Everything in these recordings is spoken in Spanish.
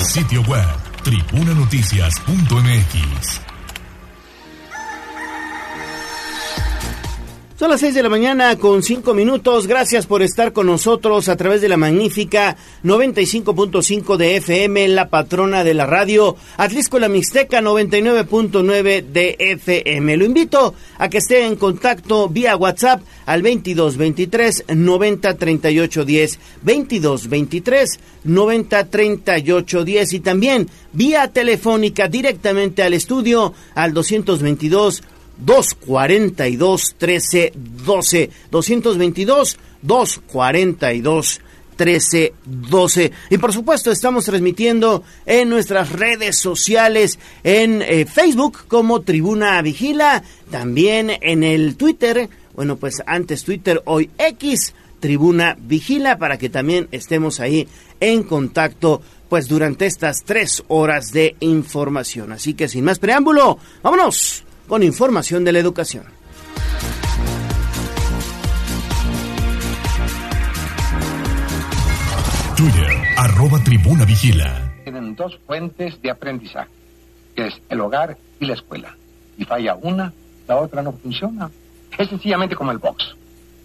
Sitio web, tribunanoticias.mx. Son las 6 de la mañana con 5 minutos. Gracias por estar con nosotros a través de la magnífica 95.5 de FM, la patrona de la radio, Atlisco la Mixteca 99.9 de FM. Lo invito a que esté en contacto vía WhatsApp al 2223 90 38 10, 2223 90 38 10 y también vía telefónica directamente al estudio al 222 242 13 12 222 242 13 12 y por supuesto estamos transmitiendo en nuestras redes sociales en eh, Facebook como Tribuna Vigila también en el Twitter bueno pues antes Twitter hoy X Tribuna Vigila para que también estemos ahí en contacto pues durante estas tres horas de información. Así que sin más preámbulo vámonos con información de la educación. Twitter, arroba tribuna vigila. Tienen dos fuentes de aprendizaje, que es el hogar y la escuela. Y falla una, la otra no funciona. Es sencillamente como el box.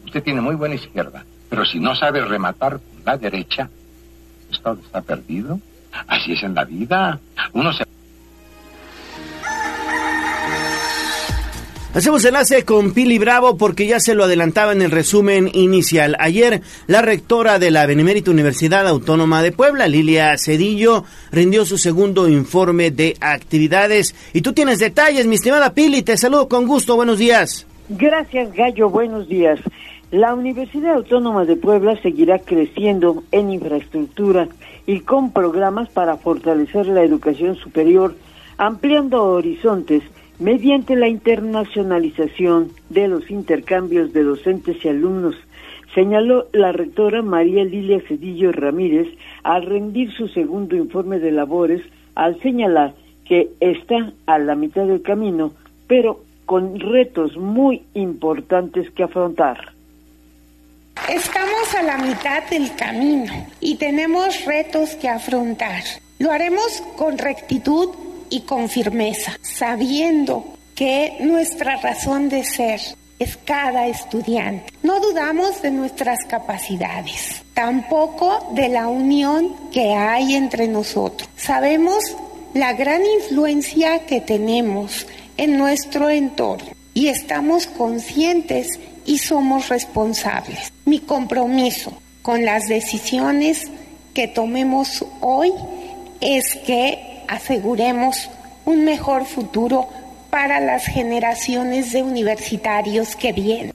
Usted tiene muy buena izquierda, pero si no sabe rematar con la derecha, esto está perdido. Así es en la vida. Uno se Hacemos enlace con Pili Bravo porque ya se lo adelantaba en el resumen inicial. Ayer, la rectora de la Benemérita Universidad Autónoma de Puebla, Lilia Cedillo, rindió su segundo informe de actividades. Y tú tienes detalles, mi estimada Pili, te saludo con gusto, buenos días. Gracias, Gallo, buenos días. La Universidad Autónoma de Puebla seguirá creciendo en infraestructura y con programas para fortalecer la educación superior, ampliando horizontes mediante la internacionalización de los intercambios de docentes y alumnos, señaló la rectora María Lilia Cedillo Ramírez al rendir su segundo informe de labores, al señalar que está a la mitad del camino, pero con retos muy importantes que afrontar. Estamos a la mitad del camino y tenemos retos que afrontar. Lo haremos con rectitud y con firmeza, sabiendo que nuestra razón de ser es cada estudiante. No dudamos de nuestras capacidades, tampoco de la unión que hay entre nosotros. Sabemos la gran influencia que tenemos en nuestro entorno y estamos conscientes y somos responsables. Mi compromiso con las decisiones que tomemos hoy es que aseguremos un mejor futuro para las generaciones de universitarios que vienen.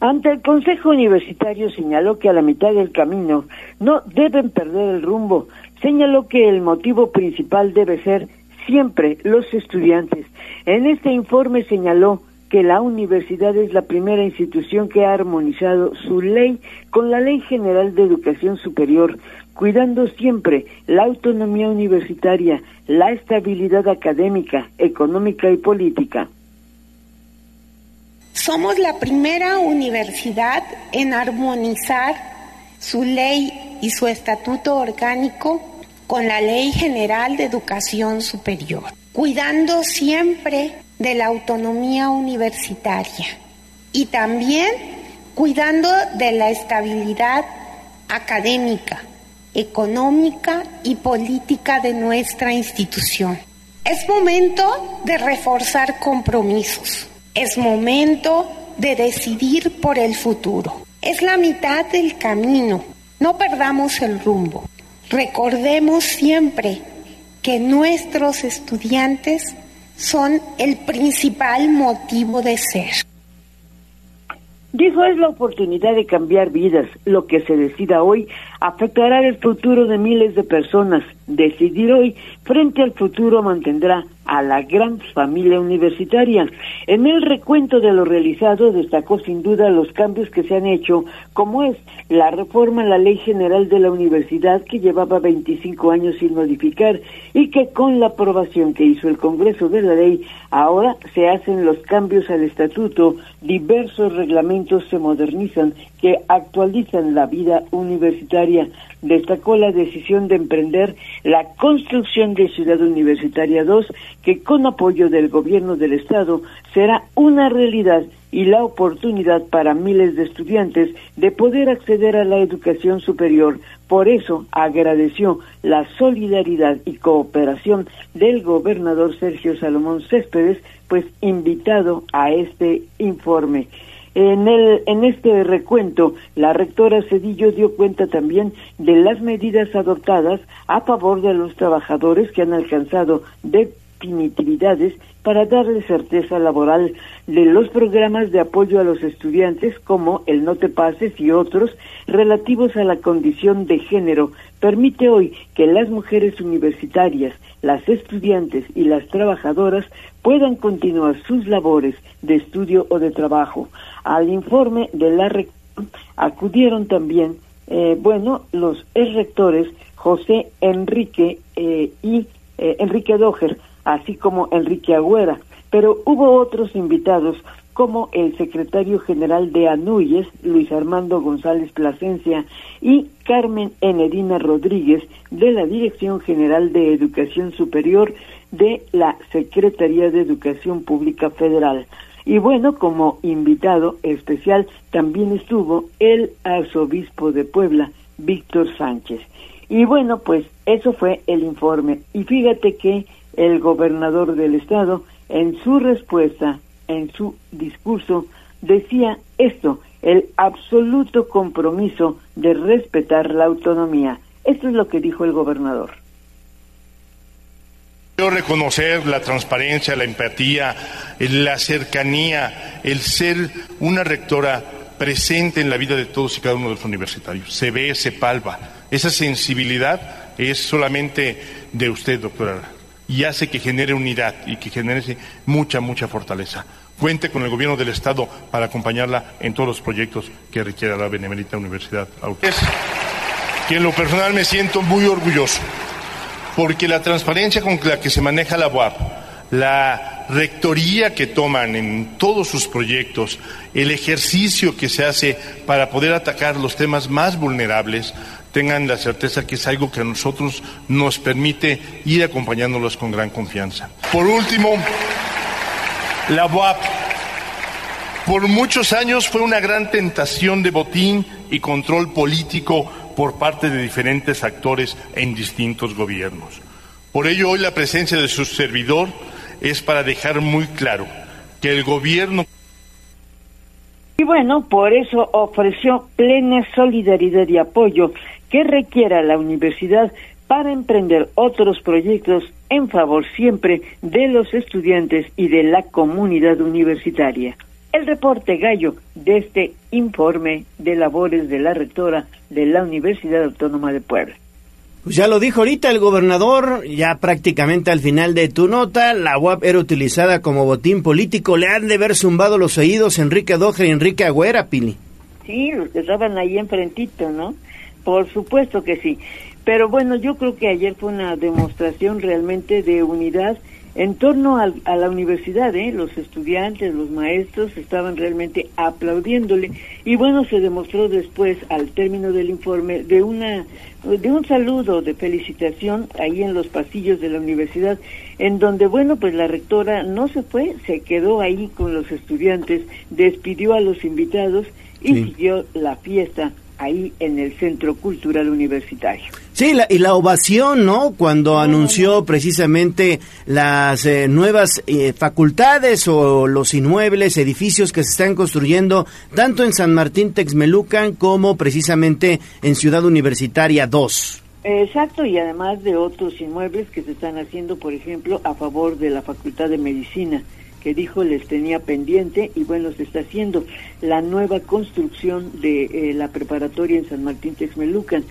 Ante el Consejo Universitario señaló que a la mitad del camino no deben perder el rumbo. Señaló que el motivo principal debe ser siempre los estudiantes. En este informe señaló que la universidad es la primera institución que ha armonizado su ley con la Ley General de Educación Superior, cuidando siempre la autonomía universitaria, la estabilidad académica, económica y política. Somos la primera universidad en armonizar su ley y su estatuto orgánico con la Ley General de Educación Superior, cuidando siempre de la autonomía universitaria y también cuidando de la estabilidad académica, económica y política de nuestra institución. Es momento de reforzar compromisos. Es momento de decidir por el futuro. Es la mitad del camino. No perdamos el rumbo. Recordemos siempre que nuestros estudiantes son el principal motivo de ser. Dijo, es la oportunidad de cambiar vidas. Lo que se decida hoy afectará el futuro de miles de personas. Decidir hoy frente al futuro mantendrá a la gran familia universitaria. En el recuento de lo realizado destacó sin duda los cambios que se han hecho, como es la reforma a la Ley General de la Universidad que llevaba 25 años sin modificar y que con la aprobación que hizo el Congreso de la ley ahora se hacen los cambios al estatuto, diversos reglamentos se modernizan que actualizan la vida universitaria. Destacó la decisión de emprender la construcción de Ciudad Universitaria 2 que con apoyo del gobierno del Estado será una realidad y la oportunidad para miles de estudiantes de poder acceder a la educación superior. Por eso agradeció la solidaridad y cooperación del gobernador Sergio Salomón Céspedes, pues invitado a este informe. En, el, en este recuento, la rectora Cedillo dio cuenta también de las medidas adoptadas a favor de los trabajadores que han alcanzado definitividades para darle certeza laboral de los programas de apoyo a los estudiantes como el No Te Pases y otros relativos a la condición de género permite hoy que las mujeres universitarias, las estudiantes y las trabajadoras puedan continuar sus labores de estudio o de trabajo. Al informe de la acudieron también, eh, bueno, los rectores José Enrique eh, y eh, Enrique Doger, así como Enrique Agüera, pero hubo otros invitados como el secretario general de ANUYES, Luis Armando González Plasencia, y Carmen Enerina Rodríguez, de la Dirección General de Educación Superior de la Secretaría de Educación Pública Federal. Y bueno, como invitado especial también estuvo el arzobispo de Puebla, Víctor Sánchez. Y bueno, pues eso fue el informe. Y fíjate que el gobernador del estado, en su respuesta, en su discurso, decía esto, el absoluto compromiso de respetar la autonomía. Esto es lo que dijo el gobernador. Quiero reconocer la transparencia, la empatía, la cercanía, el ser una rectora presente en la vida de todos y cada uno de los universitarios. Se ve, se palpa. Esa sensibilidad es solamente de usted, doctora y hace que genere unidad y que genere mucha, mucha fortaleza. Cuente con el gobierno del Estado para acompañarla en todos los proyectos que requiera la Benemérita Universidad Autónoma. En lo personal me siento muy orgulloso, porque la transparencia con la que se maneja la UAP, la rectoría que toman en todos sus proyectos, el ejercicio que se hace para poder atacar los temas más vulnerables, tengan la certeza que es algo que a nosotros nos permite ir acompañándolos con gran confianza. Por último, la UAP por muchos años fue una gran tentación de botín y control político por parte de diferentes actores en distintos gobiernos. Por ello, hoy la presencia de su servidor es para dejar muy claro que el gobierno y bueno, por eso ofreció plena solidaridad y apoyo que requiera la universidad para emprender otros proyectos en favor siempre de los estudiantes y de la comunidad universitaria. El reporte gallo de este informe de labores de la rectora de la Universidad Autónoma de Puebla. Pues ya lo dijo ahorita el gobernador, ya prácticamente al final de tu nota, la UAP era utilizada como botín político. Le han de haber zumbado los oídos Enrique Dojer y Enrique Agüera, Pili. Sí, los que estaban ahí enfrentito, ¿no? Por supuesto que sí. Pero bueno, yo creo que ayer fue una demostración realmente de unidad en torno a la universidad, ¿eh? los estudiantes, los maestros estaban realmente aplaudiéndole y bueno, se demostró después al término del informe de una de un saludo de felicitación ahí en los pasillos de la universidad en donde bueno, pues la rectora no se fue, se quedó ahí con los estudiantes, despidió a los invitados y siguió la fiesta ahí en el Centro Cultural Universitario. Sí, y la ovación, ¿no? Cuando anunció precisamente las eh, nuevas eh, facultades o los inmuebles, edificios que se están construyendo tanto en San Martín Texmelucan como precisamente en Ciudad Universitaria 2. Exacto, y además de otros inmuebles que se están haciendo, por ejemplo, a favor de la Facultad de Medicina que dijo les tenía pendiente y bueno, se está haciendo la nueva construcción de eh, la preparatoria en San Martín Texmelucan.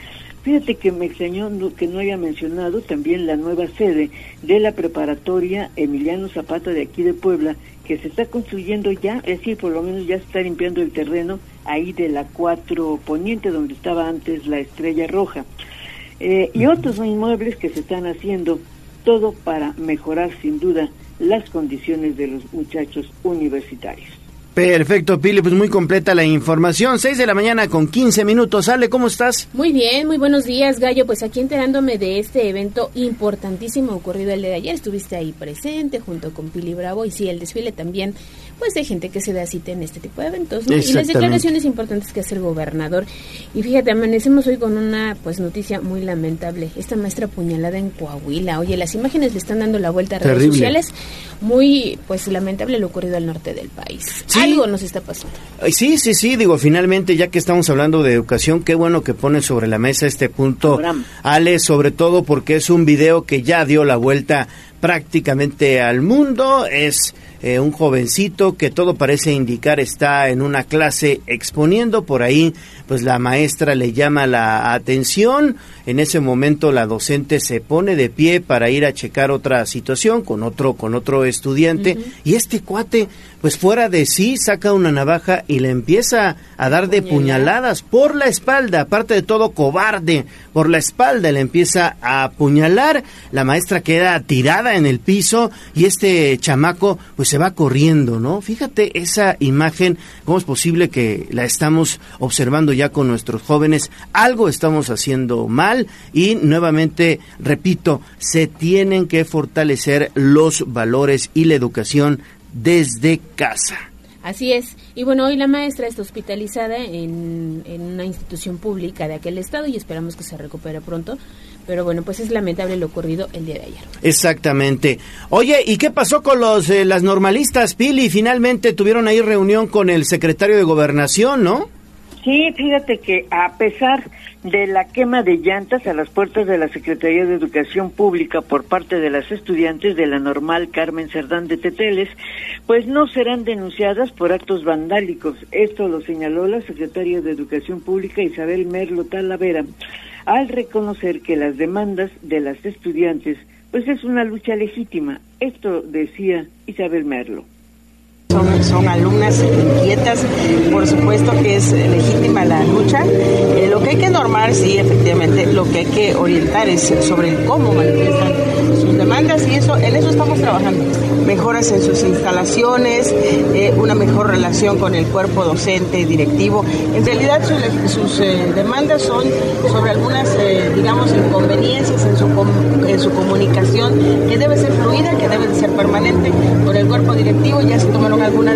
Fíjate que me extrañó que no haya mencionado también la nueva sede de la preparatoria Emiliano Zapata de aquí de Puebla, que se está construyendo ya, es decir, por lo menos ya se está limpiando el terreno ahí de la 4 Poniente, donde estaba antes la Estrella Roja. Eh, y otros inmuebles que se están haciendo, todo para mejorar sin duda las condiciones de los muchachos universitarios. Perfecto, Pili, pues muy completa la información. 6 de la mañana con 15 minutos. Ale, ¿cómo estás? Muy bien, muy buenos días, Gallo. Pues aquí enterándome de este evento importantísimo ocurrido el día de ayer. Estuviste ahí presente junto con Pili Bravo y sí, el desfile también pues de gente que se da cita en este tipo de eventos, ¿no? Y las declaraciones importantes que hace el gobernador. Y fíjate, amanecemos hoy con una pues noticia muy lamentable. Esta maestra apuñalada en Coahuila. Oye, las imágenes le están dando la vuelta a redes sociales. Muy pues lamentable lo ocurrido al norte del país. Algo nos está pasando. Sí, sí, sí, digo, finalmente ya que estamos hablando de educación, qué bueno que pone sobre la mesa este punto, Ale, sobre todo porque es un video que ya dio la vuelta prácticamente al mundo, es eh, un jovencito que todo parece indicar está en una clase exponiendo. Por ahí, pues la maestra le llama la atención, en ese momento la docente se pone de pie para ir a checar otra situación con otro con otro estudiante. Y este cuate pues fuera de sí saca una navaja y le empieza a dar de puñaladas por la espalda, aparte de todo cobarde, por la espalda le empieza a apuñalar, la maestra queda tirada en el piso y este chamaco pues se va corriendo, ¿no? Fíjate esa imagen, cómo es posible que la estamos observando ya con nuestros jóvenes, algo estamos haciendo mal y nuevamente repito, se tienen que fortalecer los valores y la educación desde casa. Así es. Y bueno, hoy la maestra está hospitalizada en, en, una institución pública de aquel estado y esperamos que se recupere pronto. Pero bueno, pues es lamentable lo ocurrido el día de ayer. Exactamente. Oye, ¿y qué pasó con los eh, las normalistas, Pili? Finalmente tuvieron ahí reunión con el secretario de Gobernación, ¿no? Sí, fíjate que a pesar de la quema de llantas a las puertas de la Secretaría de Educación Pública por parte de las estudiantes de la normal Carmen Cerdán de Teteles, pues no serán denunciadas por actos vandálicos. Esto lo señaló la secretaria de Educación Pública Isabel Merlo Talavera al reconocer que las demandas de las estudiantes pues es una lucha legítima. Esto decía Isabel Merlo son, alumnas inquietas, por supuesto que es legítima la lucha. Eh, lo que hay que normar, sí, efectivamente, lo que hay que orientar es sobre cómo manifiestan sus demandas y eso, en eso estamos trabajando. Mejoras en sus instalaciones, eh, una mejor relación con el cuerpo docente directivo. En realidad sus, eh, demandas son sobre algunas, digamos, inconveniencias en su, en su comunicación que debe ser fluida, que debe ser permanente con el cuerpo directivo. Ya se tomaron algunas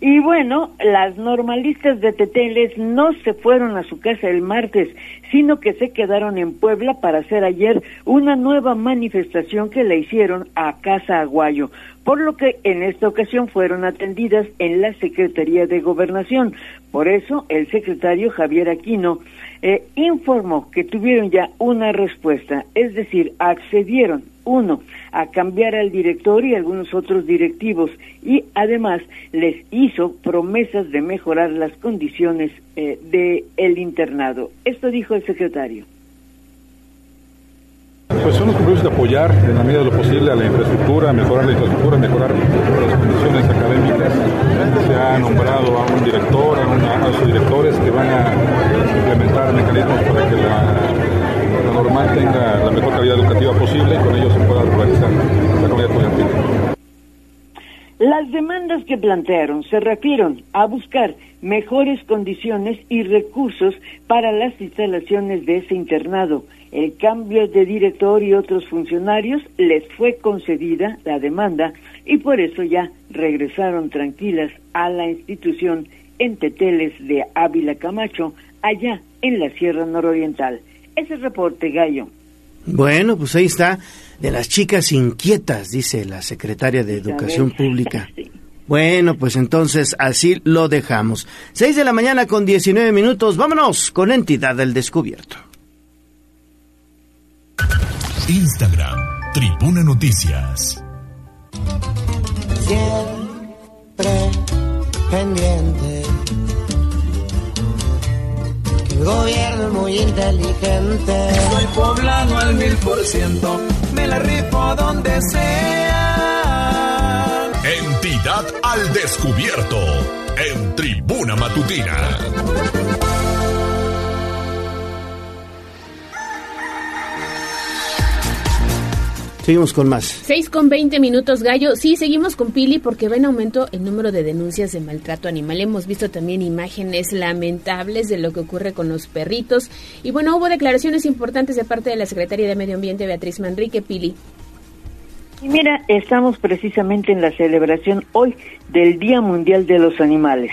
Y bueno, las normalistas de Teteles no se fueron a su casa el martes, sino que se quedaron en Puebla para hacer ayer una nueva manifestación que le hicieron a Casa Aguayo, por lo que en esta ocasión fueron atendidas en la Secretaría de Gobernación. Por eso, el secretario Javier Aquino eh, informó que tuvieron ya una respuesta, es decir, accedieron uno, a cambiar al director y algunos otros directivos y además les hizo promesas de mejorar las condiciones eh, del el internado. Esto dijo el secretario. Pues son los compromisos de apoyar en la medida de lo posible a la infraestructura, mejorar la infraestructura, mejorar las condiciones académicas. Se ha nombrado a un director, a, una, sus directores que van a implementar mecanismos para que la normal tenga la mejor calidad educativa posible y con ello se pueda realizar la comunidad estudiantil. Las demandas que plantearon se refieren a buscar mejores condiciones y recursos para las instalaciones de ese internado. El cambio de director y otros funcionarios les fue concedida la demanda y por eso ya regresaron tranquilas a la institución en Teteles de Ávila Camacho, allá en la Sierra Nororiental. Ese reporte, Gallo. Bueno, pues ahí está, de las chicas inquietas, dice la secretaria de Educación Pública. Bueno, pues entonces así lo dejamos. Seis de la mañana con 19 minutos, vámonos con Entidad del Descubierto. Instagram, Tribuna Noticias. Siempre pendiente El gobierno es muy inteligente. Soy poblano al mil por ciento, me la rifo donde sea. Entidad al descubierto, en Tribuna Matutina. Seguimos con más. 6 con 20 minutos, Gallo. Sí, seguimos con Pili porque va en aumento el número de denuncias de maltrato animal. Hemos visto también imágenes lamentables de lo que ocurre con los perritos. Y bueno, hubo declaraciones importantes de parte de la Secretaria de Medio Ambiente, Beatriz Manrique. Pili. Y mira, estamos precisamente en la celebración hoy del Día Mundial de los Animales.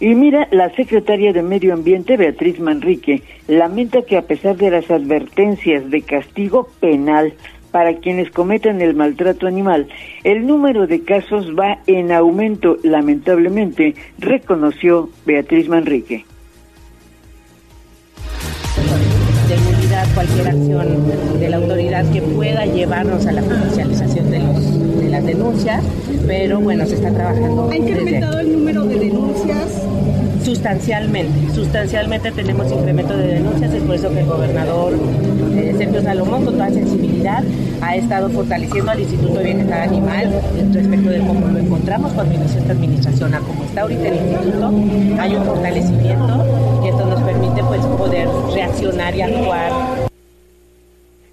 Y mira, la secretaria de Medio Ambiente, Beatriz Manrique, lamenta que a pesar de las advertencias de castigo penal para quienes cometen el maltrato animal, el número de casos va en aumento, lamentablemente, reconoció Beatriz Manrique. Cualquier acción de la autoridad que pueda llevarnos a la judicialización de, los, de las denuncias, pero bueno, se está trabajando. ¿Ha incrementado el número de denuncias? Sustancialmente, sustancialmente tenemos incremento de denuncias, es por eso que el gobernador eh, Sergio Salomón, con toda sensibilidad, ha estado fortaleciendo al Instituto de Bienestar Animal respecto de cómo lo encontramos cuando inició esta administración a cómo está ahorita el instituto. Hay un fortalecimiento y esto nos permite pues poder reaccionar y actuar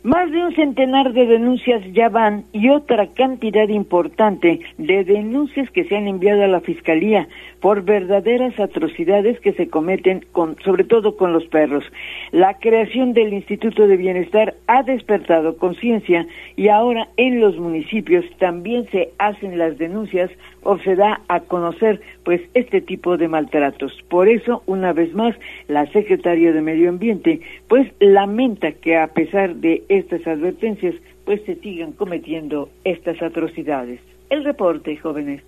más de un centenar de denuncias ya van y otra cantidad importante de denuncias que se han enviado a la Fiscalía por verdaderas atrocidades que se cometen con, sobre todo con los perros. La creación del Instituto de Bienestar ha despertado conciencia y ahora en los municipios también se hacen las denuncias o se da a conocer pues este tipo de maltratos. Por eso, una vez más, la secretaria de Medio Ambiente pues lamenta que a pesar de estas advertencias pues se sigan cometiendo estas atrocidades. El reporte, jóvenes.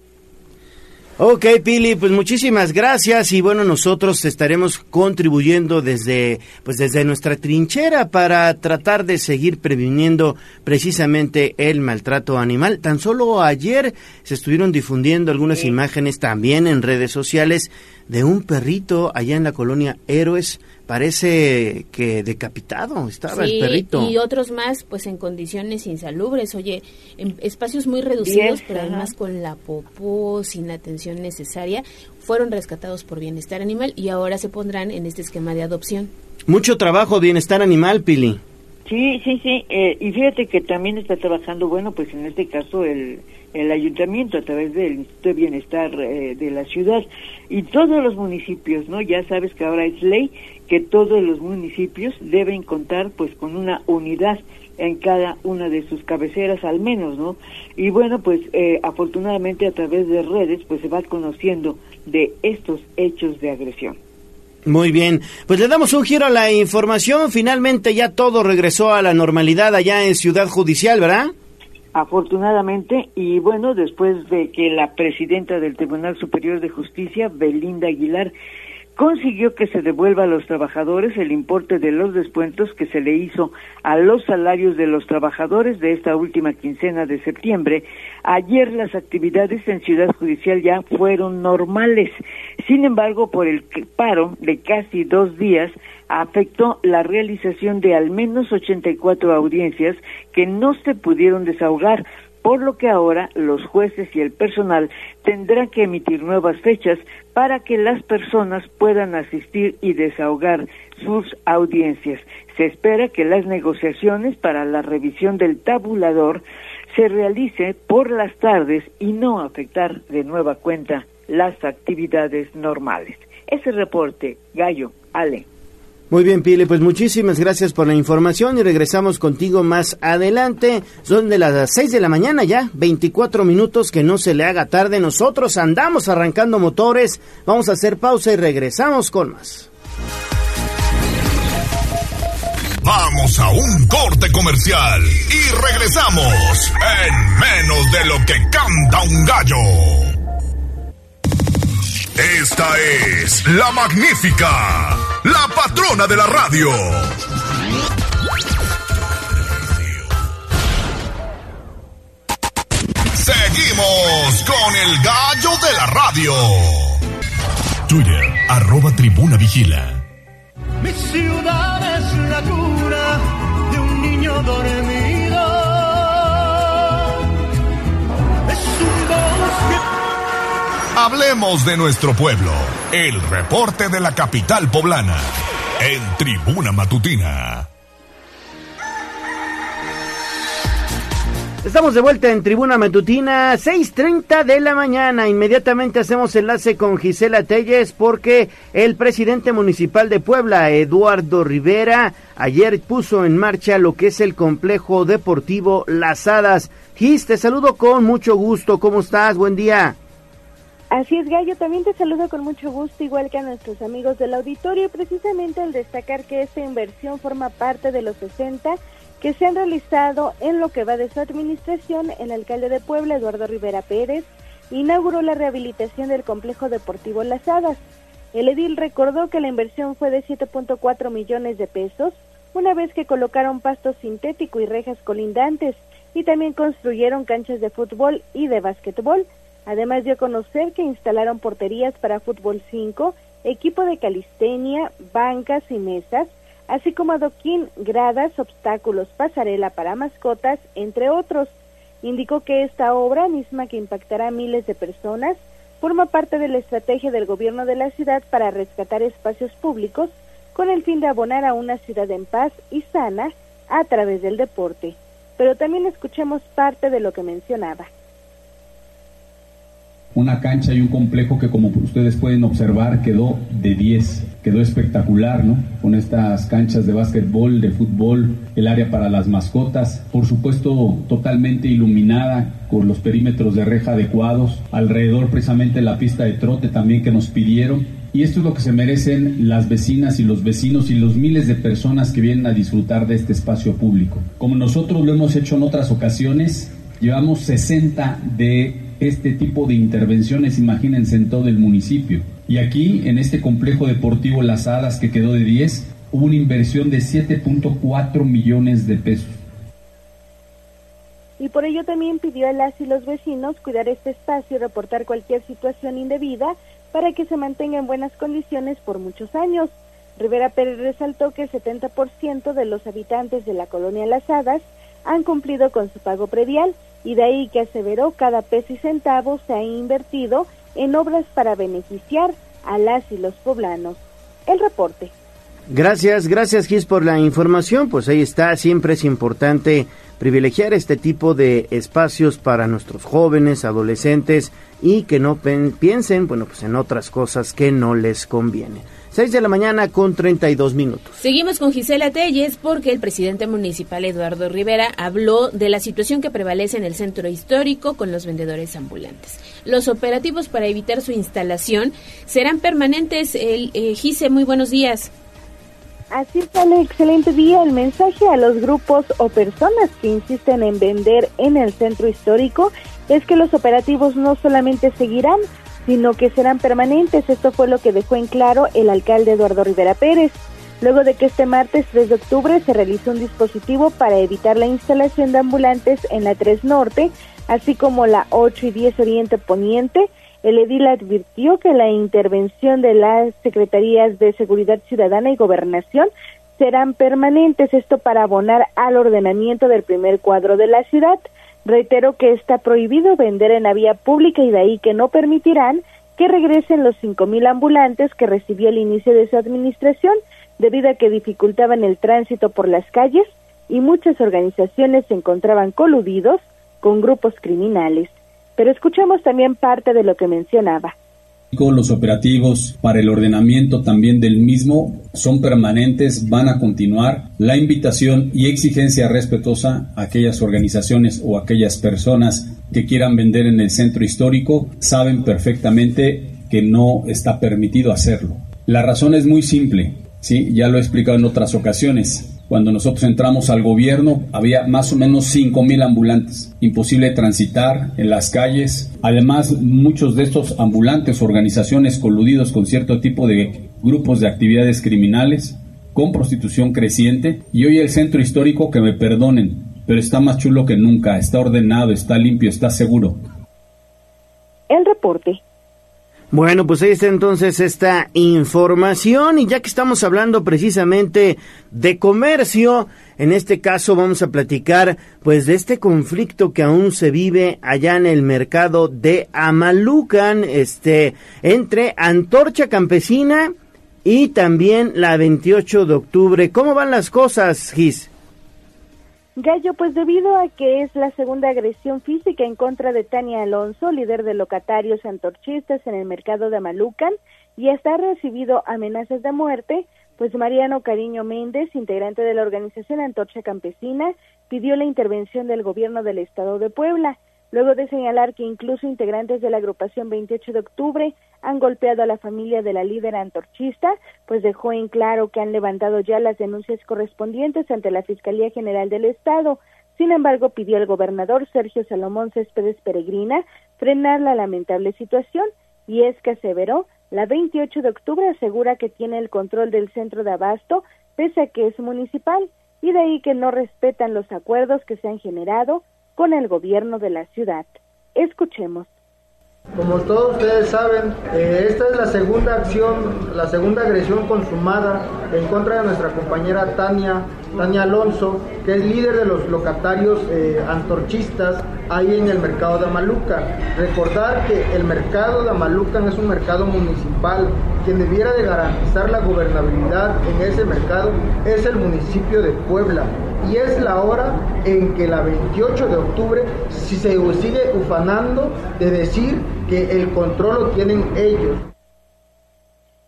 Ok, Pili, pues muchísimas gracias y bueno, nosotros estaremos contribuyendo desde pues desde nuestra trinchera para tratar de seguir previniendo precisamente el maltrato animal. Tan solo ayer se estuvieron difundiendo algunas imágenes también en redes sociales de un perrito allá en la colonia Héroes parece que decapitado estaba el perrito. Y otros más, pues en condiciones insalubres, oye, en espacios muy reducidos, pero además con la popó, sin la atención necesaria, fueron rescatados por bienestar animal y ahora se pondrán en este esquema de adopción. Mucho trabajo, bienestar animal, Pili. Sí, sí, sí. Eh, y fíjate que también está trabajando, bueno, pues en este caso el, el ayuntamiento a través del Instituto de Bienestar eh, de la ciudad y todos los municipios, ¿no? Ya sabes que ahora es ley que todos los municipios deben contar pues con una unidad en cada una de sus cabeceras al menos, ¿no? Y bueno, pues eh, afortunadamente a través de redes pues se va conociendo de estos hechos de agresión. Muy bien, pues le damos un giro a la información. Finalmente ya todo regresó a la normalidad allá en Ciudad Judicial, ¿verdad? Afortunadamente, y bueno, después de que la presidenta del Tribunal Superior de Justicia, Belinda Aguilar, consiguió que se devuelva a los trabajadores el importe de los descuentos que se le hizo a los salarios de los trabajadores de esta última quincena de septiembre. Ayer las actividades en Ciudad Judicial ya fueron normales. Sin embargo, por el paro de casi dos días, afectó la realización de al menos 84 audiencias que no se pudieron desahogar, por lo que ahora los jueces y el personal tendrán que emitir nuevas fechas para que las personas puedan asistir y desahogar sus audiencias. Se espera que las negociaciones para la revisión del tabulador se realice por las tardes y no afectar de nueva cuenta las actividades normales. Ese reporte, Gallo, Ale. Muy bien, Pile, pues muchísimas gracias por la información y regresamos contigo más adelante. Son de las 6 de la mañana ya, 24 minutos, que no se le haga tarde. Nosotros andamos arrancando motores, vamos a hacer pausa y regresamos con más. Vamos a un corte comercial y regresamos en menos de lo que canta un gallo. Esta es la magnífica, la patrona de la radio. Seguimos con el gallo de la radio. Twitter, arroba tribuna vigila. Mi ciudad es la cura de un niño dormido. Es un bosque Hablemos de nuestro pueblo. El reporte de la capital poblana. En Tribuna Matutina. Estamos de vuelta en Tribuna Matutina, 6.30 de la mañana. Inmediatamente hacemos enlace con Gisela Telles porque el presidente municipal de Puebla, Eduardo Rivera, ayer puso en marcha lo que es el complejo deportivo Las Hadas. Gis, te saludo con mucho gusto. ¿Cómo estás? Buen día. Así es, Gallo. También te saludo con mucho gusto, igual que a nuestros amigos del auditorio, precisamente al destacar que esta inversión forma parte de los 60 que se han realizado en lo que va de su administración, el alcalde de Puebla, Eduardo Rivera Pérez, inauguró la rehabilitación del complejo deportivo Las Hadas. El edil recordó que la inversión fue de 7.4 millones de pesos, una vez que colocaron pasto sintético y rejas colindantes, y también construyeron canchas de fútbol y de básquetbol. Además dio a conocer que instalaron porterías para fútbol 5, equipo de calistenia, bancas y mesas, así como adoquín, gradas, obstáculos, pasarela para mascotas, entre otros. Indicó que esta obra, misma que impactará a miles de personas, forma parte de la estrategia del gobierno de la ciudad para rescatar espacios públicos con el fin de abonar a una ciudad en paz y sana a través del deporte. Pero también escuchemos parte de lo que mencionaba una cancha y un complejo que como ustedes pueden observar quedó de 10, quedó espectacular, ¿no? Con estas canchas de básquetbol, de fútbol, el área para las mascotas, por supuesto totalmente iluminada con los perímetros de reja adecuados, alrededor precisamente la pista de trote también que nos pidieron. Y esto es lo que se merecen las vecinas y los vecinos y los miles de personas que vienen a disfrutar de este espacio público. Como nosotros lo hemos hecho en otras ocasiones, llevamos 60 de este tipo de intervenciones, imagínense, en todo el municipio. Y aquí, en este complejo deportivo Las Hadas, que quedó de 10, hubo una inversión de 7.4 millones de pesos. Y por ello también pidió a las y los vecinos cuidar este espacio y reportar cualquier situación indebida para que se mantenga en buenas condiciones por muchos años. Rivera Pérez resaltó que el 70% de los habitantes de la colonia Las Hadas han cumplido con su pago predial y de ahí que aseveró cada peso y centavo se ha invertido en obras para beneficiar a las y los poblanos. El reporte. Gracias, gracias Gis por la información. Pues ahí está, siempre es importante privilegiar este tipo de espacios para nuestros jóvenes, adolescentes y que no piensen, bueno, pues en otras cosas que no les conviene. 6 de la mañana con 32 minutos. Seguimos con Gisela Telles porque el presidente municipal Eduardo Rivera habló de la situación que prevalece en el centro histórico con los vendedores ambulantes. Los operativos para evitar su instalación serán permanentes. El, eh, Gise, muy buenos días. Así está el excelente día. El mensaje a los grupos o personas que insisten en vender en el centro histórico es que los operativos no solamente seguirán, sino que serán permanentes. Esto fue lo que dejó en claro el alcalde Eduardo Rivera Pérez. Luego de que este martes 3 de octubre se realizó un dispositivo para evitar la instalación de ambulantes en la 3 Norte, así como la 8 y 10 Oriente Poniente, el edil advirtió que la intervención de las Secretarías de Seguridad Ciudadana y Gobernación serán permanentes, esto para abonar al ordenamiento del primer cuadro de la ciudad. Reitero que está prohibido vender en la vía pública y de ahí que no permitirán que regresen los cinco mil ambulantes que recibió al inicio de su administración debido a que dificultaban el tránsito por las calles y muchas organizaciones se encontraban coludidos con grupos criminales. Pero escuchemos también parte de lo que mencionaba. Los operativos para el ordenamiento también del mismo son permanentes, van a continuar. La invitación y exigencia respetuosa a aquellas organizaciones o aquellas personas que quieran vender en el centro histórico saben perfectamente que no está permitido hacerlo. La razón es muy simple, ¿sí? ya lo he explicado en otras ocasiones. Cuando nosotros entramos al gobierno había más o menos 5.000 ambulantes. Imposible transitar en las calles. Además, muchos de estos ambulantes, organizaciones coludidos con cierto tipo de grupos de actividades criminales, con prostitución creciente. Y hoy el centro histórico, que me perdonen, pero está más chulo que nunca. Está ordenado, está limpio, está seguro. El reporte Bueno, pues ahí está entonces esta información y ya que estamos hablando precisamente de comercio, en este caso vamos a platicar pues de este conflicto que aún se vive allá en el mercado de Amalucan, este entre Antorcha Campesina y también la 28 de octubre. ¿Cómo van las cosas, Gis? Gallo, pues debido a que es la segunda agresión física en contra de Tania Alonso, líder de locatarios antorchistas en el mercado de Malucan, y hasta ha recibido amenazas de muerte, pues Mariano Cariño Méndez, integrante de la organización Antorcha Campesina, pidió la intervención del gobierno del estado de Puebla luego de señalar que incluso integrantes de la agrupación 28 de octubre han golpeado a la familia de la líder antorchista, pues dejó en claro que han levantado ya las denuncias correspondientes ante la Fiscalía General del Estado. Sin embargo, pidió al gobernador Sergio Salomón Céspedes Peregrina frenar la lamentable situación y es que aseveró la 28 de octubre asegura que tiene el control del centro de abasto pese a que es municipal y de ahí que no respetan los acuerdos que se han generado con el gobierno de la ciudad. Escuchemos. Como todos ustedes saben, eh, esta es la segunda acción, la segunda agresión consumada en contra de nuestra compañera Tania, Tania Alonso, que es líder de los locatarios eh, antorchistas ahí en el mercado de Amaluca. Recordar que el mercado de Amaluca es un mercado municipal, quien debiera de garantizar la gobernabilidad en ese mercado es el municipio de Puebla y es la hora en que la 28 de octubre si se sigue ufanando de decir que el control lo tienen ellos.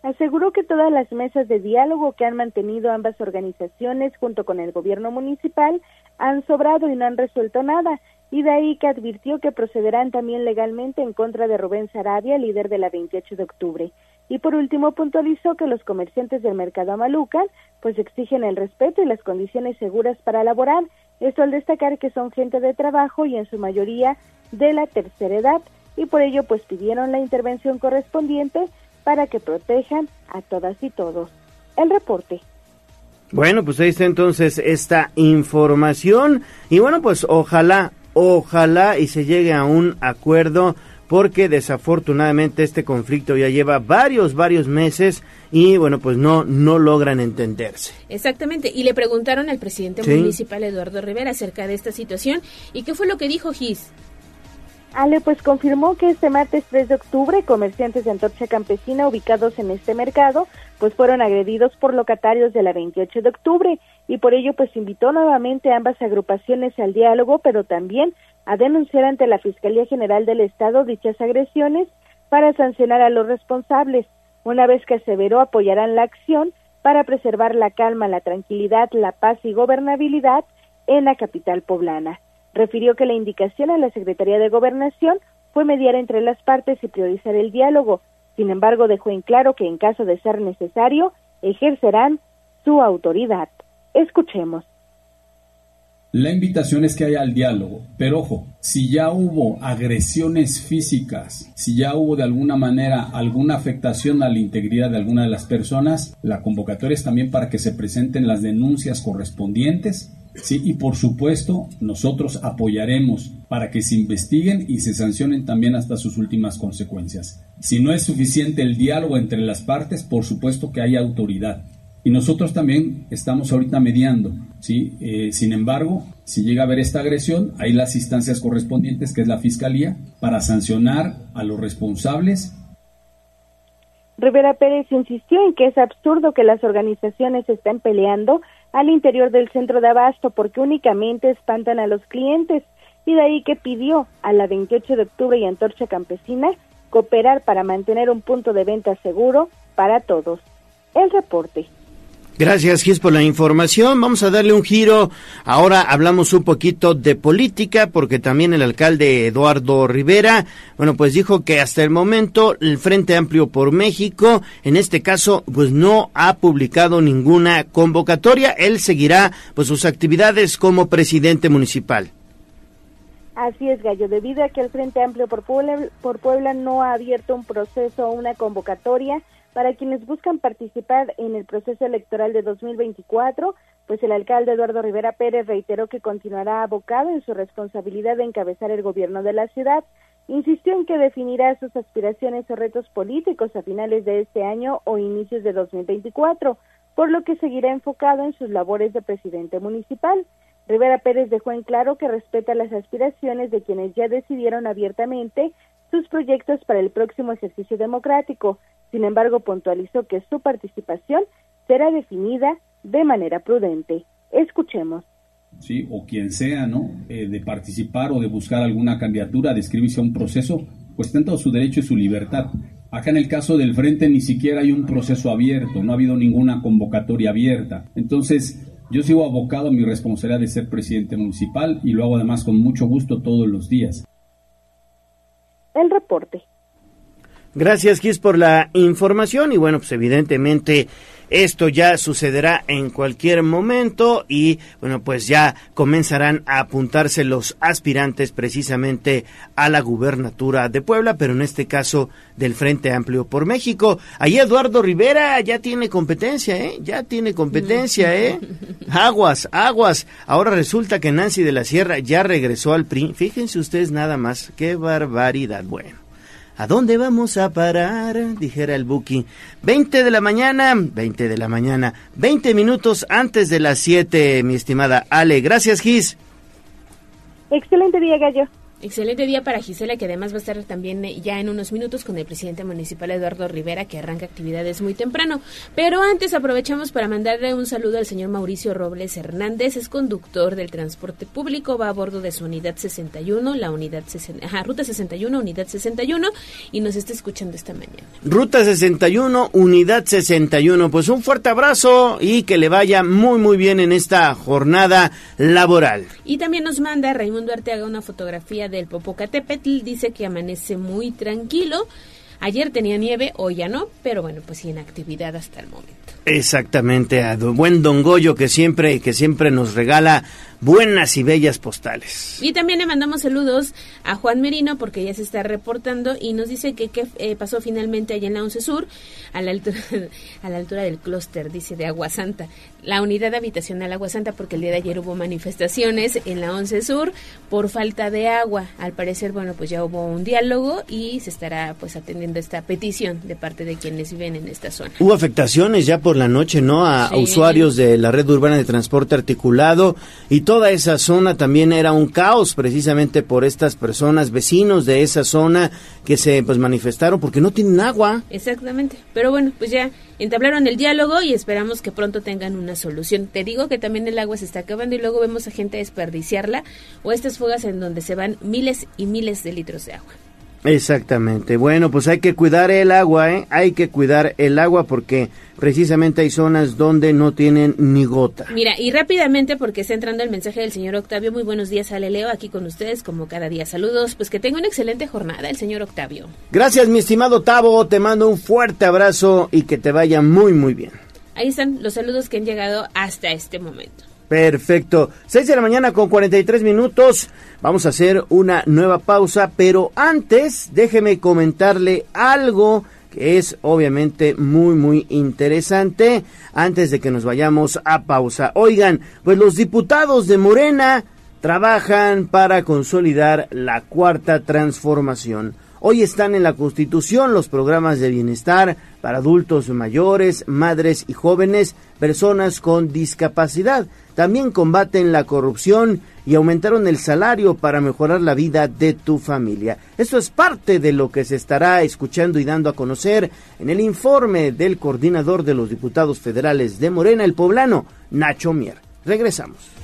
Aseguró que todas las mesas de diálogo que han mantenido ambas organizaciones junto con el gobierno municipal han sobrado y no han resuelto nada, y de ahí que advirtió que procederán también legalmente en contra de Rubén Sarabia, líder de la 28 de octubre. Y por último puntualizó que los comerciantes del mercado Amalucan pues exigen el respeto y las condiciones seguras para laborar, esto al destacar que son gente de trabajo y en su mayoría de la tercera edad y por ello pues pidieron la intervención correspondiente para que protejan a todas y todos. El reporte. Bueno, pues ahí está entonces esta información y bueno, pues ojalá, ojalá y se llegue a un acuerdo porque desafortunadamente este conflicto ya lleva varios, varios meses y bueno, pues no, no logran entenderse. Exactamente, y le preguntaron al presidente municipal Eduardo Rivera acerca de esta situación y qué fue lo que dijo Gis. Ale, pues confirmó que este martes 3 de octubre comerciantes de Antorcha Campesina ubicados en este mercado pues fueron agredidos por locatarios de la 28 de octubre y por ello pues invitó nuevamente a ambas agrupaciones al diálogo, pero también a denunciar ante la Fiscalía General del Estado dichas agresiones para sancionar a los responsables, una vez que aseveró apoyarán la acción para preservar la calma, la tranquilidad, la paz y gobernabilidad en la capital poblana. Refirió que la indicación a la Secretaría de Gobernación fue mediar entre las partes y priorizar el diálogo. Sin embargo, dejó en claro que en caso de ser necesario, ejercerán su autoridad. Escuchemos. La invitación es que haya el diálogo, pero ojo, si ya hubo agresiones físicas, si ya hubo de alguna manera alguna afectación a la integridad de alguna de las personas, la convocatoria es también para que se presenten las denuncias correspondientes Sí, y por supuesto, nosotros apoyaremos para que se investiguen y se sancionen también hasta sus últimas consecuencias. Si no es suficiente el diálogo entre las partes, por supuesto que hay autoridad. Y nosotros también estamos ahorita mediando, ¿sí? Eh, sin embargo, si llega a haber esta agresión, hay las instancias correspondientes, que es la Fiscalía, para sancionar a los responsables. Rivera Pérez insistió en que es absurdo que las organizaciones estén peleando al interior del centro de abasto porque únicamente espantan a los clientes y de ahí que pidió a la 28 de octubre y Antorcha Campesina cooperar para mantener un punto de venta seguro para todos. El reporte. Gracias, Gis, por la información. Vamos a darle un giro. Ahora hablamos un poquito de política, porque también el alcalde Eduardo Rivera, bueno, pues dijo que hasta el momento el Frente Amplio por México, en este caso, pues no ha publicado ninguna convocatoria. Él seguirá, pues, sus actividades como presidente municipal. Así es, Gallo. Debido a que el Frente Amplio por Puebla, por Puebla no ha abierto un proceso o una convocatoria, para quienes buscan participar en el proceso electoral de 2024, pues el alcalde Eduardo Rivera Pérez reiteró que continuará abocado en su responsabilidad de encabezar el gobierno de la ciudad. Insistió en que definirá sus aspiraciones o retos políticos a finales de este año o inicios de 2024, por lo que seguirá enfocado en sus labores de presidente municipal. Rivera Pérez dejó en claro que respeta las aspiraciones de quienes ya decidieron abiertamente sus proyectos para el próximo ejercicio democrático. Sin embargo, puntualizó que su participación será definida de manera prudente. Escuchemos. Sí, o quien sea, ¿no? Eh, de participar o de buscar alguna candidatura, de inscribirse a un proceso, pues todo su derecho y su libertad. Acá en el caso del frente ni siquiera hay un proceso abierto, no ha habido ninguna convocatoria abierta. Entonces, yo sigo abocado a mi responsabilidad de ser presidente municipal y lo hago además con mucho gusto todos los días. El reporte. Gracias, Gis, por la información y bueno, pues evidentemente esto ya sucederá en cualquier momento y bueno, pues ya comenzarán a apuntarse los aspirantes precisamente a la gubernatura de Puebla, pero en este caso del Frente Amplio por México. Ahí Eduardo Rivera ya tiene competencia, ¿eh? Ya tiene competencia, ¿eh? Aguas, aguas. Ahora resulta que Nancy de la Sierra ya regresó al PRI. Fíjense ustedes nada más, qué barbaridad. Bueno. ¿A dónde vamos a parar? Dijera el Buki. 20 de la mañana, 20 de la mañana, 20 minutos antes de las 7, mi estimada Ale. Gracias, Gis. Excelente día, Gallo. Excelente día para Gisela, que además va a estar también eh, ya en unos minutos con el presidente municipal Eduardo Rivera, que arranca actividades muy temprano. Pero antes aprovechamos para mandarle un saludo al señor Mauricio Robles Hernández, es conductor del transporte público, va a bordo de su unidad 61, la unidad 60, ajá, ruta 61, unidad 61, y nos está escuchando esta mañana. Ruta 61, unidad 61. Pues un fuerte abrazo y que le vaya muy, muy bien en esta jornada laboral. Y también nos manda Raimundo Arteaga una fotografía del Popocatépetl, dice que amanece muy tranquilo. Ayer tenía nieve, hoy ya no, pero bueno, pues sí en actividad hasta el momento. Exactamente, a buen Don Goyo que siempre, que siempre nos regala buenas y bellas postales. Y también le mandamos saludos a Juan Merino porque ya se está reportando y nos dice que qué eh, pasó finalmente allá en la Once Sur, a la altura, a la altura del clúster, dice, de Agua Santa. La unidad habitacional Agua Santa porque el día de ayer hubo manifestaciones en la Once Sur por falta de agua. Al parecer, bueno, pues ya hubo un diálogo y se estará pues atendiendo esta petición de parte de quienes viven en esta zona. Hubo afectaciones ya por la noche, ¿no? A, Sí. usuarios de la red urbana de transporte articulado y toda esa zona también era un caos precisamente por estas personas, vecinos de esa zona que se pues manifestaron porque no tienen agua. Exactamente. Pero bueno, pues ya entablaron el diálogo y esperamos que pronto tengan una solución. Te digo que también el agua se está acabando y luego vemos a gente desperdiciarla o estas fugas en donde se van miles y miles de litros de agua. Exactamente. Bueno, pues hay que cuidar el agua, ¿eh? Hay que cuidar el agua porque precisamente hay zonas donde no tienen ni gota. Mira, y rápidamente porque está entrando el mensaje del señor Octavio. Muy buenos días, Ale Leo, aquí con ustedes como cada día. Saludos, pues que tenga una excelente jornada el señor Octavio. Gracias, mi estimado Tavo. Te mando un fuerte abrazo y que te vaya muy, muy bien. Ahí están los saludos que han llegado hasta este momento. Perfecto. 6 de la mañana con 43 minutos. Vamos a hacer una nueva pausa, pero antes déjeme comentarle algo que es obviamente muy muy interesante antes de que nos vayamos a pausa. Oigan, pues los diputados de Morena trabajan para consolidar la cuarta transformación. Hoy están en la Constitución los programas de bienestar para adultos mayores, madres y jóvenes, personas con discapacidad. También combaten la corrupción y aumentaron el salario para mejorar la vida de tu familia. Esto es parte de lo que se estará escuchando y dando a conocer en el informe del coordinador de los diputados federales de Morena, el poblano, Nacho Mier. Regresamos.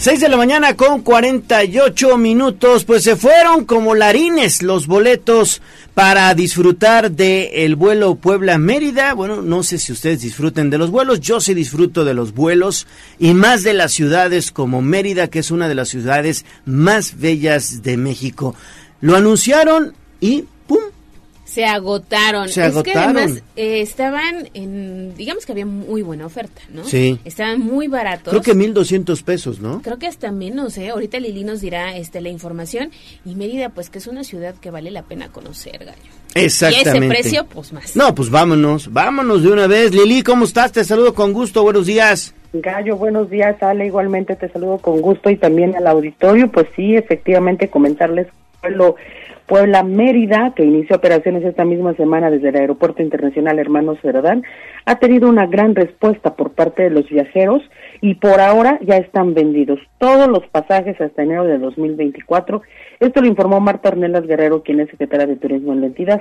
6 de la mañana con 48 minutos, pues se fueron como larines los boletos para disfrutar de el vuelo Puebla-Mérida. Bueno, no sé si ustedes disfruten de los vuelos, yo sí disfruto de los vuelos y más de las ciudades como Mérida, que es una de las ciudades más bellas de México. Lo anunciaron y ¡pum! Se agotaron. Se es que agotaron. además eh, estaban en, digamos que había muy buena oferta, ¿no? Sí. Estaban muy baratos. Creo que 1.200 pesos, ¿no? Creo que hasta menos, ¿eh? Ahorita Lili nos dirá este, la información. Y Mérida, pues que es una ciudad que vale la pena conocer, gallo. Exactamente. Y ese precio, pues más. No, pues vámonos, vámonos de una vez. Lili, ¿cómo estás? Te saludo con gusto, buenos días. Gallo, buenos días, Ale, igualmente te saludo con gusto y también al auditorio, pues sí, efectivamente comentarles vuelo Puebla Mérida, que inició operaciones esta misma semana desde el Aeropuerto Internacional Hermanos Cerdán, ha tenido una gran respuesta por parte de los viajeros y por ahora ya están vendidos todos los pasajes hasta enero de 2024. Esto lo informó Marta Ornelas Guerrero, quien es secretaria de Turismo en la entidad.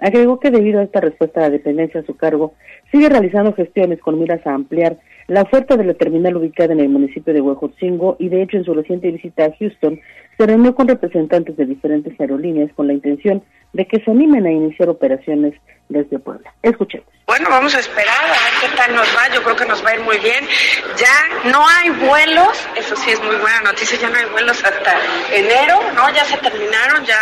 Agregó que debido a esta respuesta a la dependencia a su cargo, sigue realizando gestiones con miras a ampliar la oferta de la terminal ubicada en el municipio de Huejotzingo y de hecho en su reciente visita a Houston se reunió con representantes de diferentes aerolíneas con la intención de que se animen a iniciar operaciones desde Puebla. Escuchemos. Bueno, vamos a esperar a ver qué tal nos va. Yo creo que nos va a ir muy bien. Ya no hay vuelos, eso sí es muy buena noticia, ya no hay vuelos hasta enero, ¿no? Ya se terminaron, ya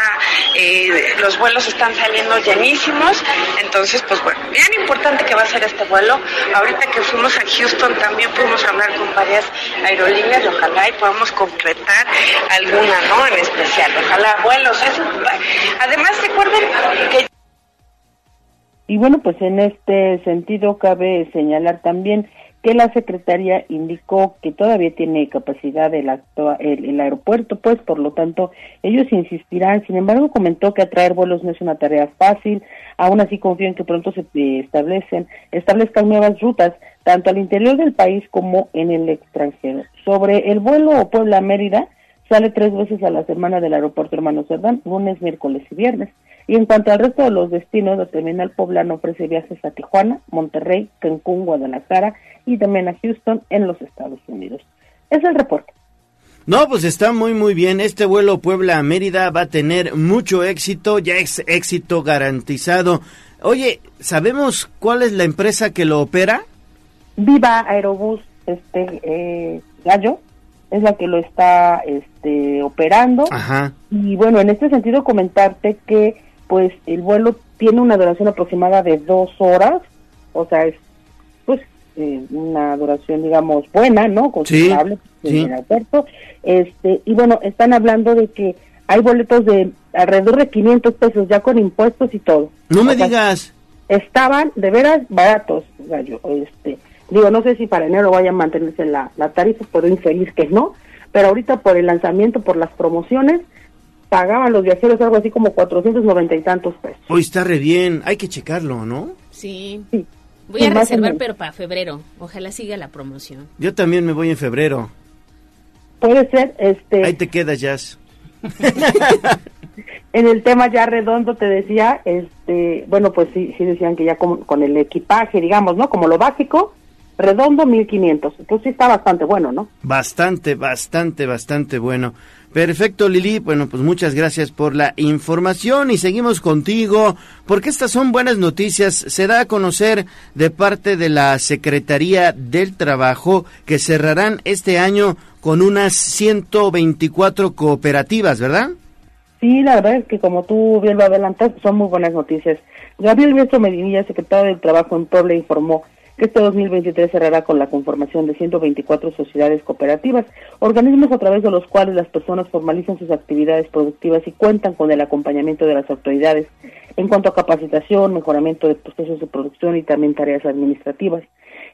eh, los vuelos están saliendo llenísimos. Entonces, pues bueno, bien importante que va a ser este vuelo. Ahorita que fuimos a Houston también pudimos hablar con varias aerolíneas y ojalá y podamos concretar alguna, ¿no? En especial, ojalá vuelos. Eso, además, recuerden que Y bueno, pues en este sentido cabe señalar también que la Secretaría indicó que todavía tiene capacidad el, el, el aeropuerto, pues por lo tanto ellos insistirán. Sin embargo, comentó que atraer vuelos no es una tarea fácil. Aún así confío en que pronto se eh, establecen establezcan nuevas rutas tanto al interior del país como en el extranjero. Sobre el vuelo Puebla-Mérida, sale tres veces a la semana del aeropuerto Hermano Cerdán, lunes, miércoles y viernes. Y en cuanto al resto de los destinos, la terminal poblano ofrece viajes a Tijuana, Monterrey, Cancún, Guadalajara y también a Houston en los Estados Unidos. Es el reporte. No, pues está muy muy bien. Este vuelo Puebla a Mérida va a tener mucho éxito, ya es éxito garantizado. Oye, ¿sabemos cuál es la empresa que lo opera? Viva Aerobús, este eh, Gallo, es la que lo está este, operando. Ajá. Y bueno, en este sentido comentarte que pues el vuelo tiene una duración aproximada de dos horas, o sea, es pues eh, una duración digamos buena, ¿no? Considerable en sí. el aeropuerto. Este, y bueno, están hablando de que hay boletos de alrededor de 500 pesos ya con impuestos y todo. No me sea, digas. estaban de veras baratos, gallo. Este, digo, no sé si para enero vaya a mantenerse la, la tarifa, puedo inferir que no, pero ahorita por el lanzamiento, por las promociones, pagaban los viajeros algo así como 490 y tantos pesos. Hoy está re bien, hay que checarlo, ¿no? Sí. Sí. Voy Sí, a reservar, pero para febrero. Ojalá siga la promoción. Yo también me voy en febrero. Puede ser, este, Ahí te quedas, Jazz. en el tema ya redondo te decía, este, bueno, pues sí, sí decían que ya con, con el equipaje, digamos, ¿no? Como lo básico, redondo 1500. Entonces sí está bastante bueno, ¿no? Bastante, bastante, bastante bueno. Perfecto, Lili. Bueno, pues muchas gracias por la información y seguimos contigo porque estas son buenas noticias. Se da a conocer de parte de la Secretaría del Trabajo que cerrarán este año con unas 124 cooperativas, ¿verdad? Sí, la verdad es que como tú bien lo adelantas, son muy buenas noticias. Gabriel Biestro Medinilla, secretario del Trabajo en Puebla, informó que este 2023 cerrará con la conformación de 124 sociedades cooperativas, organismos a través de los cuales las personas formalizan sus actividades productivas y cuentan con el acompañamiento de las autoridades en cuanto a capacitación, mejoramiento de procesos de producción y también tareas administrativas.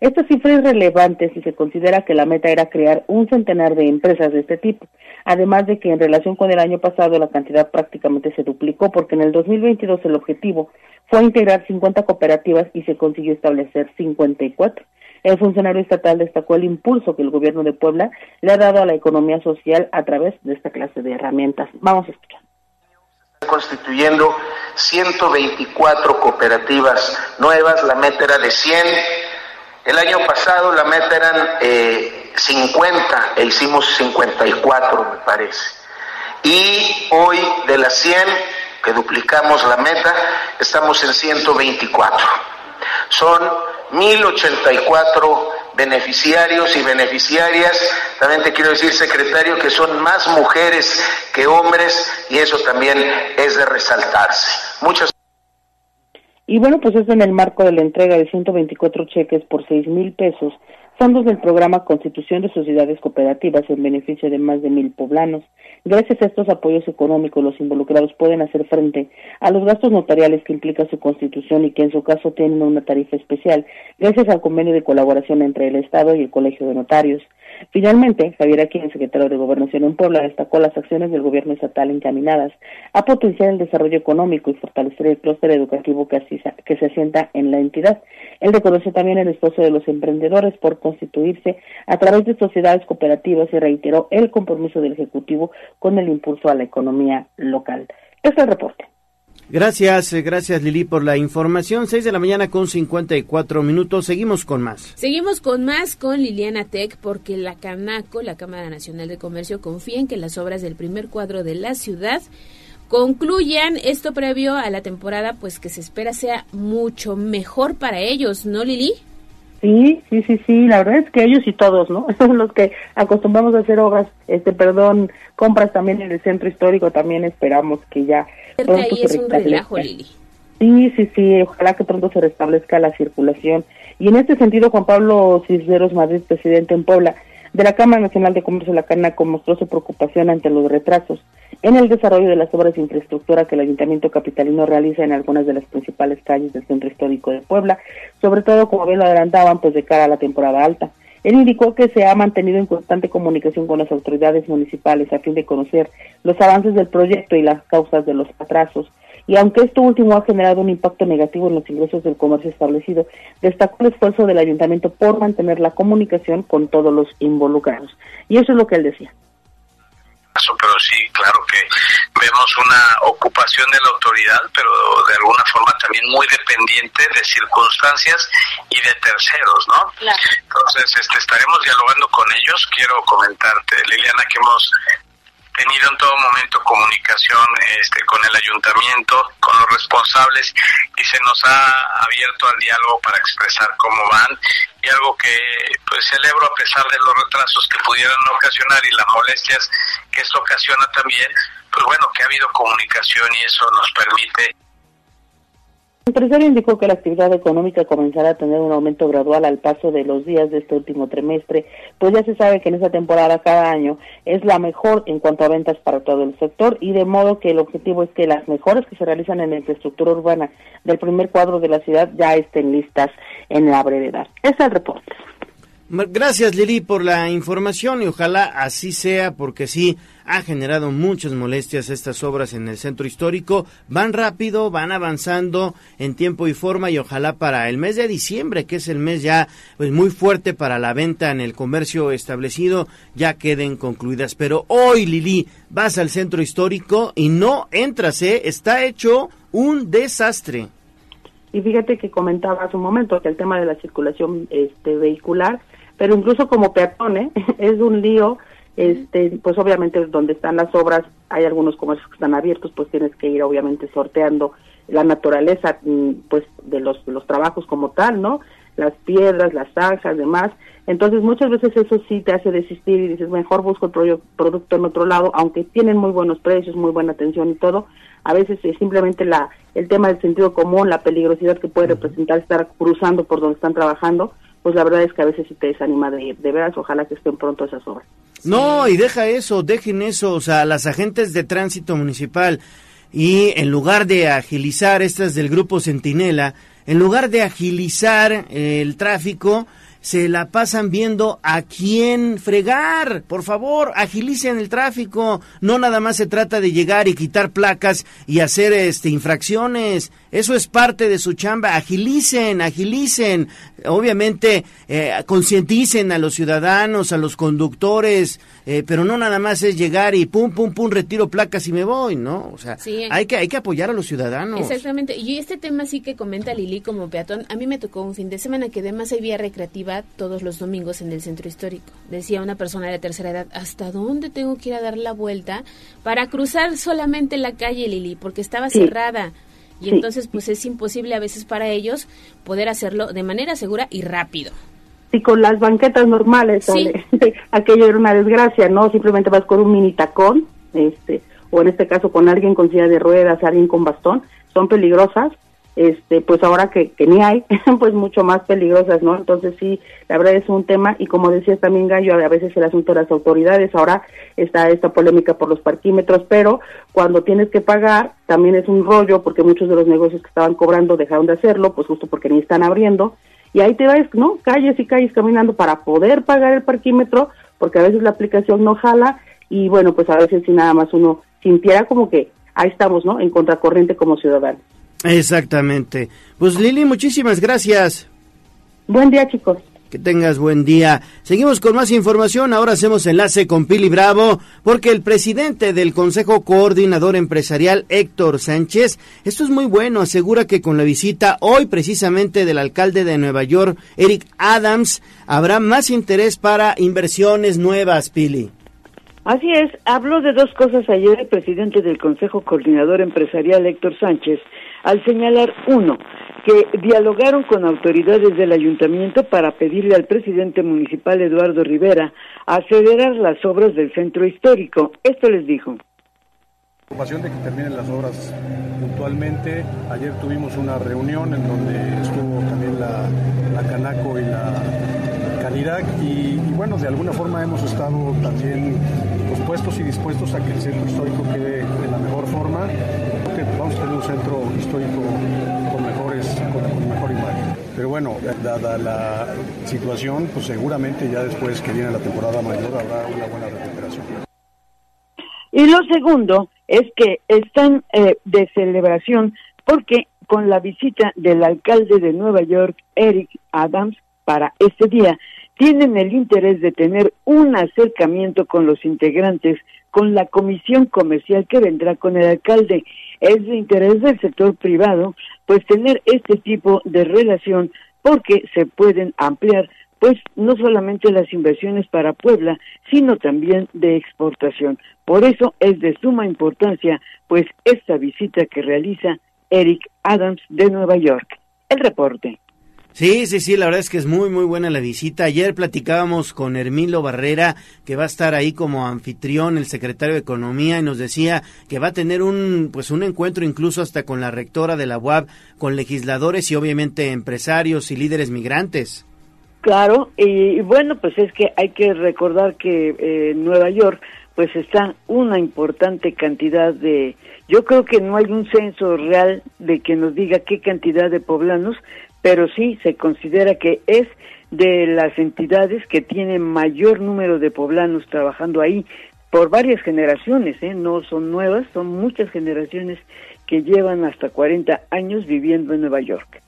Esta cifra es relevante si se considera que la meta era crear un centenar de empresas de este tipo, además de que en relación con el año pasado la cantidad prácticamente se duplicó porque en el 2022 el objetivo fue integrar 50 cooperativas y se consiguió establecer 54. El funcionario estatal destacó el impulso que el gobierno de Puebla le ha dado a la economía social a través de esta clase de herramientas. Vamos a escuchar constituyendo 124 cooperativas nuevas, la meta era de 100. El año pasado la meta eran eh, 50 e hicimos 54, me parece. Y hoy de las 100, que duplicamos la meta, estamos en 124. Son 1084 beneficiarios y beneficiarias. También te quiero decir, secretario, que son más mujeres que hombres y eso también es de resaltarse. Muchas y bueno, pues es en el marco de la entrega de 124 cheques por 6 mil pesos, fondos del programa Constitución de Sociedades Cooperativas en beneficio de más de mil poblanos. Gracias a estos apoyos económicos, los involucrados pueden hacer frente a los gastos notariales que implica su constitución y que en su caso tienen una tarifa especial, gracias al convenio de colaboración entre el Estado y el Colegio de Notarios. Finalmente, Javier Aquín, secretario de Gobernación en Puebla, destacó las acciones del gobierno estatal encaminadas a potenciar el desarrollo económico y fortalecer el clúster educativo que, que se asienta en la entidad. Él reconoció también el esfuerzo de los emprendedores por constituirse a través de sociedades cooperativas y reiteró el compromiso del Ejecutivo con el impulso a la economía local. Este es el reporte. Gracias, eh, gracias Lili por la información. 6 de la mañana con 54 minutos. Seguimos con más. Seguimos con más con Liliana Tech porque la Canaco, la Cámara Nacional de Comercio, confía en que las obras del primer cuadro de la ciudad concluyan esto previo a la temporada, pues que se espera sea mucho mejor para ellos, ¿no, Lili? Sí, sí, sí, sí, la verdad es que ellos y todos, ¿no? Son los que acostumbramos a hacer obras, este, perdón, compras también en el centro histórico, también esperamos que ya pronto se restablezca. Sí, sí, sí, ojalá que pronto se restablezca la circulación. Y en este sentido, Juan Pablo Cisneros Madrid, presidente en Puebla, de la Cámara Nacional de Comercio de la Canaco mostró su preocupación ante los retrasos en el desarrollo de las obras de infraestructura que el Ayuntamiento Capitalino realiza en algunas de las principales calles del centro histórico de Puebla, sobre todo, como bien lo adelantaban, pues de cara a la temporada alta. Él indicó que se ha mantenido en constante comunicación con las autoridades municipales a fin de conocer los avances del proyecto y las causas de los atrasos y aunque esto último ha generado un impacto negativo en los ingresos del comercio establecido, destacó el esfuerzo del ayuntamiento por mantener la comunicación con todos los involucrados. Y eso es lo que él decía pero sí, claro que vemos una ocupación de la autoridad, pero de alguna forma también muy dependiente de circunstancias y de terceros, ¿no? Entonces, este, estaremos dialogando con ellos. Quiero comentarte, Liliana, que hemos tenido en todo momento comunicación este, con el ayuntamiento, con los responsables y se nos ha abierto al diálogo para expresar cómo van. Y algo que pues celebro a pesar de los retrasos que pudieran ocasionar y las molestias que esto ocasiona también, pues bueno, que ha habido comunicación y eso nos permite el empresario indicó que la actividad económica comenzará a tener un aumento gradual al paso de los días de este último trimestre, pues ya se sabe que en esta temporada cada año es la mejor en cuanto a ventas para todo el sector y de modo que el objetivo es que las mejoras que se realizan en la infraestructura urbana del primer cuadro de la ciudad ya estén listas en la brevedad. Ese es el reporte. Gracias Lili por la información y ojalá así sea porque sí ha generado muchas molestias estas obras en el centro histórico. Van rápido, van avanzando en tiempo y forma y ojalá para el mes de diciembre, que es el mes ya pues, muy fuerte para la venta en el comercio establecido, ya queden concluidas. Pero hoy Lili vas al centro histórico y no entras, ¿eh? está hecho un desastre. Y fíjate que comentaba hace un momento que el tema de la circulación este, vehicular pero incluso como peatón, ¿eh? es un lío, este, pues obviamente donde están las obras, hay algunos comercios que están abiertos, pues tienes que ir obviamente sorteando la naturaleza, mm, pues de los, los trabajos como tal, ¿no? Las piedras, las zanjas, demás. Entonces muchas veces eso sí te hace desistir y dices, mejor busco el producto en otro lado, aunque tienen muy buenos precios, muy buena atención y todo. A veces es simplemente la, el tema del sentido común, la peligrosidad que puede representar estar cruzando por donde están trabajando, pues la verdad es que a veces sí te desanima de. De veras, ojalá que estén pronto esas obras. No, y deja eso, dejen eso, o sea, las agentes de tránsito municipal y en lugar de agilizar estas del grupo Centinela, en lugar de agilizar el tráfico, se la pasan viendo a quién fregar. Por favor, agilicen el tráfico. No nada más se trata de llegar y quitar placas y hacer este infracciones. Eso es parte de su chamba. Agilicen, agilicen. Obviamente, eh, concienticen a los ciudadanos, a los conductores, eh, pero no nada más es llegar y pum, pum, pum, retiro placas y me voy, ¿no? O sea, hay, que, hay que apoyar a los ciudadanos. Exactamente. Y este tema sí que comenta Lili como peatón. A mí me tocó un fin de semana que además hay vía recreativa todos los domingos en el centro histórico. Decía una persona de tercera edad, ¿hasta dónde tengo que ir a dar la vuelta para cruzar solamente la calle Lili? Porque estaba cerrada y entonces pues es imposible a veces para ellos poder hacerlo de manera segura y rápido. Y con las banquetas normales, aquello era una desgracia, ¿no? Simplemente vas con un mini tacón, este, o en este caso con alguien con silla de ruedas, alguien con bastón, son peligrosas este pues ahora que, que ni hay pues mucho más peligrosas no entonces sí la verdad es un tema y como decías también Gallo a veces el asunto de las autoridades ahora está esta polémica por los parquímetros pero cuando tienes que pagar también es un rollo porque muchos de los negocios que estaban cobrando dejaron de hacerlo pues justo porque ni están abriendo y ahí te vas no calles y calles caminando para poder pagar el parquímetro porque a veces la aplicación no jala y bueno pues a veces si nada más uno sintiera como que ahí estamos no en contracorriente como ciudadanos Exactamente. Pues Lili, muchísimas gracias. Buen día, chicos. Que tengas buen día. Seguimos con más información. Ahora hacemos enlace con Pili Bravo, porque el presidente del Consejo Coordinador Empresarial, Héctor Sánchez, esto es muy bueno, asegura que con la visita hoy precisamente del alcalde de Nueva York, Eric Adams, habrá más interés para inversiones nuevas, Pili. Así es, habló de dos cosas ayer el presidente del Consejo Coordinador Empresarial, Héctor Sánchez, al señalar, uno, que dialogaron con autoridades del ayuntamiento para pedirle al presidente municipal, Eduardo Rivera, acelerar las obras del centro histórico. Esto les dijo. Preocupación de que terminen las obras puntualmente. Ayer tuvimos una reunión en donde estuvo también la, Canaco y la Canirac y, y, bueno, de alguna forma hemos estado también dispuestos y dispuestos a que el centro histórico quede de la mejor forma vamos a tener un histórico con mejores, con, mejor imagen. Pero bueno, dada la situación, pues seguramente ya después que viene la temporada mayor habrá una buena recuperación. Y lo segundo es que están eh, de celebración porque con la visita del alcalde de Nueva York, Eric Adams, para este día, tienen el interés de tener un acercamiento con los integrantes, con la comisión comercial que vendrá con el alcalde es de interés del sector privado, pues tener este tipo de relación porque se pueden ampliar pues no solamente las inversiones para Puebla, sino también de exportación. Por eso es de suma importancia pues esta visita que realiza Eric Adams de Nueva York. El reporte. Sí, sí, sí, la verdad es que es muy, muy buena la visita. Ayer platicábamos con Hermilo Barrera, que va a estar ahí como anfitrión, el secretario de Economía, y nos decía que va a tener un, pues un encuentro incluso hasta con la rectora de la UAB, con legisladores y obviamente empresarios y líderes migrantes. Claro, y bueno, pues es que hay que recordar que eh, Nueva York pues está una importante cantidad de, yo creo que no hay un censo real de que nos diga qué cantidad de poblanos, pero sí se considera que es de las entidades que tienen mayor número de poblanos trabajando ahí por varias generaciones, ¿eh? no son nuevas, son muchas generaciones que llevan hasta 40 años viviendo en Nueva York.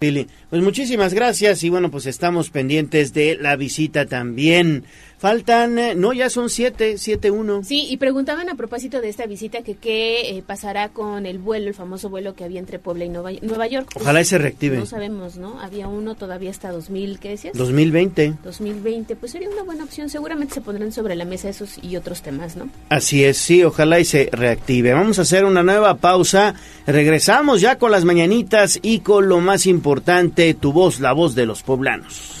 Pues muchísimas gracias y bueno, pues estamos pendientes de la visita también. Faltan, eh, no, ya son siete, siete, uno. Sí, y preguntaban a propósito de esta visita que qué eh, pasará con el vuelo, el famoso vuelo que había entre Puebla y Nueva, Nueva York. Ojalá se reactive. No sabemos, ¿no? Había uno todavía hasta 2000, ¿qué decías? 2020. 2020, pues sería una buena opción. Seguramente se pondrán sobre la mesa esos y otros temas, ¿no? Así es, sí, ojalá y se reactive. Vamos a hacer una nueva pausa. Regresamos ya con las mañanitas y con lo más importante, tu voz, la voz de los poblanos.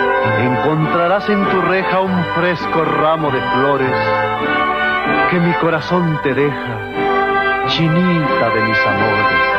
Encontrarás en tu reja un fresco ramo de flores que mi corazón te deja, chinita de mis amores.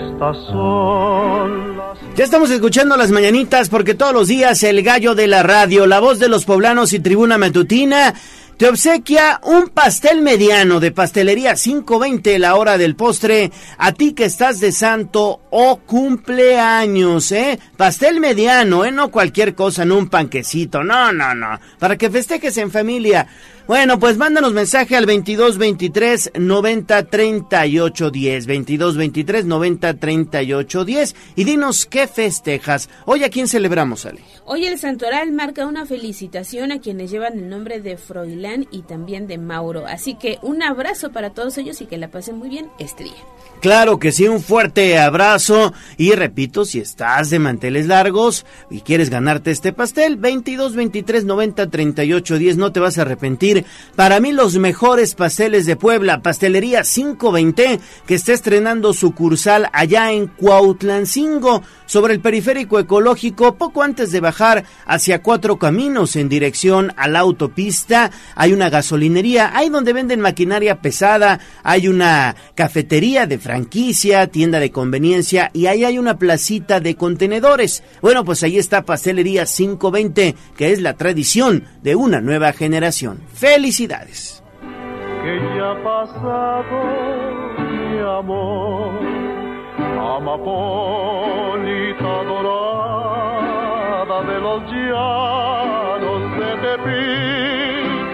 Estas son las... Ya estamos escuchando las mañanitas porque todos los días el gallo de la radio, la voz de los poblanos y tribuna matutina te obsequia un pastel mediano de pastelería 520 la hora del postre a ti que estás de santo o cumpleaños, ¿eh? Pastel mediano, ¿eh? No cualquier cosa, no un panquecito, no, no, no. Para que festejes en familia. Bueno, pues mándanos mensaje al 22 23 90 38 10. 22 23 90 38 10. Y dinos qué festejas. Hoy a quién celebramos, Ale. Hoy el Santoral marca una felicitación a quienes llevan el nombre de Froilán y también de Mauro. Así que un abrazo para todos ellos y que la pasen muy bien día. Claro que sí, un fuerte abrazo. Y repito, si estás de manteles largos y quieres ganarte este pastel, 22 23 90 38 10, no te vas a arrepentir. Para mí, los mejores pasteles de Puebla, Pastelería 520, que está estrenando sucursal allá en Cuautlancingo, sobre el periférico ecológico, poco antes de bajar hacia Cuatro Caminos en dirección a la autopista. Hay una gasolinería, ahí donde venden maquinaria pesada, hay una cafetería de franquicia, tienda de conveniencia y ahí hay una placita de contenedores. Bueno, pues ahí está Pastelería 520, que es la tradición de una nueva generación. ¡Felicidades! Que ya ha pasado mi amor, amapolita dorada de los llanos de Tepic.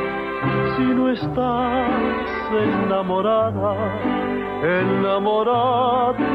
Si no estás enamorada, enamorate.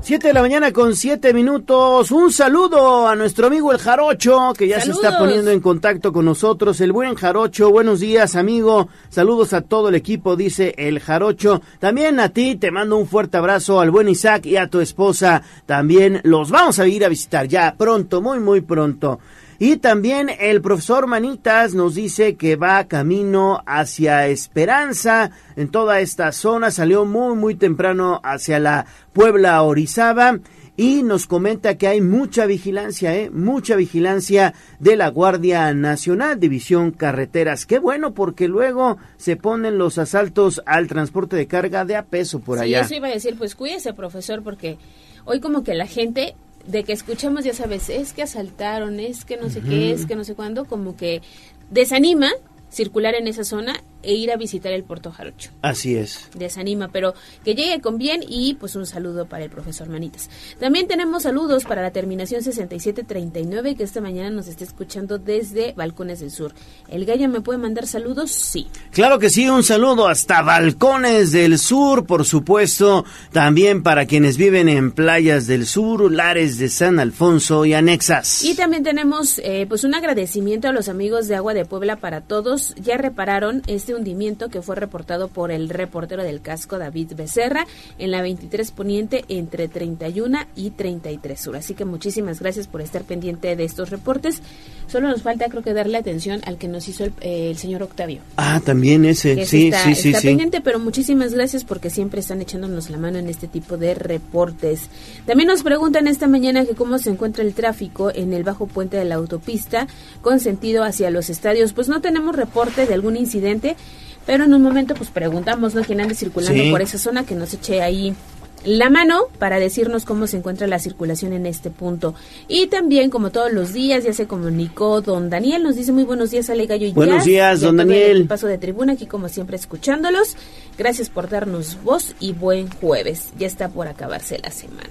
7 de la mañana con 7 minutos. Un saludo a nuestro amigo el Jarocho, que ya se está poniendo en contacto con nosotros. El buen Jarocho, buenos días, amigo. Saludos a todo el equipo, dice el Jarocho. También a ti te mando un fuerte abrazo al buen Isaac y a tu esposa. También los vamos a ir a visitar ya pronto, muy, muy pronto. Y también el profesor Manitas nos dice que va camino hacia Esperanza. En toda esta zona salió muy, muy temprano hacia la Puebla Orizaba. Y nos comenta que hay mucha vigilancia, ¿eh? Mucha vigilancia de la Guardia Nacional, División Carreteras. Qué bueno, porque luego se ponen los asaltos al transporte de carga de a peso por Sí, allá. eso iba a decir, pues cuídese, profesor, porque hoy como que la gente de que escuchamos, ya sabes, es que asaltaron, es que no sé qué, es que no sé cuándo, como que desanima circular en esa zona e ir a visitar el Puerto Jarocho. Así es. Desanima, pero que llegue con bien y pues un saludo para el profesor Manitas. También tenemos saludos para la terminación 6739 que esta mañana nos está escuchando desde Balcones del Sur. ¿El gallo me puede mandar saludos? Sí. Claro que sí, un saludo hasta Balcones del Sur, por supuesto, también para quienes viven en playas del sur, lares de San Alfonso y anexas. Y también tenemos eh, pues un agradecimiento a los amigos de Agua de Puebla para todos. Ya repararon este hundimiento que fue reportado por el reportero del casco David Becerra en la 23 Poniente entre 31 y 33 Sur. Así que muchísimas gracias por estar pendiente de estos reportes. Solo nos falta creo que darle atención al que nos hizo el, eh, el señor Octavio. Ah, también ese, que sí, está, sí, sí, está sí. pendiente, pero muchísimas gracias porque siempre están echándonos la mano en este tipo de reportes. También nos preguntan esta mañana que cómo se encuentra el tráfico en el bajo puente de la autopista con sentido hacia los estadios. Pues no tenemos reporte de algún incidente, pero en un momento pues preguntamos, ¿no? Quien ande circulando Sí. por esa zona que nos eche ahí la mano para decirnos cómo se encuentra la circulación en este punto. Y también, como todos los días, ya se comunicó don Daniel, nos dice muy buenos días, Ale Gallo y Buenos días, don Daniel. Paso de tribuna aquí como siempre escuchándolos. Gracias por darnos voz y buen jueves. Ya está por acabarse la semana.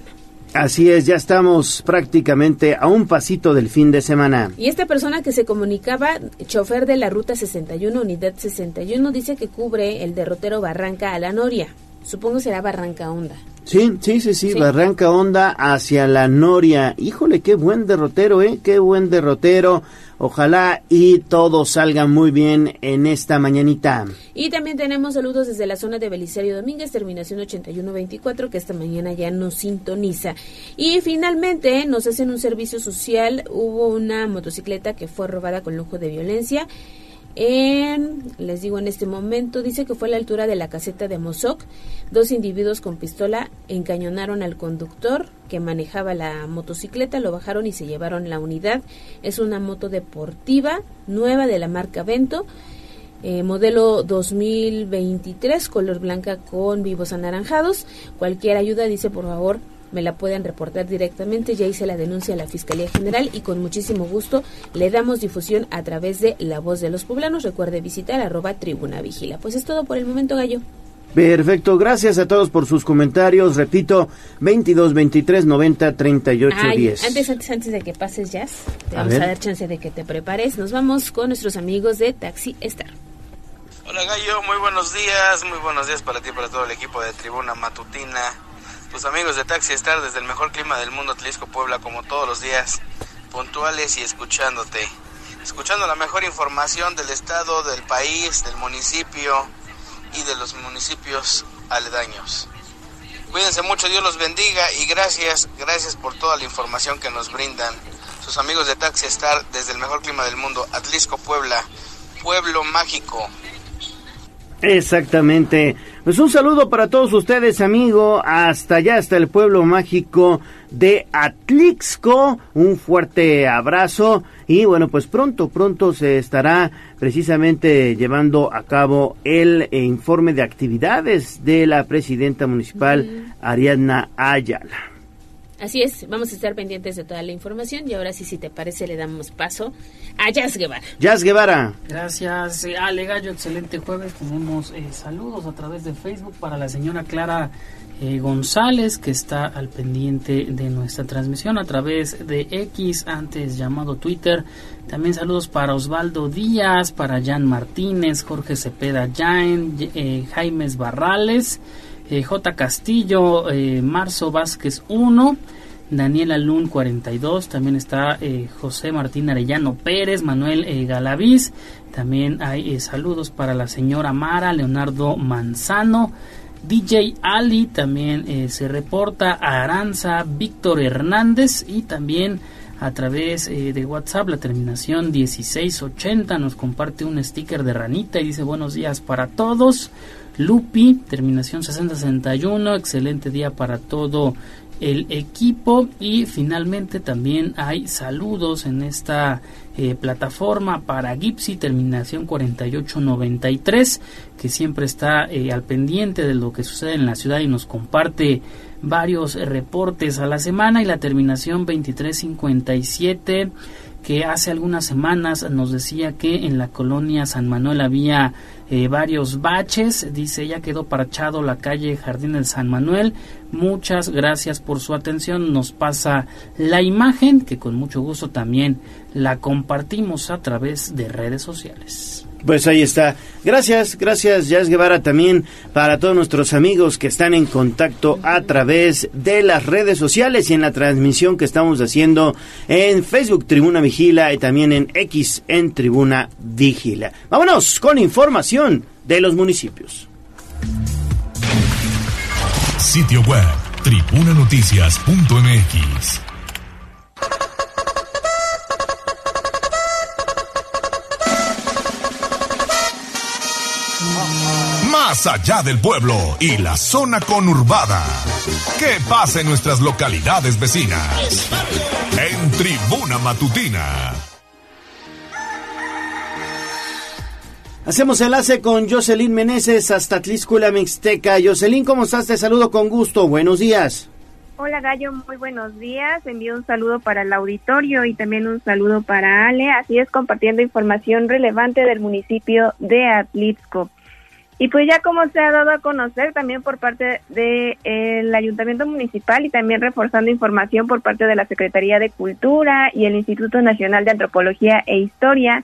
Así es, ya estamos prácticamente a un pasito del fin de semana. Y esta persona que se comunicaba, chofer de la ruta 61, unidad 61, dice que cubre el derrotero Barranca a la Noria. Supongo será Barranca Honda. Sí, sí, sí, sí, Barranca Honda hacia la Noria. Híjole, qué buen derrotero, ¿eh? Qué buen derrotero. Ojalá y todo salga muy bien en esta mañanita. Y también tenemos saludos desde la zona de Belisario Domínguez, terminación 8124, que esta mañana ya nos sintoniza. Y finalmente nos hacen un servicio social. Hubo una motocicleta que fue robada con lujo de violencia en, les digo en este momento, dice que fue a la altura de la caseta de Mozoc. Dos individuos con pistola encañonaron al conductor que manejaba la motocicleta, lo bajaron y se llevaron la unidad. Es una moto deportiva nueva de la marca Vento. Eh, modelo 2023, color blanca con vivos anaranjados. Cualquier ayuda, dice por favor, me la pueden reportar directamente. Ya hice la denuncia a la Fiscalía General y con muchísimo gusto le damos difusión a través de La Voz de los Poblanos. Recuerde visitar arroba Tribuna Vigila. Pues es todo por el momento, Gallo. Perfecto, gracias a todos por sus comentarios. Repito, 22 23 90 38 10. Antes, antes, antes de que pases, Jazz, te vamos a dar chance de que te prepares. Nos vamos con nuestros amigos de Taxi Star. Hola Gallo, muy buenos días, muy buenos días para ti y para todo el equipo de Tribuna Matutina tus amigos de Taxi Star desde el mejor clima del mundo, Tlisco Puebla, como todos los días, puntuales y escuchándote. Escuchando la mejor información del estado, del país, del municipio y de los municipios aledaños. Cuídense mucho, Dios los bendiga y gracias, gracias por toda la información que nos brindan sus amigos de Taxi Star desde el mejor clima del mundo, Atlisco Puebla, pueblo mágico. Exactamente. Pues un saludo para todos ustedes, amigo, hasta allá, hasta el pueblo mágico de Atlixco. Un fuerte abrazo y bueno, pues pronto, pronto se estará precisamente llevando a cabo el informe de actividades de la presidenta municipal Ariadna Ayala. Así es, vamos a estar pendientes de toda la información y ahora sí, si te parece, le damos paso a Jazz Guevara. Jazz Guevara. Gracias, eh, Ale Gallo, excelente jueves. Tenemos eh, saludos a través de Facebook para la señora Clara eh, González, que está al pendiente de nuestra transmisión a través de X, antes llamado Twitter. También saludos para Osvaldo Díaz, para Jan Martínez, Jorge Cepeda Jaén, Jaimes Barrales. Eh, J. Castillo, eh, Marzo Vázquez 1, Daniela Lun 42, también está eh, José Martín Arellano Pérez, Manuel Galaviz, también hay saludos para la señora Mara, Leonardo Manzano, DJ Ali también se reporta, Aranza, Víctor Hernández y también a través de WhatsApp la terminación 1680 nos comparte un sticker de ranita y dice buenos días para todos. Lupi, terminación 6061, excelente día para todo el equipo. Y finalmente también hay saludos en esta eh, plataforma para Gipsy terminación 4893 que siempre está eh, al pendiente de lo que sucede en la ciudad y nos comparte varios reportes a la semana. Y la terminación 2357 que hace algunas semanas nos decía que en la colonia San Manuel había eh, varios baches. Dice, ya quedó parchado la calle Jardín del San Manuel. Muchas gracias por su atención. Nos pasa la imagen que con mucho gusto también la compartimos a través de redes sociales. Pues ahí está. Gracias, gracias Jazz Guevara también para todos nuestros amigos que están en contacto a través de las redes sociales y en la transmisión que estamos haciendo en Facebook Tribuna Vigila y también en X en Tribuna Vigila. Vámonos con información de los municipios. Sitio web tribunanoticias.mx más allá del pueblo y la zona conurbada. ¿Qué pasa en nuestras localidades vecinas? En Tribuna Matutina. Hacemos enlace con Jocelyn Meneses hasta Tliscula Mixteca. Jocelyn, ¿cómo estás? Te saludo con gusto. Buenos días. Hola Gallo, muy buenos días. Envío un saludo para el auditorio y también un saludo para Ale. Así es, compartiendo información relevante del municipio de Atlixco. Y pues ya como se ha dado a conocer también por parte del Ayuntamiento Municipal y también reforzando información por parte de la Secretaría de Cultura y el Instituto Nacional de Antropología e Historia,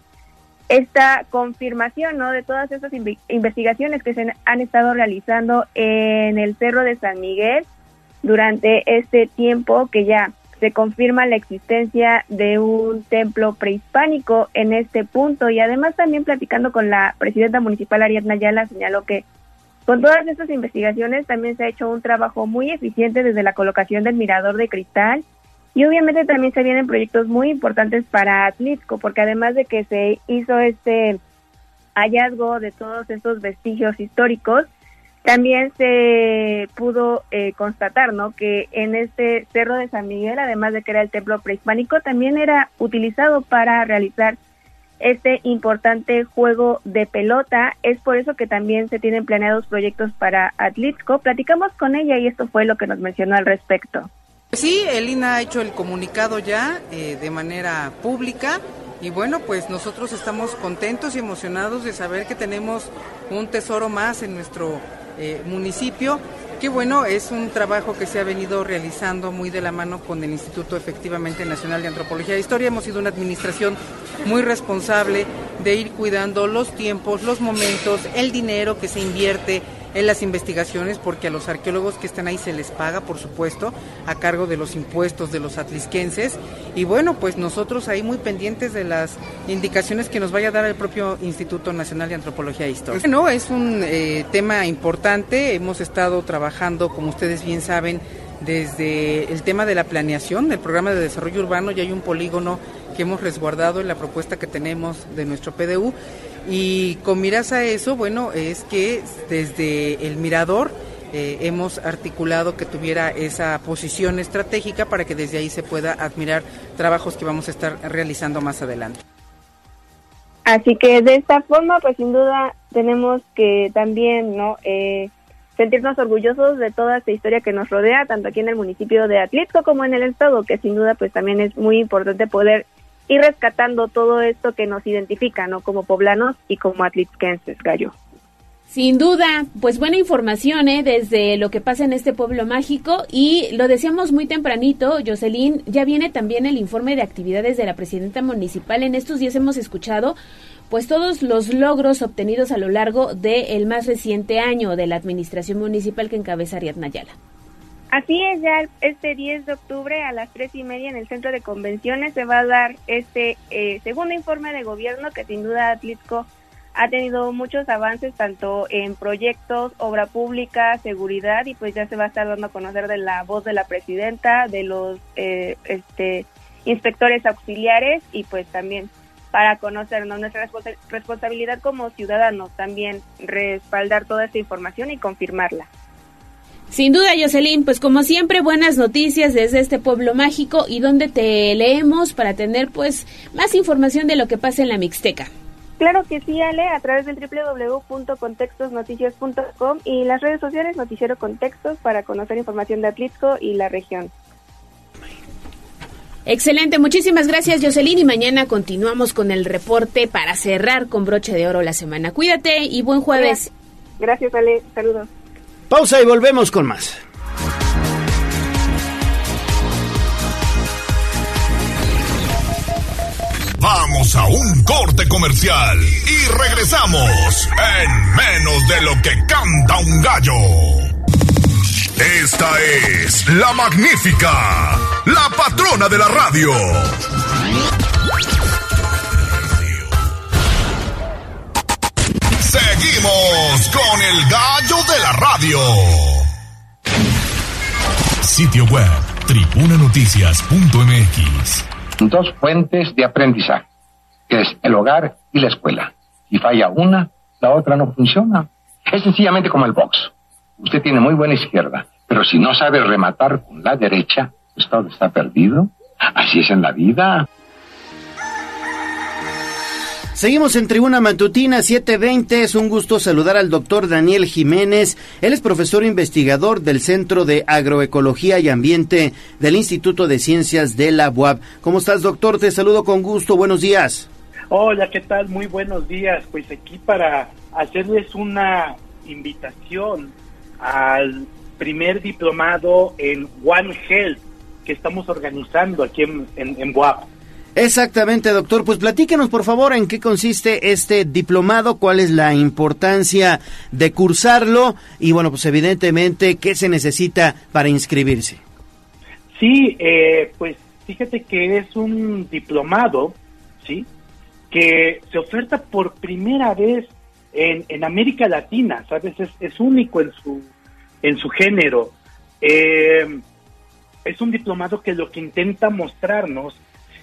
esta confirmación ¿no? de todas estas investigaciones que se han estado realizando en el Cerro de San Miguel durante este tiempo que ya se confirma la existencia de un templo prehispánico en este punto. Y además también platicando con la presidenta municipal Ariadna Ayala señaló que con todas estas investigaciones también se ha hecho un trabajo muy eficiente desde la colocación del mirador de cristal. Y obviamente también se vienen proyectos muy importantes para Atlixco porque además de que se hizo este hallazgo de todos estos vestigios históricos, también se pudo eh, constatar, ¿no? Que en este cerro de San Miguel, además de que era el templo prehispánico, también era utilizado para realizar este importante juego de pelota. Es por eso que también se tienen planeados proyectos para Atlixco. Platicamos con ella y esto fue lo que nos mencionó al respecto. Sí, Elina ha hecho el comunicado ya eh, de manera pública y bueno, pues nosotros estamos contentos y emocionados de saber que tenemos un tesoro más en nuestro eh, municipio. Que bueno, es un trabajo que se ha venido realizando muy de la mano con el Instituto efectivamente Nacional de Antropología e Historia. Hemos sido una administración muy responsable de ir cuidando los tiempos, los momentos, el dinero que se invierte en las investigaciones, porque a los arqueólogos que están ahí se les paga, por supuesto, a cargo de los impuestos de los atlisquenses. Y bueno, pues nosotros ahí muy pendientes de las indicaciones que nos vaya a dar el propio Instituto Nacional de Antropología e Historia. Bueno, es un eh, tema importante, hemos estado trabajando, como ustedes bien saben, desde el tema de la planeación del programa de desarrollo urbano, ya hay un polígono que hemos resguardado en la propuesta que tenemos de nuestro PDU y con miras a eso, bueno, es que desde el mirador eh, hemos articulado que tuviera esa posición estratégica para que desde ahí se pueda admirar trabajos que vamos a estar realizando más adelante. Así que de esta forma, pues sin duda tenemos que también, ¿no? Eh, sentirnos orgullosos de toda esta historia que nos rodea, tanto aquí en el municipio de Atlixco como en el estado, que sin duda pues también es muy importante poder y rescatando todo esto que nos identifica, ¿no? Como poblanos y como atlixquenses, Gallo. Sin duda, pues buena información ¿eh? desde lo que pasa en este pueblo mágico y lo decíamos muy tempranito, Jocelyn, ya viene también el informe de actividades de la presidenta municipal. En estos días hemos escuchado pues todos los logros obtenidos a lo largo del más reciente año de la administración municipal que encabeza Ariadna Ayala. Así es, ya este 10 de octubre a las tres y media en el centro de convenciones se va a dar este eh, segundo informe de gobierno que sin duda Atlixco ha tenido muchos avances tanto en proyectos, obra pública, seguridad y pues ya se va a estar dando a conocer de la voz de la presidenta, de los eh, este, inspectores auxiliares y pues también para conocernos nuestra responsabilidad como ciudadanos también respaldar toda esta información y confirmarla. Sin duda, Jocelyn, pues como siempre, buenas noticias desde este pueblo mágico y donde te leemos para tener pues más información de lo que pasa en la Mixteca. Claro que sí, Ale, a través del www.contextosnoticias.com y las redes sociales Noticiero Contextos para conocer información de Atlixco y la región. Excelente, muchísimas gracias Jocelyn y mañana continuamos con el reporte para cerrar con broche de oro la semana. Cuídate y buen jueves. Gracias, Ale, saludos. Pausa y volvemos con más. Vamos a un corte comercial y regresamos en menos de lo que canta un gallo. Esta es la magnífica, la patrona de la radio. Seguimos con el gallo de la radio. Sitio web, tribunanoticias.mx. Dos fuentes de aprendizaje, que es el hogar y la escuela. Si falla una, la otra no funciona. Es sencillamente como el box. Usted tiene muy buena izquierda, pero si no sabe rematar con la derecha, pues todo está perdido. Así es en la vida. Seguimos en Tribuna Matutina 720. Es un gusto saludar al doctor Daniel Jiménez. Él es profesor investigador del Centro de Agroecología y Ambiente del Instituto de Ciencias de la UAB. ¿Cómo estás, doctor? Te saludo con gusto. Buenos días. Hola, ¿qué tal? Muy buenos días. Pues aquí para hacerles una invitación al primer diplomado en One Health que estamos organizando aquí en, en, en Exactamente, doctor. Pues platíquenos, por favor, en qué consiste este diplomado, cuál es la importancia de cursarlo y, bueno, pues evidentemente, qué se necesita para inscribirse. Sí, eh, pues fíjate que es un diplomado, ¿sí? Que se oferta por primera vez en, en América Latina, ¿sabes? Es, es único en su, en su género. Eh, es un diplomado que lo que intenta mostrarnos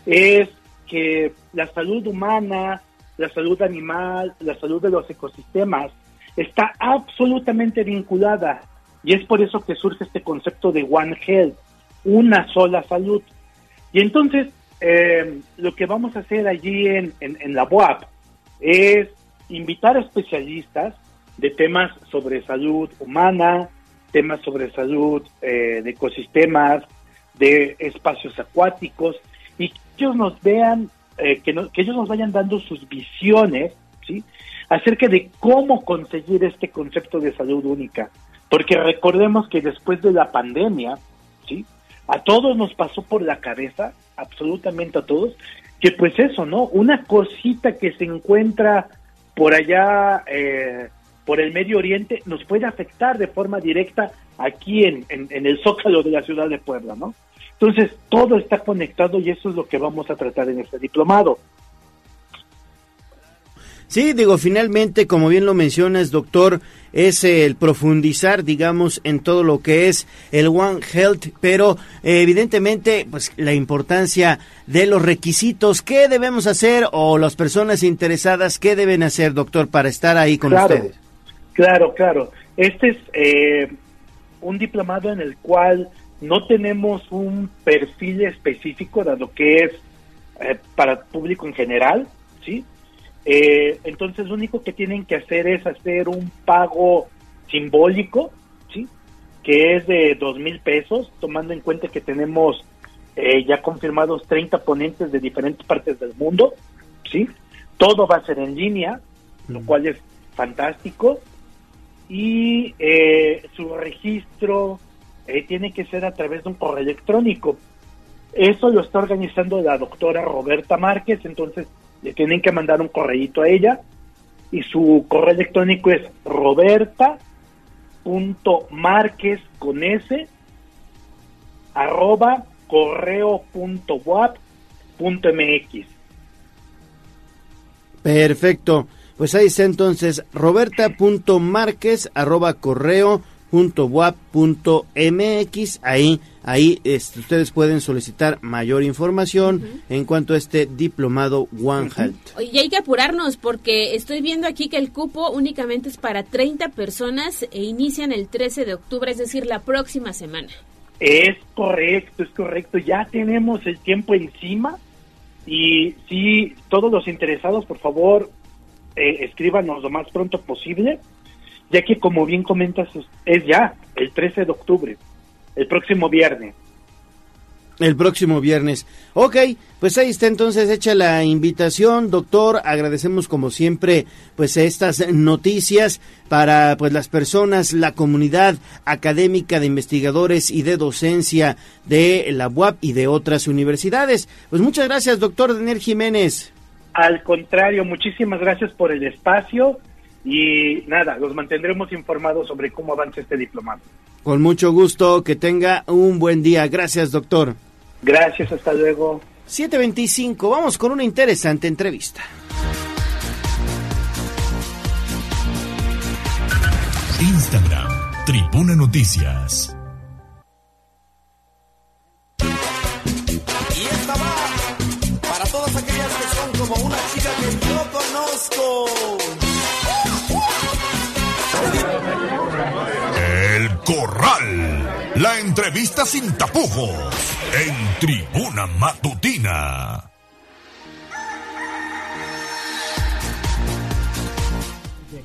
es que la salud humana, la salud animal, la salud de los ecosistemas está absolutamente vinculada y es por eso que surge este concepto de One Health, una sola salud. Y entonces eh, lo que vamos a hacer allí en, en, la UAP es invitar a especialistas de temas sobre salud humana, temas sobre salud eh, de ecosistemas, de espacios acuáticos, y ellos nos vean, eh, que, que ellos nos vayan dando sus visiones, ¿sí? Acerca de cómo conseguir este concepto de salud única. Porque recordemos que después de la pandemia, ¿sí? A todos nos pasó por la cabeza, absolutamente a todos, que pues eso, ¿no? Una cosita que se encuentra por allá, eh, por el Medio Oriente, nos puede afectar de forma directa aquí en, en el zócalo de la ciudad de Puebla, ¿no? Entonces, todo está conectado y eso es lo que vamos a tratar en este diplomado. Sí, digo, finalmente, como bien lo mencionas, doctor, es el profundizar, digamos, en todo lo que es el One Health, pero eh, evidentemente, pues la importancia de los requisitos, ¿qué debemos hacer o las personas interesadas, qué deben hacer, doctor, para estar ahí con ustedes? Claro, claro. Este es eh, un diplomado en el cual no tenemos un perfil específico dado que es eh, para público en general, ¿sí? Eh, entonces lo único que tienen que hacer es hacer un pago simbólico, ¿sí? Que es de dos mil pesos, tomando en cuenta que tenemos eh, ya confirmados 30 ponentes de diferentes partes del mundo, ¿sí? Todo va a ser en línea, lo cual es fantástico. Y su registro, eh, tiene que ser a través de un correo electrónico. Eso lo está organizando la doctora Roberta Márquez, entonces le tienen que mandar un correíto a ella y su correo electrónico es roberta.márquez con s arroba correo.wap.mx. Perfecto. Pues ahí está entonces roberta.márquez arroba correo .wap.mx ahí ahí este, ustedes pueden solicitar mayor información en cuanto a este diplomado One Health. Y hay que apurarnos porque estoy viendo aquí que el cupo únicamente es para 30 personas e inician el 13 de octubre, es decir, la próxima semana. Es correcto, es correcto. Ya tenemos el tiempo encima y si todos los interesados, por favor, eh, escríbanos lo más pronto posible ya que como bien comentas es ya el 13 de octubre, el próximo viernes. El próximo viernes. Ok, pues ahí está entonces hecha la invitación, doctor. Agradecemos como siempre pues estas noticias para pues las personas, la comunidad académica de investigadores y de docencia de la UAP y de otras universidades. Pues muchas gracias, doctor Daniel Jiménez. Al contrario, muchísimas gracias por el espacio y nada, los mantendremos informados sobre cómo avanza este diplomado. Con mucho gusto, que tenga un buen día. Gracias, doctor. Gracias, hasta luego. 725, vamos con una interesante entrevista. Instagram, Tribuna Noticias. Y esta va para todas aquellas que son como una chica que yo conozco. Corral. La entrevista sin tapujos en Tribuna Matutina.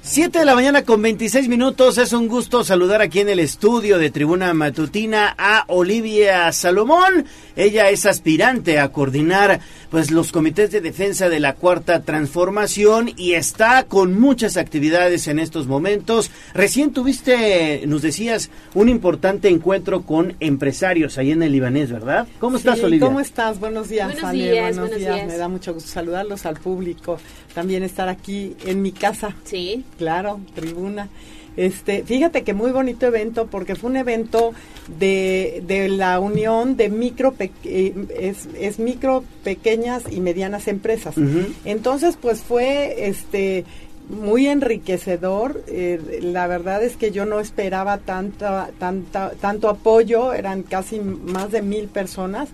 Siete de la mañana con 26 minutos. Es un gusto saludar aquí en el estudio de Tribuna Matutina a Olivia Salomón. Ella es aspirante a coordinar pues los comités de defensa de la cuarta transformación y está con muchas actividades en estos momentos. Recién tuviste, nos decías, un importante encuentro con empresarios ahí en el Libanés, ¿verdad? ¿Cómo estás, Olivia? ¿Cómo estás? Buenos días, Buenos Ale. días, Buenos buenos días. días. Me da mucho gusto saludarlos al público. También estar aquí en mi casa. Sí. Claro, tribuna. Este, fíjate que muy bonito evento porque fue un evento de, de la unión de micro, pe- eh, es, es micro, pequeñas y medianas empresas. Entonces, pues fue este muy enriquecedor. eh, la verdad es que yo no esperaba tanta, tanta, tanto apoyo, eran casi más de mil personas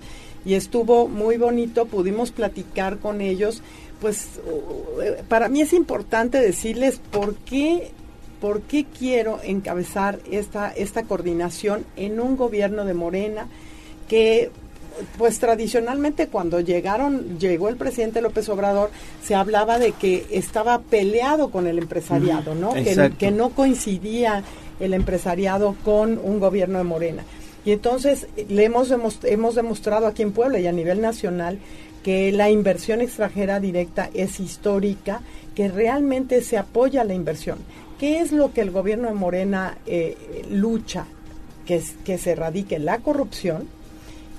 y estuvo muy bonito. Pudimos platicar con ellos. Pues para mí es importante decirles por qué ¿por qué quiero encabezar esta, esta coordinación en un gobierno de Morena que pues tradicionalmente cuando llegaron llegó el presidente López Obrador se hablaba de que estaba peleado con el empresariado, ¿no? Que, no coincidía el empresariado con un gobierno de Morena. Y entonces le hemos, hemos demostrado aquí en Puebla y a nivel nacional que la inversión extranjera directa es histórica, que realmente se apoya la inversión. ¿Qué es lo que el gobierno de Morena eh, lucha? Que, es- que se erradique la corrupción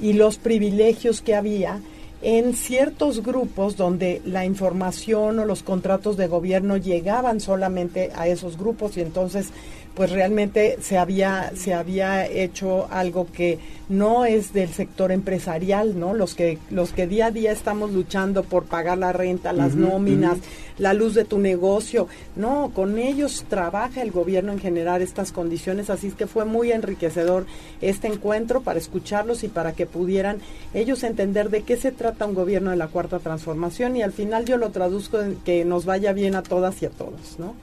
y los privilegios que había en ciertos grupos donde la información o los contratos de gobierno llegaban solamente a esos grupos y entonces pues realmente se había se había hecho algo que no es del sector empresarial, ¿no? Los que los que día a día estamos luchando por pagar la renta, las nóminas, la luz de tu negocio. No, con ellos trabaja el gobierno en generar estas condiciones, así es que fue muy enriquecedor este encuentro para escucharlos y para que pudieran ellos entender de qué se trata un gobierno de la cuarta transformación y al final yo lo traduzco en que nos vaya bien a todas y a todos, ¿no?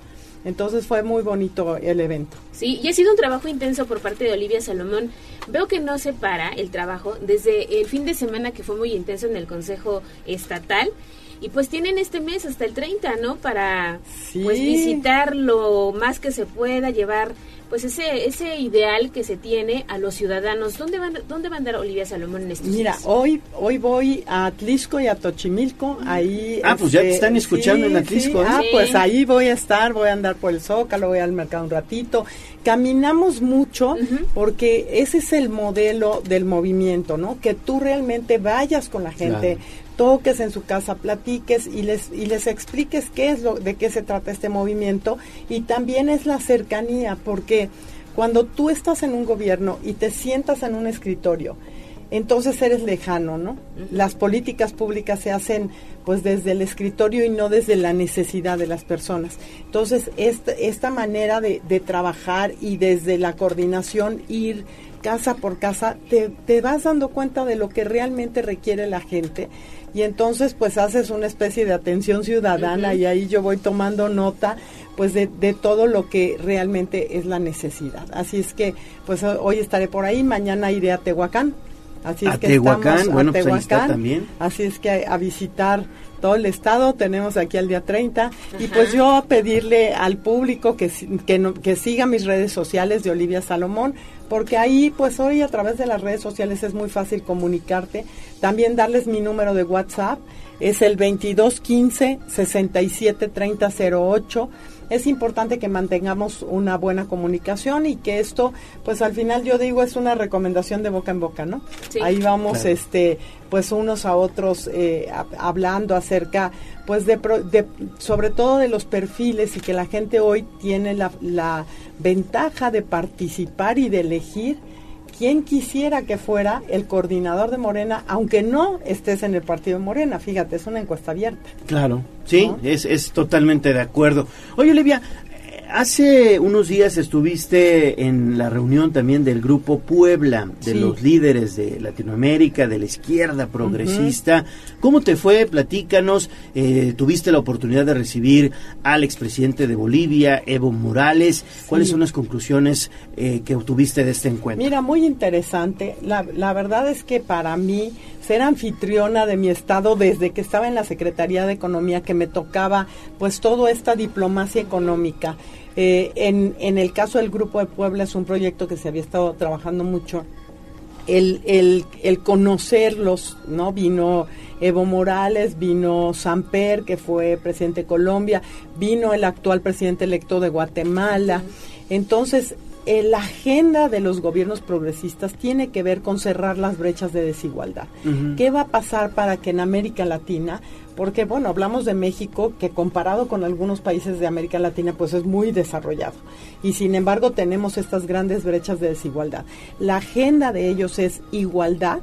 Entonces fue muy bonito el evento. Sí, y ha sido un trabajo intenso por parte de Olivia Salomón. Veo que no se para el trabajo desde el fin de semana que fue muy intenso en el Consejo Estatal. Y pues tienen este mes hasta el 30, ¿no? Para pues visitar lo más que se pueda, llevar pues ese ese ideal que se tiene a los ciudadanos. ¿Dónde van dónde va a andar Olivia Salomón en estos Mira, días? hoy hoy voy a Atlisco y a Tochimilco, ahí... Ah, pues ya te están escuchando en Atlisco, ¿eh? Ah, Sí. pues ahí voy a estar, voy a andar por el Zócalo, voy al mercado un ratito. Caminamos mucho porque ese es el modelo del movimiento, ¿no? Que tú realmente vayas con la gente, Claro. Toques en su casa, platiques y les y les expliques qué es lo de qué se trata este movimiento y también es la cercanía porque cuando tú estás en un gobierno y te sientas en un escritorio entonces eres lejano, ¿no? Las políticas públicas se hacen pues desde el escritorio y no desde la necesidad de las personas. Entonces, esta, esta manera de, de trabajar y desde la coordinación ir casa por casa, te, te vas dando cuenta de lo que realmente requiere la gente y entonces pues haces una especie de atención ciudadana y ahí yo voy tomando nota pues de, de todo lo que realmente es la necesidad. Así es que pues ho- hoy estaré por ahí, mañana iré a Tehuacán. Así es A que Tehuacán, estamos a bueno, pues ahí está Tehuacán. también. Así es que a visitar todo el estado, tenemos aquí al día 30 y pues yo a pedirle al público que, que, no- que siga mis redes sociales de Olivia Salomón, porque ahí pues hoy a través de las redes sociales es muy fácil comunicarte, también darles mi número de WhatsApp, es el 2215 67 30 08 es importante que mantengamos una buena comunicación y que esto, pues al final yo digo, es una recomendación de boca en boca, ¿no? Sí. Ahí vamos, Claro. este, pues unos a otros eh, hab- hablando acerca, pues de, pro- de, sobre todo de los perfiles y que la gente hoy tiene la, la ventaja de participar y de elegir quién quisiera que fuera el coordinador de Morena, aunque no estés en el partido de Morena, fíjate, es una encuesta abierta. Claro, sí, es, es totalmente de acuerdo. Oye, Olivia, hace unos días estuviste en la reunión también del grupo Puebla, de Sí. los líderes de Latinoamérica, de la izquierda progresista. ¿Cómo te fue? Platícanos. Eh, tuviste la oportunidad de recibir al expresidente de Bolivia, Evo Morales. ¿Cuáles son las conclusiones eh, que obtuviste de este encuentro? Mira, muy interesante. La, la verdad es que para mí, ser anfitriona de mi estado desde que estaba en la Secretaría de Economía, que me tocaba pues toda esta diplomacia económica. Eh, en, en el caso del Grupo de Puebla es un proyecto que se había estado trabajando mucho. El, el, el conocerlos, ¿no? Vino Evo Morales, vino Samper, que fue presidente de Colombia, vino el actual presidente electo de Guatemala. Entonces, eh, la agenda de los gobiernos progresistas tiene que ver con cerrar las brechas de desigualdad. ¿Qué va a pasar para que en América Latina, porque bueno, hablamos de México, que comparado con algunos países de América Latina, pues es muy desarrollado. Y sin embargo tenemos estas grandes brechas de desigualdad. La agenda de ellos es igualdad,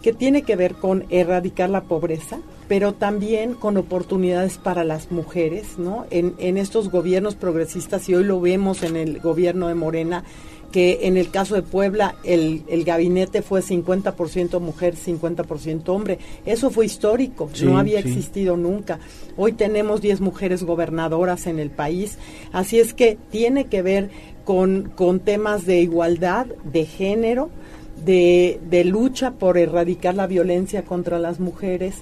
que tiene que ver con erradicar la pobreza, pero también con oportunidades para las mujeres, ¿no? En, estos gobiernos progresistas, y hoy lo vemos en el gobierno de Morena, que en el caso de Puebla el, el gabinete fue 50% mujer, 50% hombre. Eso fue histórico, Sí, no había sí. existido nunca. Hoy tenemos 10 mujeres gobernadoras en el país, así es que tiene que ver con, con temas de igualdad, de género, de, de lucha por erradicar la violencia contra las mujeres.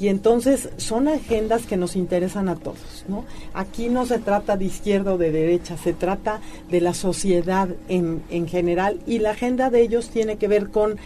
Y entonces son agendas que nos interesan a todos, ¿no? Aquí no se trata de izquierda o de derecha, se trata de la sociedad en, en general y la agenda de ellos tiene que ver con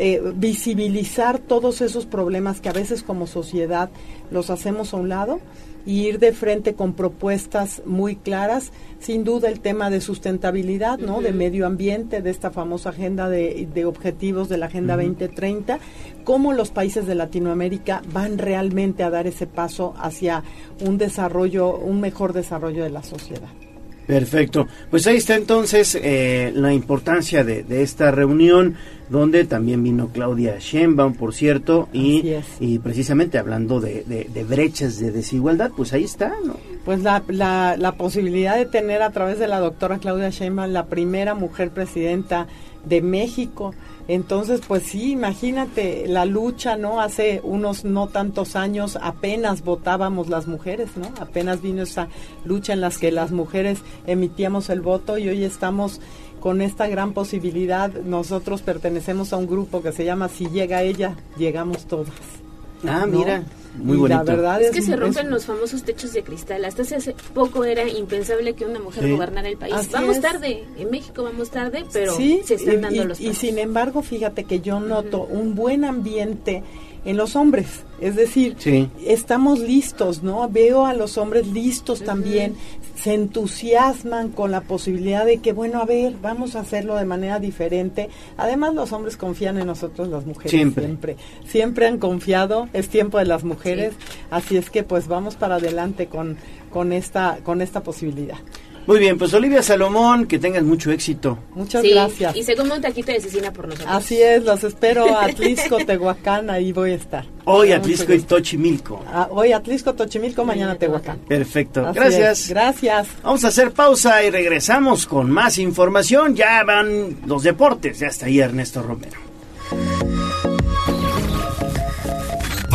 eh, visibilizar todos esos problemas que a veces como sociedad los hacemos a un lado y ir de frente con propuestas muy claras, sin duda el tema de sustentabilidad, ¿no? De medio ambiente, de esta famosa agenda de, de objetivos de la Agenda Ujú. 2030, cómo los países de Latinoamérica van realmente a dar ese paso hacia un desarrollo, un mejor desarrollo de la sociedad. Perfecto. Pues ahí está entonces eh, la importancia de, de esta reunión, donde también vino Claudia Sheinbaum, por cierto, y, y precisamente hablando de, de- de brechas de desigualdad, pues ahí está, ¿no? Pues la, la, la posibilidad de tener a través de la doctora Claudia Sheinbaum la primera mujer presidenta de México. Entonces, pues sí, imagínate la lucha, ¿no? Hace unos no tantos años apenas votábamos las mujeres, ¿no? Apenas vino esa lucha en las que las mujeres emitíamos el voto y hoy estamos con esta gran posibilidad. Nosotros pertenecemos a un grupo que se llama Si llega ella, llegamos todas. Ah, ¿no? mira, muy Y bonito. La verdad Es es, que se es- rompen los famosos techos de cristal. Hasta hace poco era impensable que una mujer Sí. gobernara el país. Así vamos es. tarde, en México vamos tarde, pero Sí, se están y- dando y, los y pasos. sin embargo, fíjate que yo noto un buen ambiente en los hombres. Es decir, Sí. estamos listos, ¿no? Veo a los hombres listos también, se entusiasman con la posibilidad de que, bueno, a ver, vamos a hacerlo de manera diferente. Además, los hombres confían en nosotros, las mujeres, Siempre. siempre. Siempre han confiado, es tiempo de las mujeres, así es que pues vamos para adelante con, con, esta, con esta posibilidad. Muy bien, pues Olivia Salomón, que tengas mucho éxito. Muchas Sí, gracias. Y se come un taquito de cecina por nosotros. Así es, los espero a Atlisco, Tehuacán, ahí voy a estar. Hoy Atlisco y. Tochimilco. Ah, hoy Atlisco, Tochimilco, mañana Tehuacán. Perfecto, Así gracias. es, Gracias. Vamos a hacer pausa y regresamos con más información. Ya van los deportes, ya está ahí Ernesto Romero.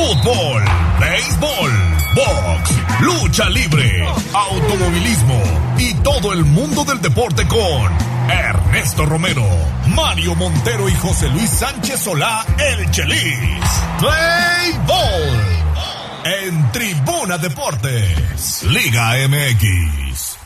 Fútbol, béisbol, box, lucha libre, automovilismo y todo el mundo del deporte con Ernesto Romero, Mario Montero y José Luis Sánchez Solá, el Chelis. Play en Tribuna Deportes, Liga MX.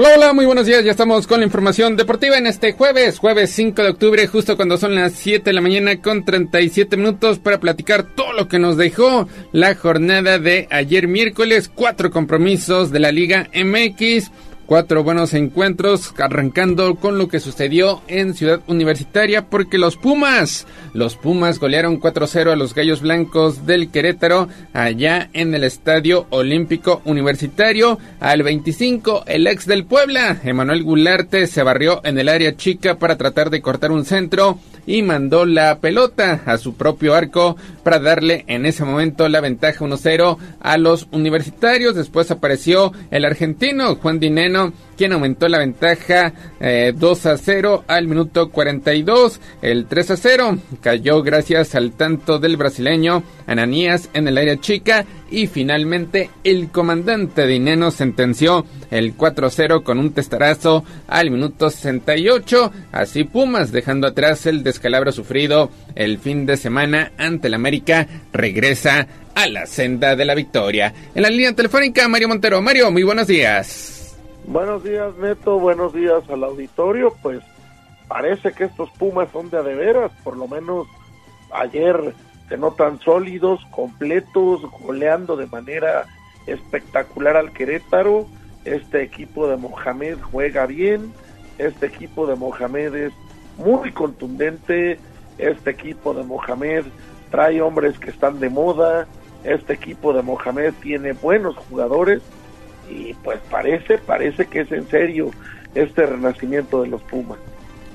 Hola, hola, muy buenos días. Ya estamos con la información deportiva en este jueves, jueves 5 de octubre, justo cuando son las 7 de la mañana con 37 minutos para platicar todo lo que nos dejó la jornada de ayer miércoles. Cuatro compromisos de la Liga MX Cuatro buenos encuentros, arrancando con lo que sucedió en Ciudad Universitaria, porque los Pumas, los Pumas golearon 4-0 a los Gallos Blancos del Querétaro, allá en el Estadio Olímpico Universitario. Al 25, el ex del Puebla, Emanuel Gularte, se barrió en el área chica para tratar de cortar un centro y mandó la pelota a su propio arco para darle en ese momento la ventaja 1-0 a los universitarios. Después apareció el argentino Juan Dineno quien aumentó la ventaja 2 eh, a 0 al minuto 42. El 3 a 0 cayó gracias al tanto del brasileño Ananías en el área chica y finalmente el comandante Dineno sentenció el 4 a 0 con un testarazo al minuto 68. Así Pumas dejando atrás el descalabro sufrido el fin de semana ante el América regresa a la senda de la victoria. En la línea telefónica Mario Montero. Mario, muy buenos días. Buenos días, Neto. Buenos días al auditorio. Pues parece que estos Pumas son de a de veras. Por lo menos ayer se notan sólidos, completos, goleando de manera espectacular al Querétaro. Este equipo de Mohamed juega bien. Este equipo de Mohamed es muy contundente. Este equipo de Mohamed trae hombres que están de moda. Este equipo de Mohamed tiene buenos jugadores y pues parece, parece que es en serio este renacimiento de los Pumas.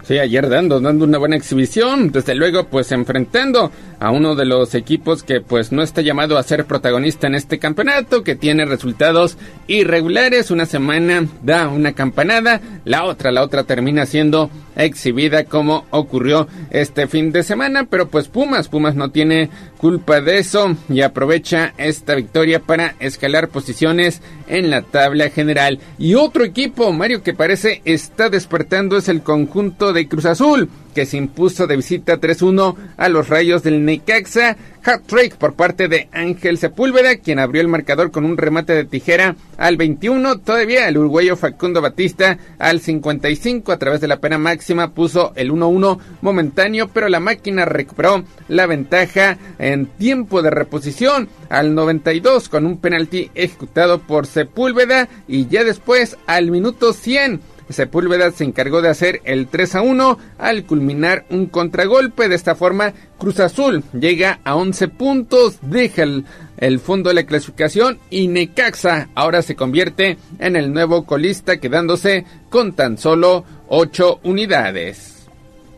Sí, ayer dando, dando una buena exhibición, desde luego pues enfrentando a uno de los equipos que pues no está llamado a ser protagonista en este campeonato, que tiene resultados irregulares, una semana da una campanada, la otra, la otra termina siendo exhibida como ocurrió este fin de semana, pero pues Pumas, Pumas no tiene culpa de eso y aprovecha esta victoria para escalar posiciones en la tabla general. Y otro equipo, Mario, que parece está despertando es el conjunto de Cruz Azul que se impuso de visita 3-1 a los Rayos del Necaxa. Hat-trick por parte de Ángel Sepúlveda, quien abrió el marcador con un remate de tijera al 21. Todavía el uruguayo Facundo Batista al 55 a través de la pena máxima puso el 1-1 momentáneo, pero la máquina recuperó la ventaja en tiempo de reposición al 92 con un penalti ejecutado por Sepúlveda y ya después al minuto 100 Sepúlveda se encargó de hacer el 3 a 1 al culminar un contragolpe. De esta forma, Cruz Azul llega a 11 puntos, deja el, fondo de la clasificación y Necaxa ahora se convierte en el nuevo colista quedándose con tan solo 8 unidades.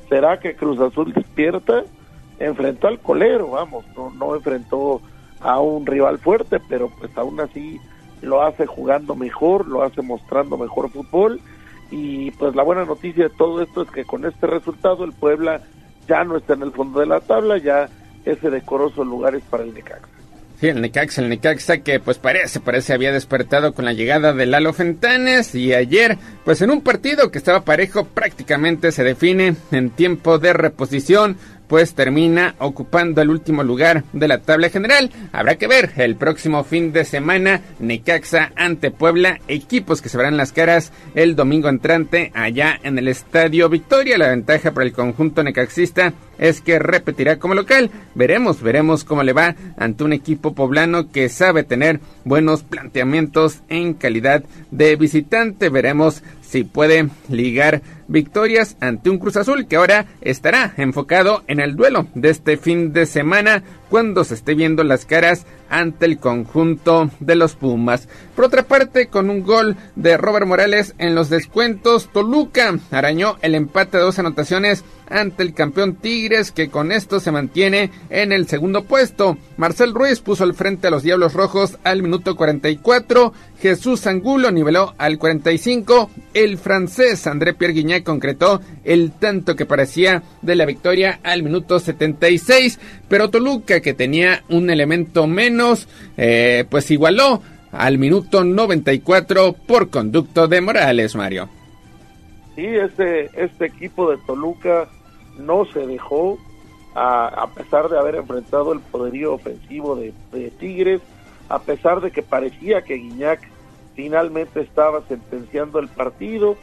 ¿Será que Cruz Azul despierta? Enfrentó al colero, vamos, no, no enfrentó a un rival fuerte, pero pues aún así lo hace jugando mejor, lo hace mostrando mejor fútbol y pues la buena noticia de todo esto es que con este resultado el Puebla ya no está en el fondo de la tabla, ya ese decoroso lugar es para el Necaxa. Sí, el Necaxa, el Necaxa que pues parece, parece había despertado con la llegada de Lalo Fentanes y ayer pues en un partido que estaba parejo prácticamente se define en tiempo de reposición pues termina ocupando el último lugar de la tabla general. Habrá que ver el próximo fin de semana Necaxa ante Puebla, equipos que se verán las caras el domingo entrante allá en el Estadio Victoria. La ventaja para el conjunto necaxista es que repetirá como local. Veremos, veremos cómo le va ante un equipo poblano que sabe tener buenos planteamientos en calidad de visitante. Veremos si puede ligar victorias ante un Cruz Azul que ahora estará enfocado en el duelo de este fin de semana cuando se esté viendo las caras ante el conjunto de los Pumas. Por otra parte, con un gol de Robert Morales en los descuentos, Toluca arañó el empate de dos anotaciones ante el campeón Tigres que con esto se mantiene en el segundo puesto. Marcel Ruiz puso al frente a los Diablos Rojos al minuto 44, Jesús Angulo niveló al 45, el francés André Pierre Guignac concretó el tanto que parecía de la victoria al minuto 76, pero Toluca que tenía un elemento menos, eh, pues igualó al minuto 94 por conducto de Morales, Mario. Sí, este, este equipo de Toluca no se dejó, a, pesar de haber enfrentado el poderío ofensivo de, Tigres, a pesar de que parecía que Guiñac finalmente estaba sentenciando el partido,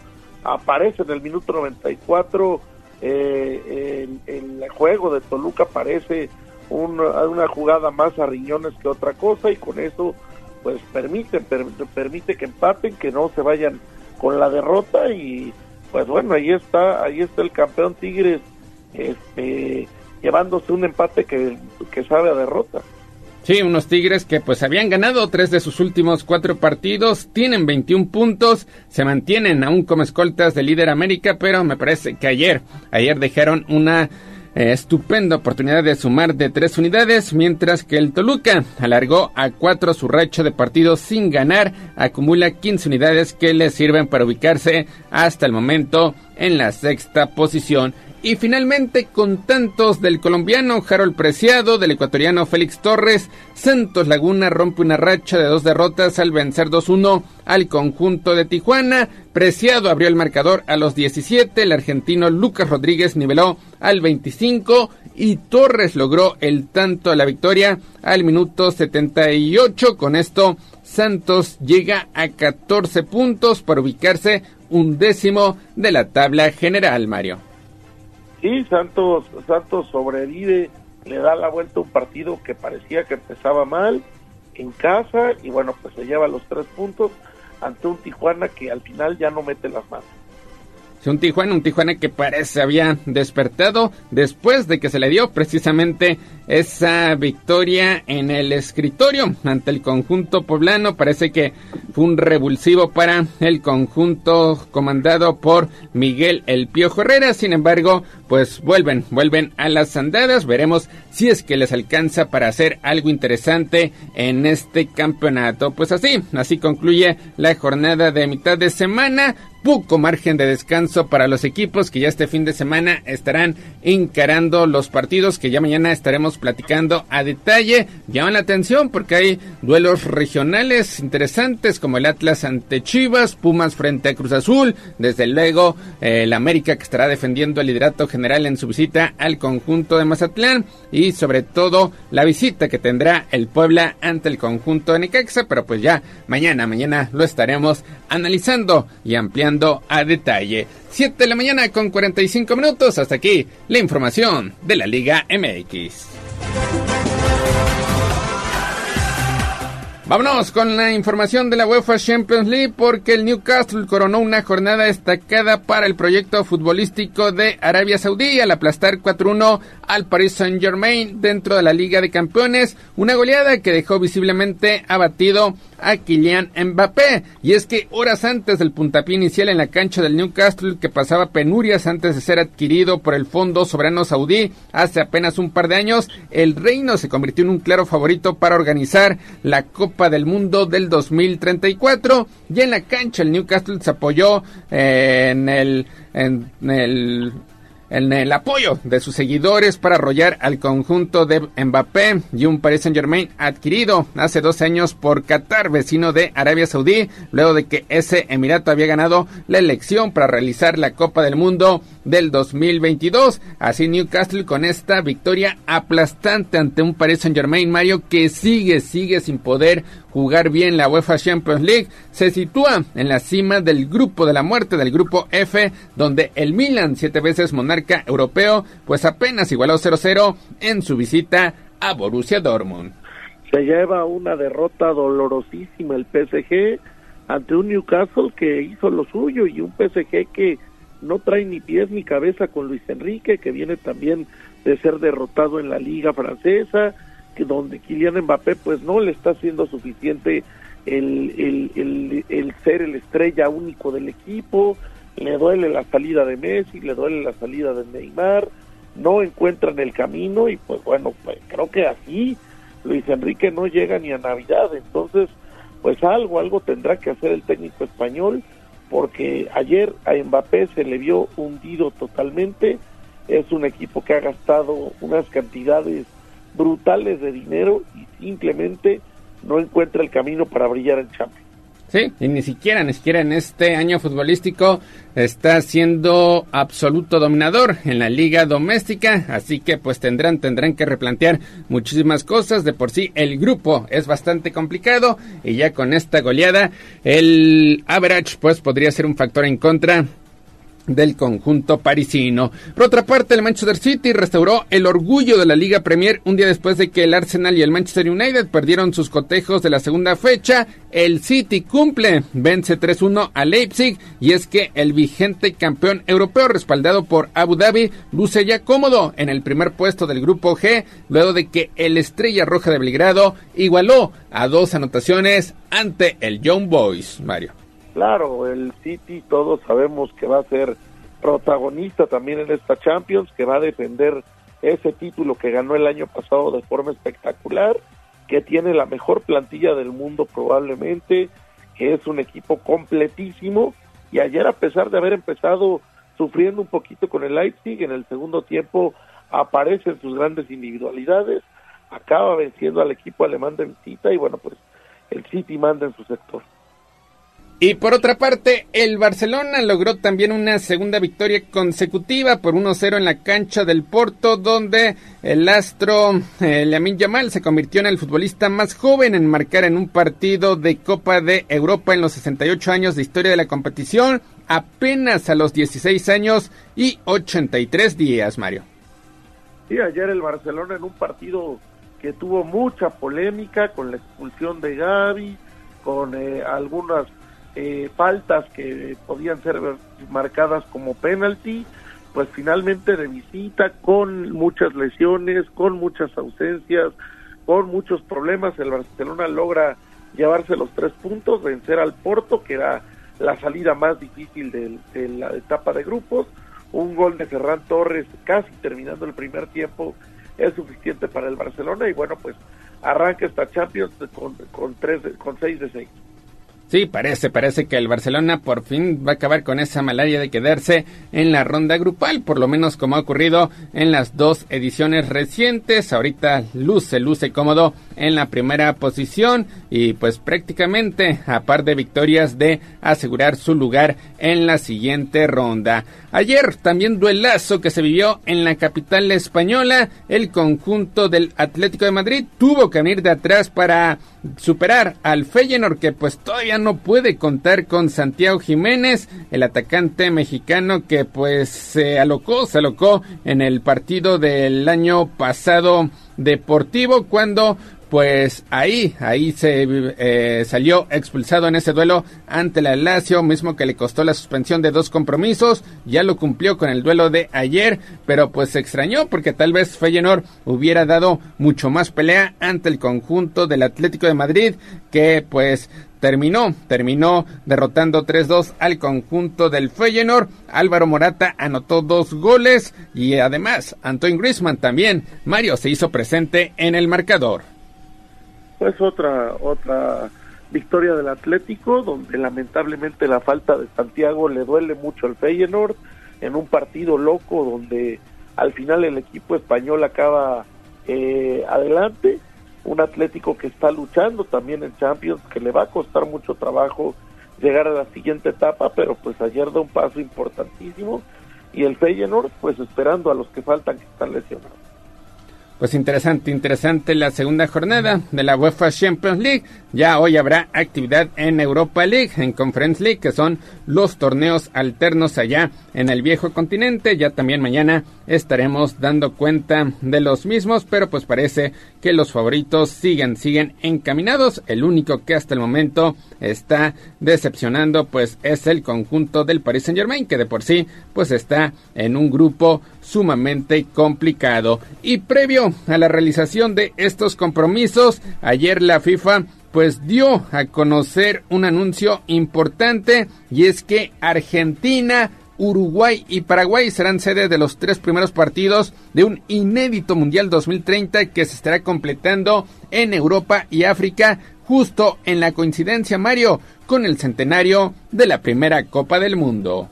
aparece en el minuto 94 eh, el, el, juego de Toluca parece una, una jugada más a riñones que otra cosa y con eso pues permite, permite que empaten, que no se vayan con la derrota y pues bueno, ahí está, ahí está el campeón Tigres este llevándose un empate que, que sabe a derrota. Sí, unos Tigres que pues habían ganado tres de sus últimos cuatro partidos, tienen 21 puntos, se mantienen aún como escoltas de líder América, pero me parece que ayer, ayer dejaron una eh, estupenda oportunidad de sumar de tres unidades, mientras que el Toluca alargó a cuatro su racho de partidos sin ganar, acumula 15 unidades que le sirven para ubicarse hasta el momento en la sexta posición. Y finalmente, con tantos del colombiano Harold Preciado, del ecuatoriano Félix Torres, Santos Laguna rompe una racha de dos derrotas al vencer 2-1 al conjunto de Tijuana. Preciado abrió el marcador a los 17, el argentino Lucas Rodríguez niveló al 25 y Torres logró el tanto de la victoria al minuto 78. Con esto, Santos llega a 14 puntos para ubicarse un décimo de la tabla general, Mario. Sí, Santos, Santos sobrevive, le da la vuelta a un partido que parecía que empezaba mal en casa y bueno, pues se lleva los tres puntos ante un Tijuana que al final ya no mete las manos. Un Tijuana, un Tijuana que parece había despertado después de que se le dio precisamente esa victoria en el escritorio ante el conjunto poblano. Parece que fue un revulsivo para el conjunto comandado por Miguel El Piojo Herrera. Sin embargo, pues vuelven, vuelven a las andadas. Veremos si es que les alcanza para hacer algo interesante en este campeonato. Pues así, así concluye la jornada de mitad de semana poco margen de descanso para los equipos que ya este fin de semana estarán encarando los partidos que ya mañana estaremos platicando a detalle. Llaman la atención porque hay duelos regionales interesantes como el Atlas ante Chivas, Pumas frente a Cruz Azul, desde luego eh, el América que estará defendiendo el liderato general en su visita al conjunto de Mazatlán y sobre todo la visita que tendrá el Puebla ante el conjunto de Necaxa, pero pues ya mañana, mañana lo estaremos analizando y ampliando a detalle. 7 de la mañana con 45 minutos. Hasta aquí la información de la Liga MX. Vámonos con la información de la UEFA Champions League porque el Newcastle coronó una jornada destacada para el proyecto futbolístico de Arabia Saudí al aplastar 4-1 al Paris Saint-Germain dentro de la Liga de Campeones, una goleada que dejó visiblemente abatido a Kylian Mbappé. Y es que horas antes del puntapié inicial en la cancha del Newcastle, que pasaba penurias antes de ser adquirido por el Fondo Soberano Saudí hace apenas un par de años, el reino se convirtió en un claro favorito para organizar la Copa del Mundo del 2034. Y en la cancha el Newcastle se apoyó eh, en el en el en el apoyo de sus seguidores para arrollar al conjunto de Mbappé y un Paris Saint Germain adquirido hace dos años por Qatar, vecino de Arabia Saudí, luego de que ese Emirato había ganado la elección para realizar la Copa del Mundo del 2022. Así Newcastle con esta victoria aplastante ante un Paris Saint Germain Mario que sigue, sigue sin poder jugar bien la UEFA Champions League, se sitúa en la cima del grupo de la muerte, del grupo F, donde el Milan, siete veces monarca europeo, pues apenas igualó 0-0 en su visita a Borussia Dortmund. Se lleva una derrota dolorosísima el PSG ante un Newcastle que hizo lo suyo y un PSG que no trae ni pies ni cabeza con Luis Enrique, que viene también de ser derrotado en la liga francesa, donde Kylian Mbappé pues no le está haciendo suficiente el, el, el, ser el estrella único del equipo, le duele la salida de Messi, le duele la salida de Neymar, no encuentran el camino y pues bueno, pues creo que así Luis Enrique no llega ni a Navidad, entonces pues algo, algo tendrá que hacer el técnico español, porque ayer a Mbappé se le vio hundido totalmente, es un equipo que ha gastado unas cantidades brutales de dinero y simplemente no encuentra el camino para brillar en Champions. Sí, y ni siquiera, ni siquiera en este año futbolístico está siendo absoluto dominador en la liga doméstica, así que pues tendrán, tendrán que replantear muchísimas cosas. De por sí el grupo es bastante complicado y ya con esta goleada el average pues podría ser un factor en contra del conjunto parisino. Por otra parte, el Manchester City restauró el orgullo de la Liga Premier un día después de que el Arsenal y el Manchester United perdieron sus cotejos de la segunda fecha. El City cumple, vence 3-1 a Leipzig y es que el vigente campeón europeo respaldado por Abu Dhabi luce ya cómodo en el primer puesto del grupo G luego de que el Estrella Roja de Belgrado igualó a dos anotaciones ante el Young Boys. Mario. Claro, el City todos sabemos que va a ser protagonista también en esta Champions, que va a defender ese título que ganó el año pasado de forma espectacular, que tiene la mejor plantilla del mundo probablemente, que es un equipo completísimo y ayer a pesar de haber empezado sufriendo un poquito con el Leipzig, en el segundo tiempo aparecen sus grandes individualidades, acaba venciendo al equipo alemán de visita y bueno, pues el City manda en su sector. Y por otra parte, el Barcelona logró también una segunda victoria consecutiva por 1-0 en la cancha del Porto, donde el astro eh, Lamin Yamal se convirtió en el futbolista más joven en marcar en un partido de Copa de Europa en los 68 años de historia de la competición, apenas a los 16 años y 83 días, Mario. Sí, ayer el Barcelona en un partido que tuvo mucha polémica con la expulsión de Gaby, con eh, algunas eh, faltas que podían ser marcadas como penalty, pues finalmente de visita con muchas lesiones, con muchas ausencias, con muchos problemas, el Barcelona logra llevarse los tres puntos, vencer al Porto, que era la salida más difícil de, de la etapa de grupos, un gol de Ferran Torres casi terminando el primer tiempo es suficiente para el Barcelona y bueno pues arranca esta Champions con, con, tres, con seis de seis. Sí, parece, parece que el Barcelona por fin va a acabar con esa malaria de quedarse en la ronda grupal, por lo menos como ha ocurrido en las dos ediciones recientes. Ahorita luce, luce cómodo en la primera posición y pues prácticamente a par de victorias de asegurar su lugar en la siguiente ronda. Ayer también duelazo que se vivió en la capital española. El conjunto del Atlético de Madrid tuvo que venir de atrás para superar al Feyenoord que pues todavía no puede contar con Santiago Jiménez, el atacante mexicano que pues se alocó, se alocó en el partido del año pasado deportivo cuando pues ahí, ahí se eh, salió expulsado en ese duelo ante la Lazio, mismo que le costó la suspensión de dos compromisos, ya lo cumplió con el duelo de ayer, pero pues se extrañó porque tal vez Feyenoord hubiera dado mucho más pelea ante el conjunto del Atlético de Madrid, que pues terminó, terminó derrotando 3-2 al conjunto del Feyenoord. Álvaro Morata anotó dos goles y además Antoine Griezmann también. Mario se hizo presente en el marcador pues otra otra victoria del Atlético donde lamentablemente la falta de Santiago le duele mucho al Feyenoord en un partido loco donde al final el equipo español acaba eh, adelante. Un Atlético que está luchando también en Champions que le va a costar mucho trabajo llegar a la siguiente etapa pero pues ayer da un paso importantísimo. Y el Feyenoord pues esperando a los que faltan que están lesionados pues interesante, interesante la segunda jornada de la UEFA Champions League. Ya hoy habrá actividad en Europa League, en Conference League, que son los torneos alternos allá en el viejo continente. Ya también mañana estaremos dando cuenta de los mismos, pero pues parece que los favoritos siguen, siguen encaminados. El único que hasta el momento está decepcionando pues es el conjunto del Paris Saint Germain, que de por sí pues está en un grupo sumamente complicado. Y previo a la realización de estos compromisos, ayer la FIFA pues dio a conocer un anuncio importante y es que Argentina, Uruguay y Paraguay serán sede de los tres primeros partidos de un inédito Mundial 2030 que se estará completando en Europa y África justo en la coincidencia Mario con el centenario de la primera Copa del Mundo.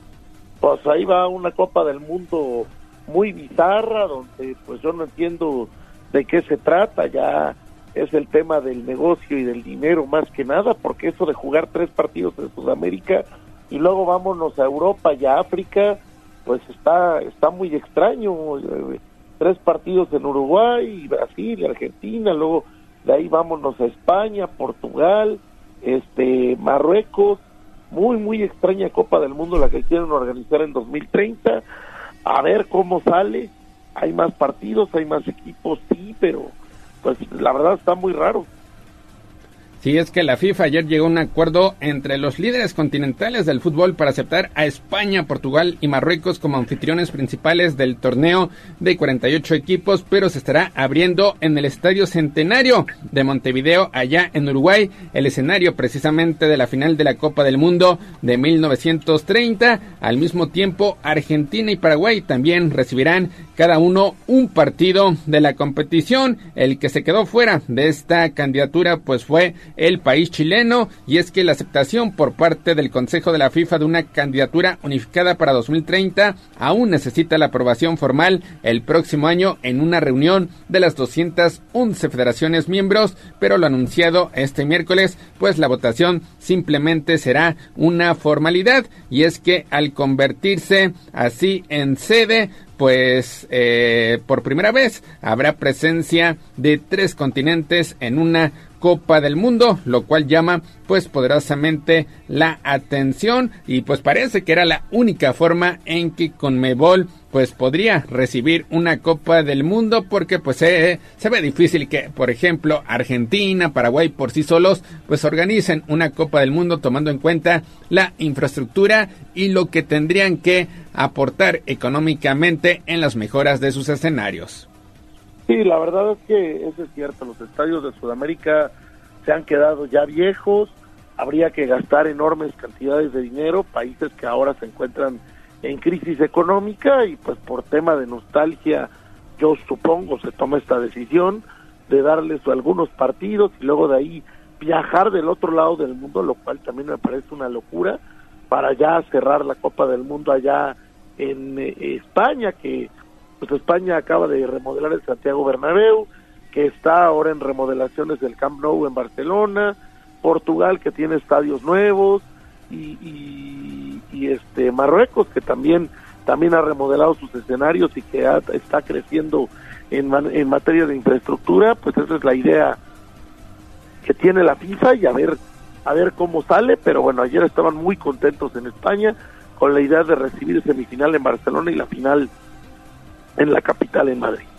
Pues ahí va una Copa del Mundo muy bizarra, donde pues yo no entiendo de qué se trata, ya es el tema del negocio y del dinero más que nada, porque eso de jugar tres partidos en Sudamérica y luego vámonos a Europa y a África, pues está, está muy extraño. Tres partidos en Uruguay, Brasil, Argentina, luego de ahí vámonos a España, Portugal, este Marruecos, muy muy extraña Copa del Mundo la que quieren organizar en 2030, a ver cómo sale, hay más partidos, hay más equipos, sí, pero pues la verdad está muy raro. Sí, es que la FIFA ayer llegó a un acuerdo entre los líderes continentales del fútbol para aceptar a España, Portugal y Marruecos como anfitriones principales del torneo de 48 equipos, pero se estará abriendo en el Estadio Centenario de Montevideo, allá en Uruguay, el escenario precisamente de la final de la Copa del Mundo de 1930. Al mismo tiempo, Argentina y Paraguay también recibirán cada uno un partido de la competición. El que se quedó fuera de esta candidatura pues fue el país chileno. Y es que la aceptación por parte del Consejo de la FIFA de una candidatura unificada para 2030 aún necesita la aprobación formal el próximo año en una reunión de las 211 federaciones miembros, pero lo anunciado este miércoles, pues la votación simplemente será una formalidad. Y es que al convertirse así en sede, pues eh, por primera vez habrá presencia de tres continentes en una Copa del Mundo, lo cual llama pues poderosamente la atención y pues parece que era la única forma en que Conmebol pues podría recibir una Copa del Mundo porque pues se ve difícil que por ejemplo Argentina, Paraguay por sí solos pues organicen una Copa del Mundo tomando en cuenta la infraestructura y lo que tendrían que aportar económicamente en las mejoras de sus escenarios. Sí, la verdad es que eso es cierto, los estadios de Sudamérica se han quedado ya viejos, habría que gastar enormes cantidades de dinero, países que ahora se encuentran en crisis económica y pues por tema de nostalgia yo supongo se toma esta decisión de darles algunos partidos y luego de ahí viajar del otro lado del mundo, lo cual también me parece una locura, para ya cerrar la Copa del Mundo allá en eh, España, que pues España acaba de remodelar el Santiago Bernabéu, que está ahora en remodelaciones del Camp Nou en Barcelona, Portugal que tiene estadios nuevos y, este Marruecos que también también ha remodelado sus escenarios y que está creciendo en, en materia de infraestructura, pues esa es la idea que tiene la FIFA y a ver a ver cómo sale, pero bueno, ayer estaban muy contentos en España con la idea de recibir semifinal en Barcelona y la final en la capital, en Madrid.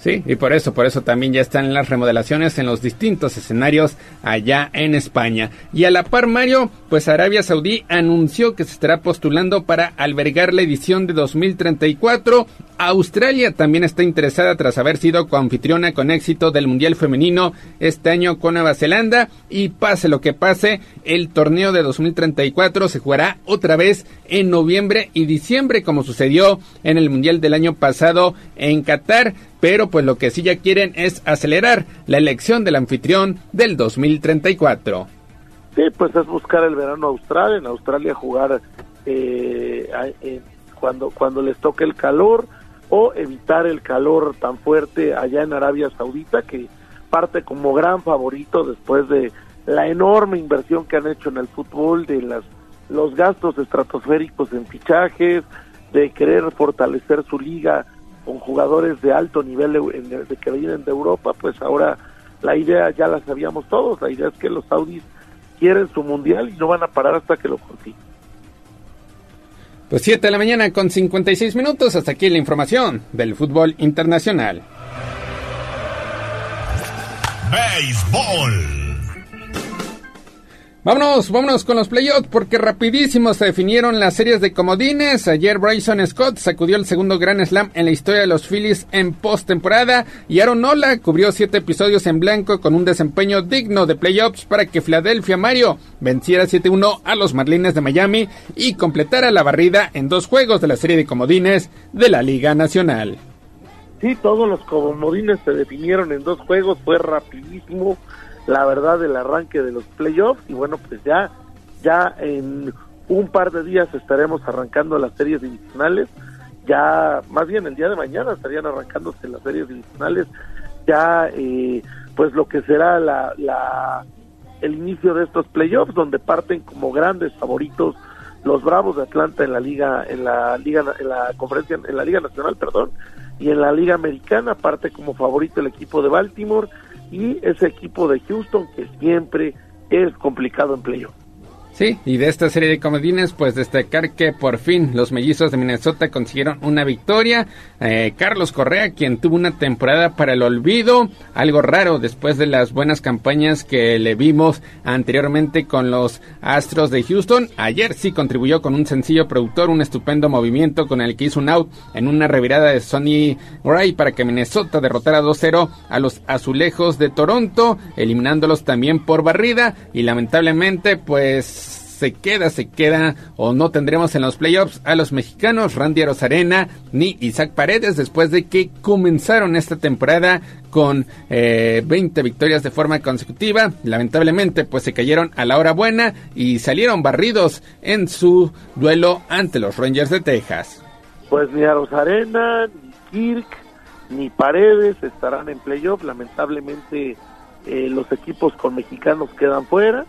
Sí, y por eso, por eso también ya están las remodelaciones en los distintos escenarios allá en España. Y a la par, Mario, pues Arabia Saudí anunció que se estará postulando para albergar la edición de 2034. Australia también está interesada tras haber sido coanfitriona con éxito del Mundial Femenino este año con Nueva Zelanda. Y pase lo que pase, el torneo de 2034 se jugará otra vez en noviembre y diciembre, como sucedió en el Mundial del año pasado en Qatar pero pues lo que sí ya quieren es acelerar la elección del anfitrión del 2034. Sí, pues es buscar el verano austral, en Australia jugar eh, cuando, cuando les toque el calor o evitar el calor tan fuerte allá en Arabia Saudita que parte como gran favorito después de la enorme inversión que han hecho en el fútbol, de las los gastos estratosféricos en fichajes, de querer fortalecer su liga con jugadores de alto nivel de, que vienen de Europa, pues ahora la idea ya la sabíamos todos, la idea es que los saudis quieren su mundial y no van a parar hasta que lo consigan. Pues 7 de la mañana con 56 minutos, hasta aquí la información del fútbol internacional. Béisbol. Vámonos, vámonos con los playoffs porque rapidísimo se definieron las series de comodines. Ayer Bryson Scott sacudió el segundo Grand Slam en la historia de los Phillies en postemporada y Aaron Nola cubrió siete episodios en blanco con un desempeño digno de playoffs para que Philadelphia Mario venciera 7-1 a los Marlins de Miami y completara la barrida en dos juegos de la serie de comodines de la Liga Nacional. Sí, todos los comodines se definieron en dos juegos, fue rapidísimo la verdad el arranque de los playoffs. Y bueno pues ya ya en un par de días estaremos arrancando las series divisionales. Ya más bien el día de mañana estarían arrancándose las series divisionales. Ya eh, pues lo que será la, la el inicio de estos playoffs donde parten como grandes favoritos los Bravos de Atlanta en la liga en la liga en la conferencia en la liga nacional perdón y en la liga americana. Parte como favorito el equipo de Baltimore y ese equipo de Houston que siempre es complicado en playoff Sí, y de esta serie de comodines, pues destacar que por fin los mellizos de Minnesota consiguieron una victoria. Eh, Carlos Correa, quien tuvo una temporada para el olvido, algo raro después de las buenas campañas que le vimos anteriormente con los Astros de Houston. Ayer sí contribuyó con un sencillo productor, un estupendo movimiento con el que hizo un out en una revirada de Sonny Gray para que Minnesota derrotara 2-0 a los Azulejos de Toronto, eliminándolos también por barrida y lamentablemente pues se queda, se queda o no tendremos en los playoffs a los mexicanos Randy Arozarena ni Isaac Paredes después de que comenzaron esta temporada con 20 eh, victorias de forma consecutiva. Lamentablemente pues se cayeron a la hora buena y salieron barridos en su duelo ante los Rangers de Texas. Pues ni Arozarena, ni Kirk, ni Paredes estarán en playoff. Lamentablemente eh, los equipos con mexicanos quedan fuera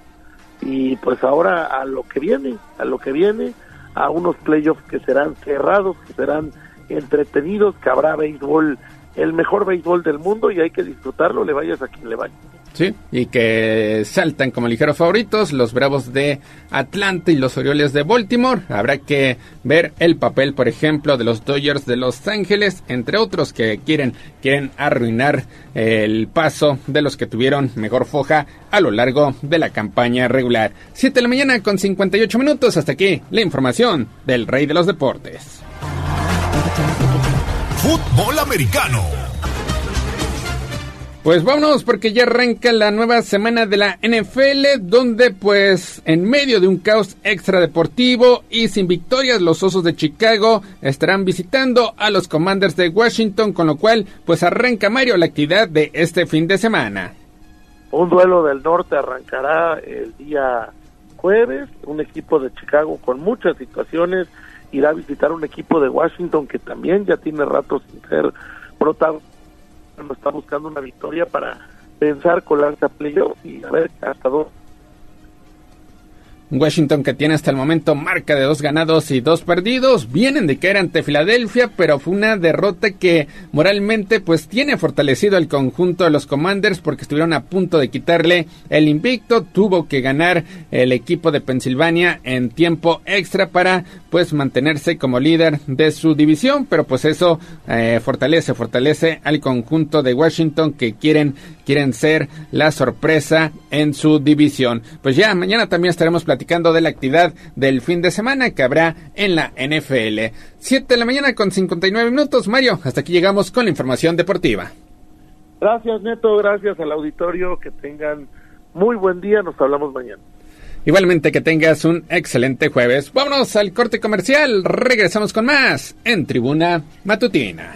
y pues ahora a lo que viene, a lo que viene, a unos playoffs que serán cerrados, que serán entretenidos, que habrá béisbol, el mejor béisbol del mundo y hay que disfrutarlo, le vayas a quien le vaya. Sí, y que saltan como ligeros favoritos los Bravos de Atlanta y los Orioles de Baltimore. Habrá que ver el papel, por ejemplo, de los Dodgers de Los Ángeles, entre otros que quieren, quieren arruinar el paso de los que tuvieron mejor foja a lo largo de la campaña regular. 7 de la mañana con 58 minutos. Hasta aquí la información del Rey de los Deportes. Fútbol americano. Pues vámonos porque ya arranca la nueva semana de la NFL donde pues en medio de un caos extra deportivo y sin victorias los Osos de Chicago estarán visitando a los Commanders de Washington con lo cual pues arranca Mario la actividad de este fin de semana. Un duelo del norte arrancará el día jueves, un equipo de Chicago con muchas situaciones irá a visitar un equipo de Washington que también ya tiene rato sin ser protagonista está buscando una victoria para pensar colarse a playoff y a ver hasta dónde Washington que tiene hasta el momento marca de dos ganados y dos perdidos, vienen de caer ante Filadelfia, pero fue una derrota que moralmente pues tiene fortalecido al conjunto de los Commanders porque estuvieron a punto de quitarle el invicto, tuvo que ganar el equipo de Pensilvania en tiempo extra para pues mantenerse como líder de su división, pero pues eso eh, fortalece, fortalece al conjunto de Washington que quieren quieren ser la sorpresa en su división. Pues ya mañana también estaremos platicando de la actividad del fin de semana que habrá en la NFL. 7 de la mañana con 59 minutos. Mario, hasta aquí llegamos con la información deportiva. Gracias, Neto. Gracias al auditorio. Que tengan muy buen día. Nos hablamos mañana. Igualmente que tengas un excelente jueves. Vámonos al corte comercial. Regresamos con más en Tribuna Matutina.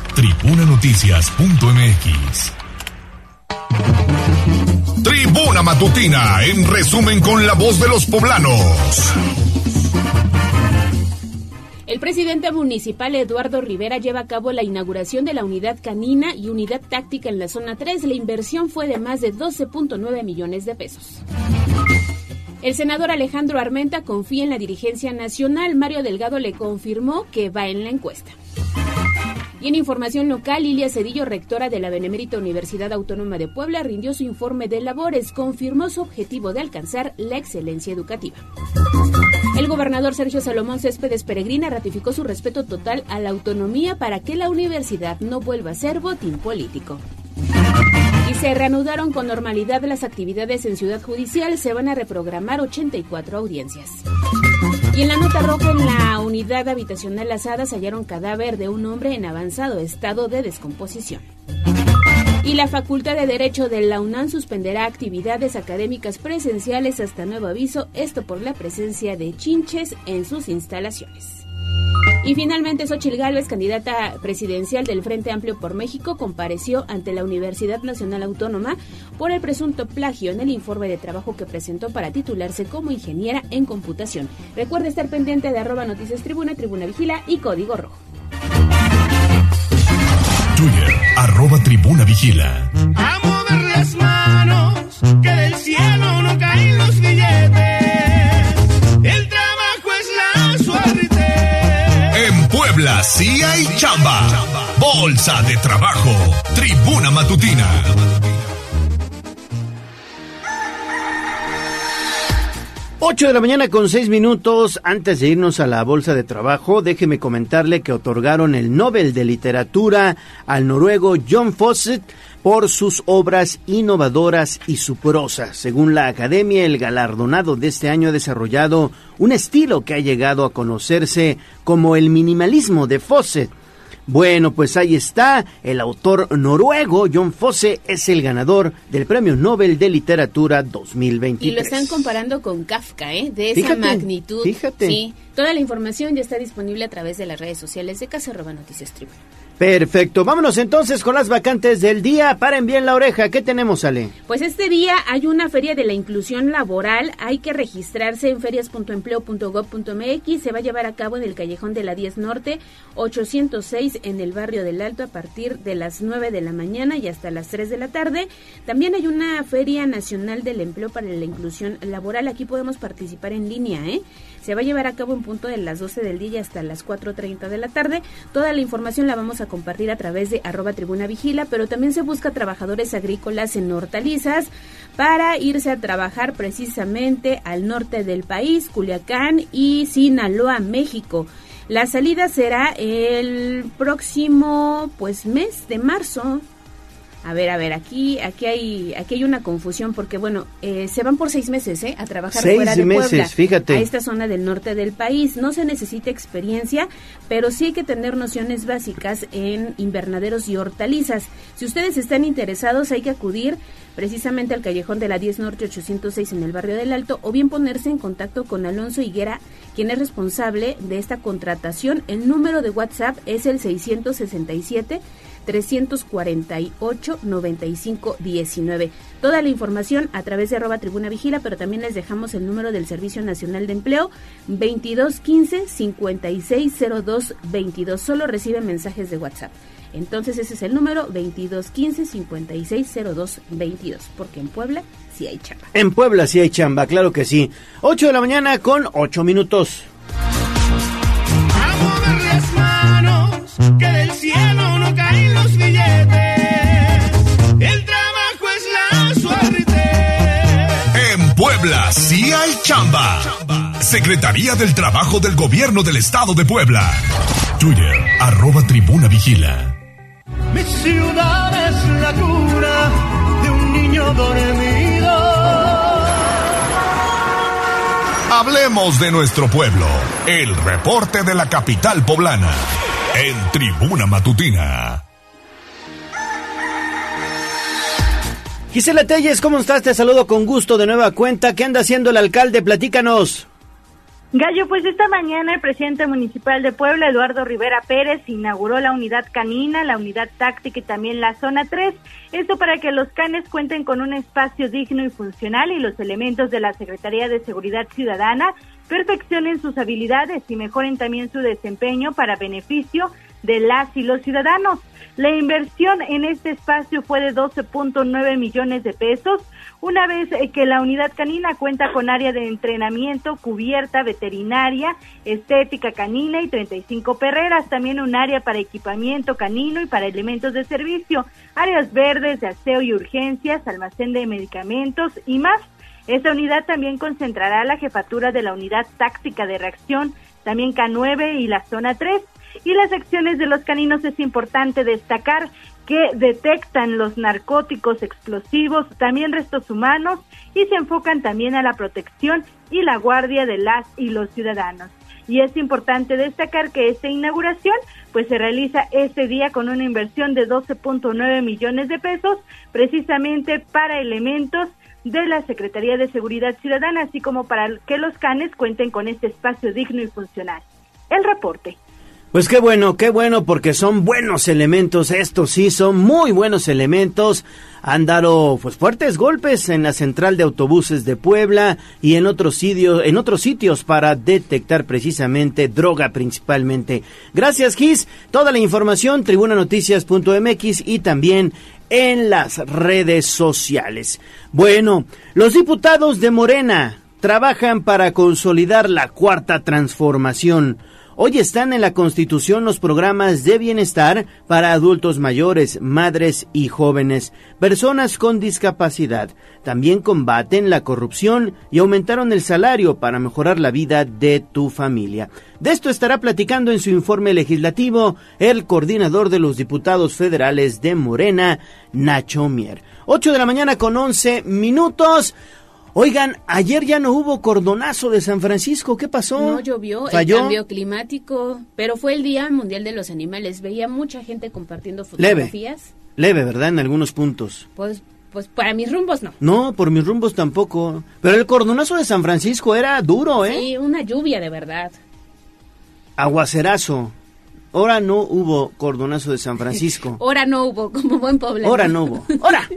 tribunanoticias.mx. Tribuna Matutina, en resumen con la voz de los poblanos. El presidente municipal Eduardo Rivera lleva a cabo la inauguración de la unidad canina y unidad táctica en la zona 3. La inversión fue de más de 12.9 millones de pesos. El senador Alejandro Armenta confía en la dirigencia nacional. Mario Delgado le confirmó que va en la encuesta. Y en información local, Lilia Cedillo, rectora de la Benemérita Universidad Autónoma de Puebla, rindió su informe de labores, confirmó su objetivo de alcanzar la excelencia educativa. El gobernador Sergio Salomón Céspedes Peregrina ratificó su respeto total a la autonomía para que la universidad no vuelva a ser botín político. Y se reanudaron con normalidad las actividades en Ciudad Judicial. Se van a reprogramar 84 audiencias. Y en la nota roja, en la unidad habitacional Las Hadas, hallaron cadáver de un hombre en avanzado estado de descomposición. Y la Facultad de Derecho de la UNAM suspenderá actividades académicas presenciales hasta nuevo aviso, esto por la presencia de chinches en sus instalaciones. Y finalmente, Xochil Gálvez, candidata presidencial del Frente Amplio por México, compareció ante la Universidad Nacional Autónoma por el presunto plagio en el informe de trabajo que presentó para titularse como ingeniera en computación. Recuerde estar pendiente de arroba noticias tribuna, tribuna vigila y código rojo. Twitter, arroba tribuna vigila. A mover las manos, que del cielo no caen los billetes. El trabajo es la suerte. Puebla sí hay chamba. Bolsa de trabajo. Tribuna matutina. 8 de la mañana con 6 minutos. Antes de irnos a la bolsa de trabajo, déjeme comentarle que otorgaron el Nobel de Literatura al noruego John Fawcett por sus obras innovadoras y su prosa. Según la Academia, el galardonado de este año ha desarrollado un estilo que ha llegado a conocerse como el minimalismo de Fawcett bueno, pues ahí está. El autor noruego John Fosse es el ganador del Premio Nobel de Literatura 2023. Y lo están comparando con Kafka, ¿eh? De esa Fíjate, magnitud. fíjate. Sí. Toda la información ya está disponible a través de las redes sociales de Casa Arroba Noticias Tribuna. Perfecto. Vámonos entonces con las vacantes del día. Paren bien la oreja. ¿Qué tenemos, Ale? Pues este día hay una feria de la inclusión laboral. Hay que registrarse en ferias.empleo.gov.mx. Se va a llevar a cabo en el Callejón de la 10 Norte, 806 en el barrio del Alto a partir de las 9 de la mañana y hasta las 3 de la tarde. También hay una Feria Nacional del Empleo para la Inclusión Laboral. Aquí podemos participar en línea, ¿eh? Se va a llevar a cabo en punto de las 12 del día hasta las 4.30 de la tarde. Toda la información la vamos a compartir a través de arroba tribuna vigila, pero también se busca trabajadores agrícolas en hortalizas para irse a trabajar precisamente al norte del país, Culiacán y Sinaloa, México. La salida será el próximo pues mes de marzo. A ver, a ver, aquí, aquí hay, aquí hay una confusión porque bueno, eh, se van por seis meses, ¿eh? A trabajar Seis fuera de meses, Puebla, fíjate. a esta zona del norte del país. No se necesita experiencia, pero sí hay que tener nociones básicas en invernaderos y hortalizas. Si ustedes están interesados, hay que acudir precisamente al callejón de la 10 Norte 806 en el barrio del Alto o bien ponerse en contacto con Alonso Higuera, quien es responsable de esta contratación. El número de WhatsApp es el 667 348 95 19. Toda la información a través de arroba tribuna vigila, pero también les dejamos el número del Servicio Nacional de Empleo 2215 5602 22. Solo recibe mensajes de WhatsApp. Entonces ese es el número 2215 5602 22, porque en Puebla sí hay chamba. En Puebla sí hay chamba, claro que sí. 8 de la mañana con 8 minutos. Que del cielo no caen los billetes. El trabajo es la suerte. En Puebla sí hay chamba. Secretaría del Trabajo del Gobierno del Estado de Puebla. Twitter, arroba tribuna vigila. Mi ciudad es la cura de un niño dormido. Hablemos de nuestro pueblo. El reporte de la capital poblana. En Tribuna Matutina. Gisela Telles, ¿cómo estás? Te saludo con gusto de nueva cuenta. ¿Qué anda haciendo el alcalde? Platícanos. Gallo, pues esta mañana el presidente municipal de Puebla, Eduardo Rivera Pérez, inauguró la unidad canina, la unidad táctica y también la zona 3. Esto para que los canes cuenten con un espacio digno y funcional y los elementos de la Secretaría de Seguridad Ciudadana perfeccionen sus habilidades y mejoren también su desempeño para beneficio de las y los ciudadanos. La inversión en este espacio fue de 12.9 millones de pesos, una vez eh, que la unidad canina cuenta con área de entrenamiento, cubierta, veterinaria, estética canina y 35 perreras, también un área para equipamiento canino y para elementos de servicio, áreas verdes de aseo y urgencias, almacén de medicamentos y más. Esta unidad también concentrará la jefatura de la unidad táctica de reacción, también K9 y la zona 3 y las acciones de los caninos es importante destacar que detectan los narcóticos explosivos, también restos humanos y se enfocan también a la protección y la guardia de las y los ciudadanos. Y es importante destacar que esta inauguración pues se realiza este día con una inversión de 12.9 millones de pesos precisamente para elementos de la Secretaría de Seguridad Ciudadana, así como para que los canes cuenten con este espacio digno y funcional. El reporte. Pues qué bueno, qué bueno, porque son buenos elementos, estos sí, son muy buenos elementos. Han dado pues fuertes golpes en la central de autobuses de Puebla y en otros sitios, en otros sitios para detectar precisamente droga principalmente. Gracias, Gis. Toda la información, tribunanoticias.mx y también en las redes sociales. Bueno, los diputados de Morena trabajan para consolidar la cuarta transformación. Hoy están en la Constitución los programas de bienestar para adultos mayores, madres y jóvenes, personas con discapacidad. También combaten la corrupción y aumentaron el salario para mejorar la vida de tu familia. De esto estará platicando en su informe legislativo el coordinador de los diputados federales de Morena, Nacho Mier. 8 de la mañana con 11 minutos. Oigan, ayer ya no hubo cordonazo de San Francisco, ¿qué pasó? No llovió, el cambio climático, pero fue el Día Mundial de los Animales. Veía mucha gente compartiendo fotografías. Leve, leve, ¿verdad? En algunos puntos. Pues, pues para mis rumbos no. No, por mis rumbos tampoco. Pero el cordonazo de San Francisco era duro, ¿eh? Sí, una lluvia de verdad. Aguacerazo. Ahora no hubo cordonazo de San Francisco. Ahora no hubo, como buen poblano. Ahora no hubo. Ahora.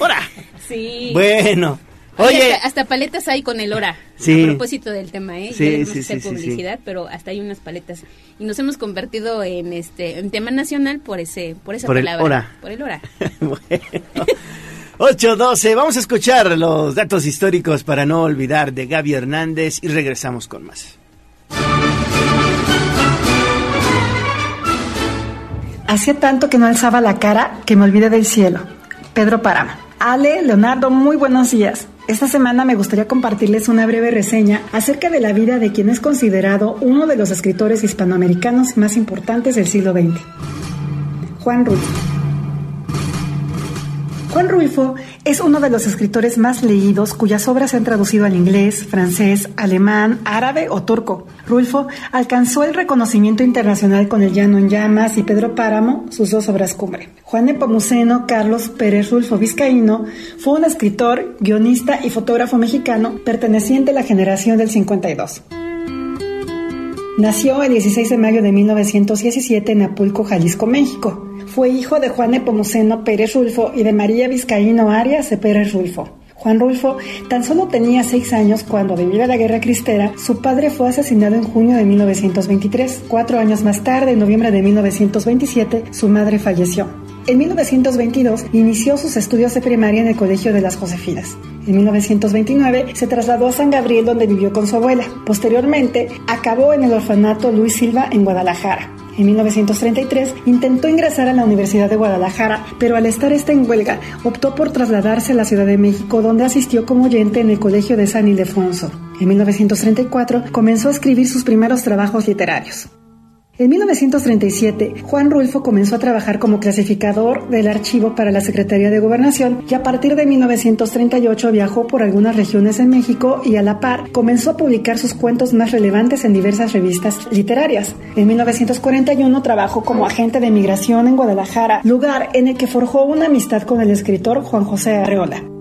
Ahora. Sí. Bueno. Oye, hasta, paletas hay con el hora. Sí. A propósito del tema, ¿eh? Sí, Ya sí, hacer sí, sí, publicidad, pero hasta hay unas paletas y nos hemos convertido en este en tema nacional por ese por esa Por el palabra, hora. por el hora. 8.12, vamos a escuchar los datos históricos para no olvidar de Gaby Hernández y regresamos con más. Hacía tanto que no alzaba la cara que me olvidé del cielo. Pedro Páramo. Ale, Leonardo, muy buenos días. Esta semana me gustaría compartirles una breve reseña acerca de la vida de quien es considerado uno de los escritores hispanoamericanos más importantes del siglo XX. Juan Rulfo. Juan Rulfo es uno de los escritores más leídos cuyas obras se han traducido al inglés, francés, alemán, árabe o turco. Rulfo alcanzó el reconocimiento internacional con El Llano en Llamas y Pedro Páramo, sus dos obras cumbre. Juan Nepomuceno Carlos Pérez Rulfo Vizcaíno fue un escritor, guionista y fotógrafo mexicano perteneciente a la generación del 52. Nació el 16 de mayo de 1917 en Apulco, Jalisco, México. Fue hijo de Juan Nepomuceno Pérez Rulfo y de María Vizcaíno Arias de Pérez Rulfo. Juan Rulfo tan solo tenía seis años cuando, debido a la guerra cristera, su padre fue asesinado en junio de 1923. Cuatro años más tarde, en noviembre de 1927, su madre falleció. En 1922 inició sus estudios de primaria en el Colegio de las Josefinas. En 1929 se trasladó a San Gabriel donde vivió con su abuela. Posteriormente acabó en el orfanato Luis Silva en Guadalajara. En 1933 intentó ingresar a la Universidad de Guadalajara, pero al estar esta en huelga optó por trasladarse a la Ciudad de México donde asistió como oyente en el Colegio de San Ildefonso. En 1934 comenzó a escribir sus primeros trabajos literarios. En 1937, Juan Rulfo comenzó a trabajar como clasificador del archivo para la Secretaría de Gobernación y a partir de 1938 viajó por algunas regiones en México y a la par comenzó a publicar sus cuentos más relevantes en diversas revistas literarias. En 1941 trabajó como agente de migración en Guadalajara, lugar en el que forjó una amistad con el escritor Juan José Arreola.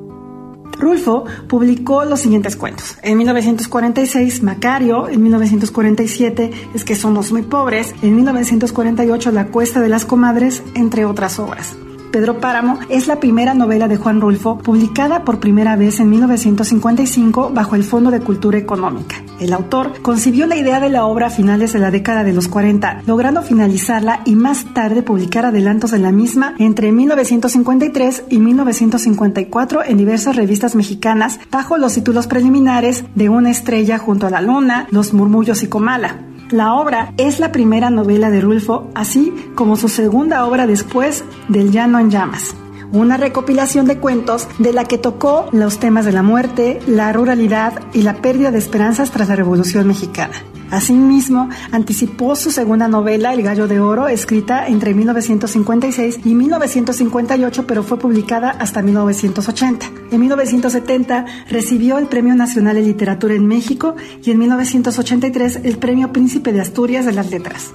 Rulfo publicó los siguientes cuentos. En 1946, Macario. En 1947, Es que somos muy pobres. En 1948, La cuesta de las comadres, entre otras obras. Pedro Páramo es la primera novela de Juan Rulfo publicada por primera vez en 1955 bajo el Fondo de Cultura Económica. El autor concibió la idea de la obra a finales de la década de los 40, logrando finalizarla y más tarde publicar adelantos de la misma entre 1953 y 1954 en diversas revistas mexicanas bajo los títulos preliminares de Una estrella junto a la luna, Los murmullos y Comala. La obra es la primera novela de Rulfo, así como su segunda obra después del Llano en Llamas una recopilación de cuentos de la que tocó los temas de la muerte, la ruralidad y la pérdida de esperanzas tras la Revolución Mexicana. Asimismo, anticipó su segunda novela, El Gallo de Oro, escrita entre 1956 y 1958, pero fue publicada hasta 1980. En 1970 recibió el Premio Nacional de Literatura en México y en 1983 el Premio Príncipe de Asturias de las Letras.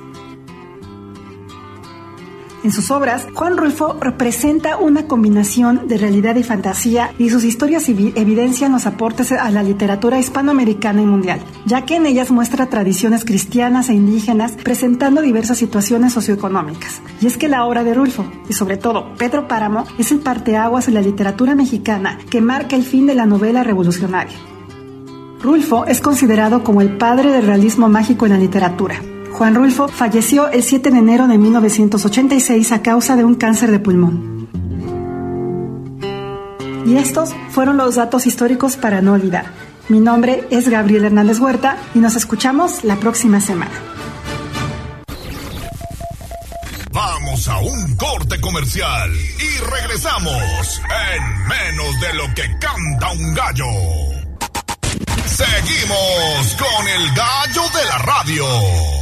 En sus obras, Juan Rulfo representa una combinación de realidad y fantasía y sus historias evidencian los aportes a la literatura hispanoamericana y mundial, ya que en ellas muestra tradiciones cristianas e indígenas presentando diversas situaciones socioeconómicas. Y es que la obra de Rulfo, y sobre todo Pedro Páramo, es el parteaguas en la literatura mexicana que marca el fin de la novela revolucionaria. Rulfo es considerado como el padre del realismo mágico en la literatura Juan Rulfo falleció el 7 de enero de 1986 a causa de un cáncer de pulmón. Y estos fueron los datos históricos para no olvidar. Mi nombre es Gabriel Hernández Huerta y nos escuchamos la próxima semana. Vamos a un corte comercial y regresamos en menos de lo que canta un gallo. Seguimos con el gallo de la radio.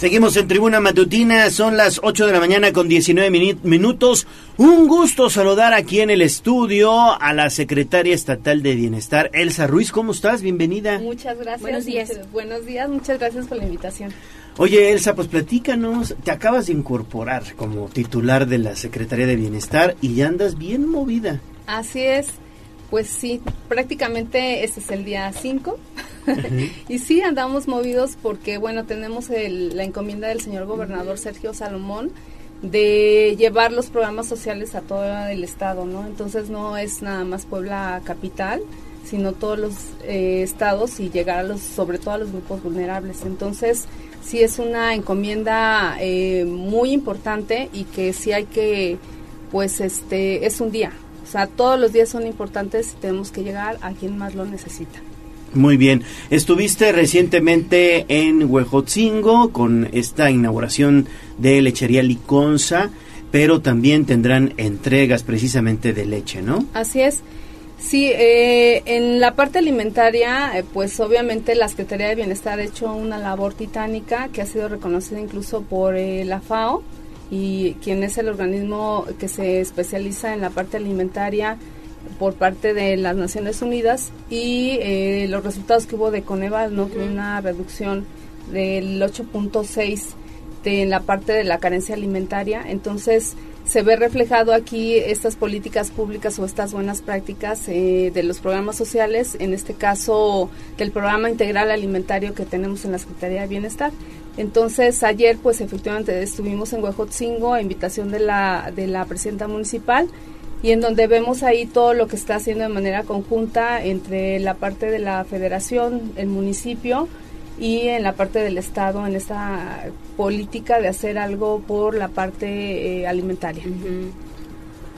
Seguimos en Tribuna Matutina, son las 8 de la mañana con 19 minutos. Un gusto saludar aquí en el estudio a la secretaria estatal de Bienestar, Elsa Ruiz. ¿Cómo estás? Bienvenida. Muchas gracias. Buenos días. buenos días, muchas gracias por la invitación. Oye, Elsa, pues platícanos, te acabas de incorporar como titular de la Secretaría de Bienestar y ya andas bien movida. Así es. Pues sí, prácticamente este es el día 5 y sí, andamos movidos porque, bueno, tenemos la encomienda del señor gobernador Sergio Salomón de llevar los programas sociales a todo el estado, ¿no? Entonces no es nada más Puebla capital, sino todos los eh, estados y llegar a los, sobre todo a los grupos vulnerables. Entonces sí es una encomienda eh, muy importante y que sí hay que, pues este, es un día. O sea, todos los días son importantes y tenemos que llegar a quien más lo necesita. Muy bien. Estuviste recientemente en Huejotzingo con esta inauguración de lechería Liconza, pero también tendrán entregas precisamente de leche, ¿no? Así es. Sí, eh, en la parte alimentaria, eh, pues obviamente la Secretaría de Bienestar ha hecho una labor titánica que ha sido reconocida incluso por eh, la FAO y quien es el organismo que se especializa en la parte alimentaria por parte de las Naciones Unidas y eh, los resultados que hubo de Coneval, ¿no? Que una reducción del 8.6 de la parte de la carencia alimentaria. Entonces, se ve reflejado aquí estas políticas públicas o estas buenas prácticas eh, de los programas sociales, en este caso del programa integral alimentario que tenemos en la Secretaría de Bienestar. Entonces, ayer, pues efectivamente estuvimos en Huejotzingo a invitación de la, de la presidenta municipal y en donde vemos ahí todo lo que está haciendo de manera conjunta entre la parte de la federación, el municipio y en la parte del Estado en esta política de hacer algo por la parte eh, alimentaria.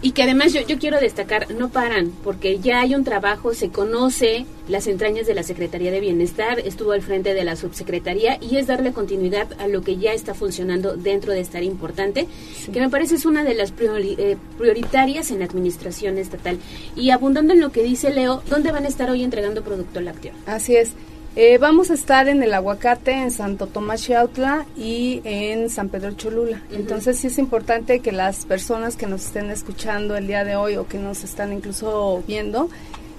Y que además yo, yo quiero destacar, no paran, porque ya hay un trabajo, se conoce las entrañas de la Secretaría de Bienestar, estuvo al frente de la subsecretaría y es darle continuidad a lo que ya está funcionando dentro de esta área importante, que me parece es una de las eh, prioritarias en la administración estatal. Y abundando en lo que dice Leo, ¿dónde van a estar hoy entregando producto lácteo? Así es. Eh, vamos a estar en el Aguacate, en Santo Tomás Xiautla y en San Pedro Cholula. Entonces sí es importante que las personas que nos estén escuchando el día de hoy o que nos están incluso viendo,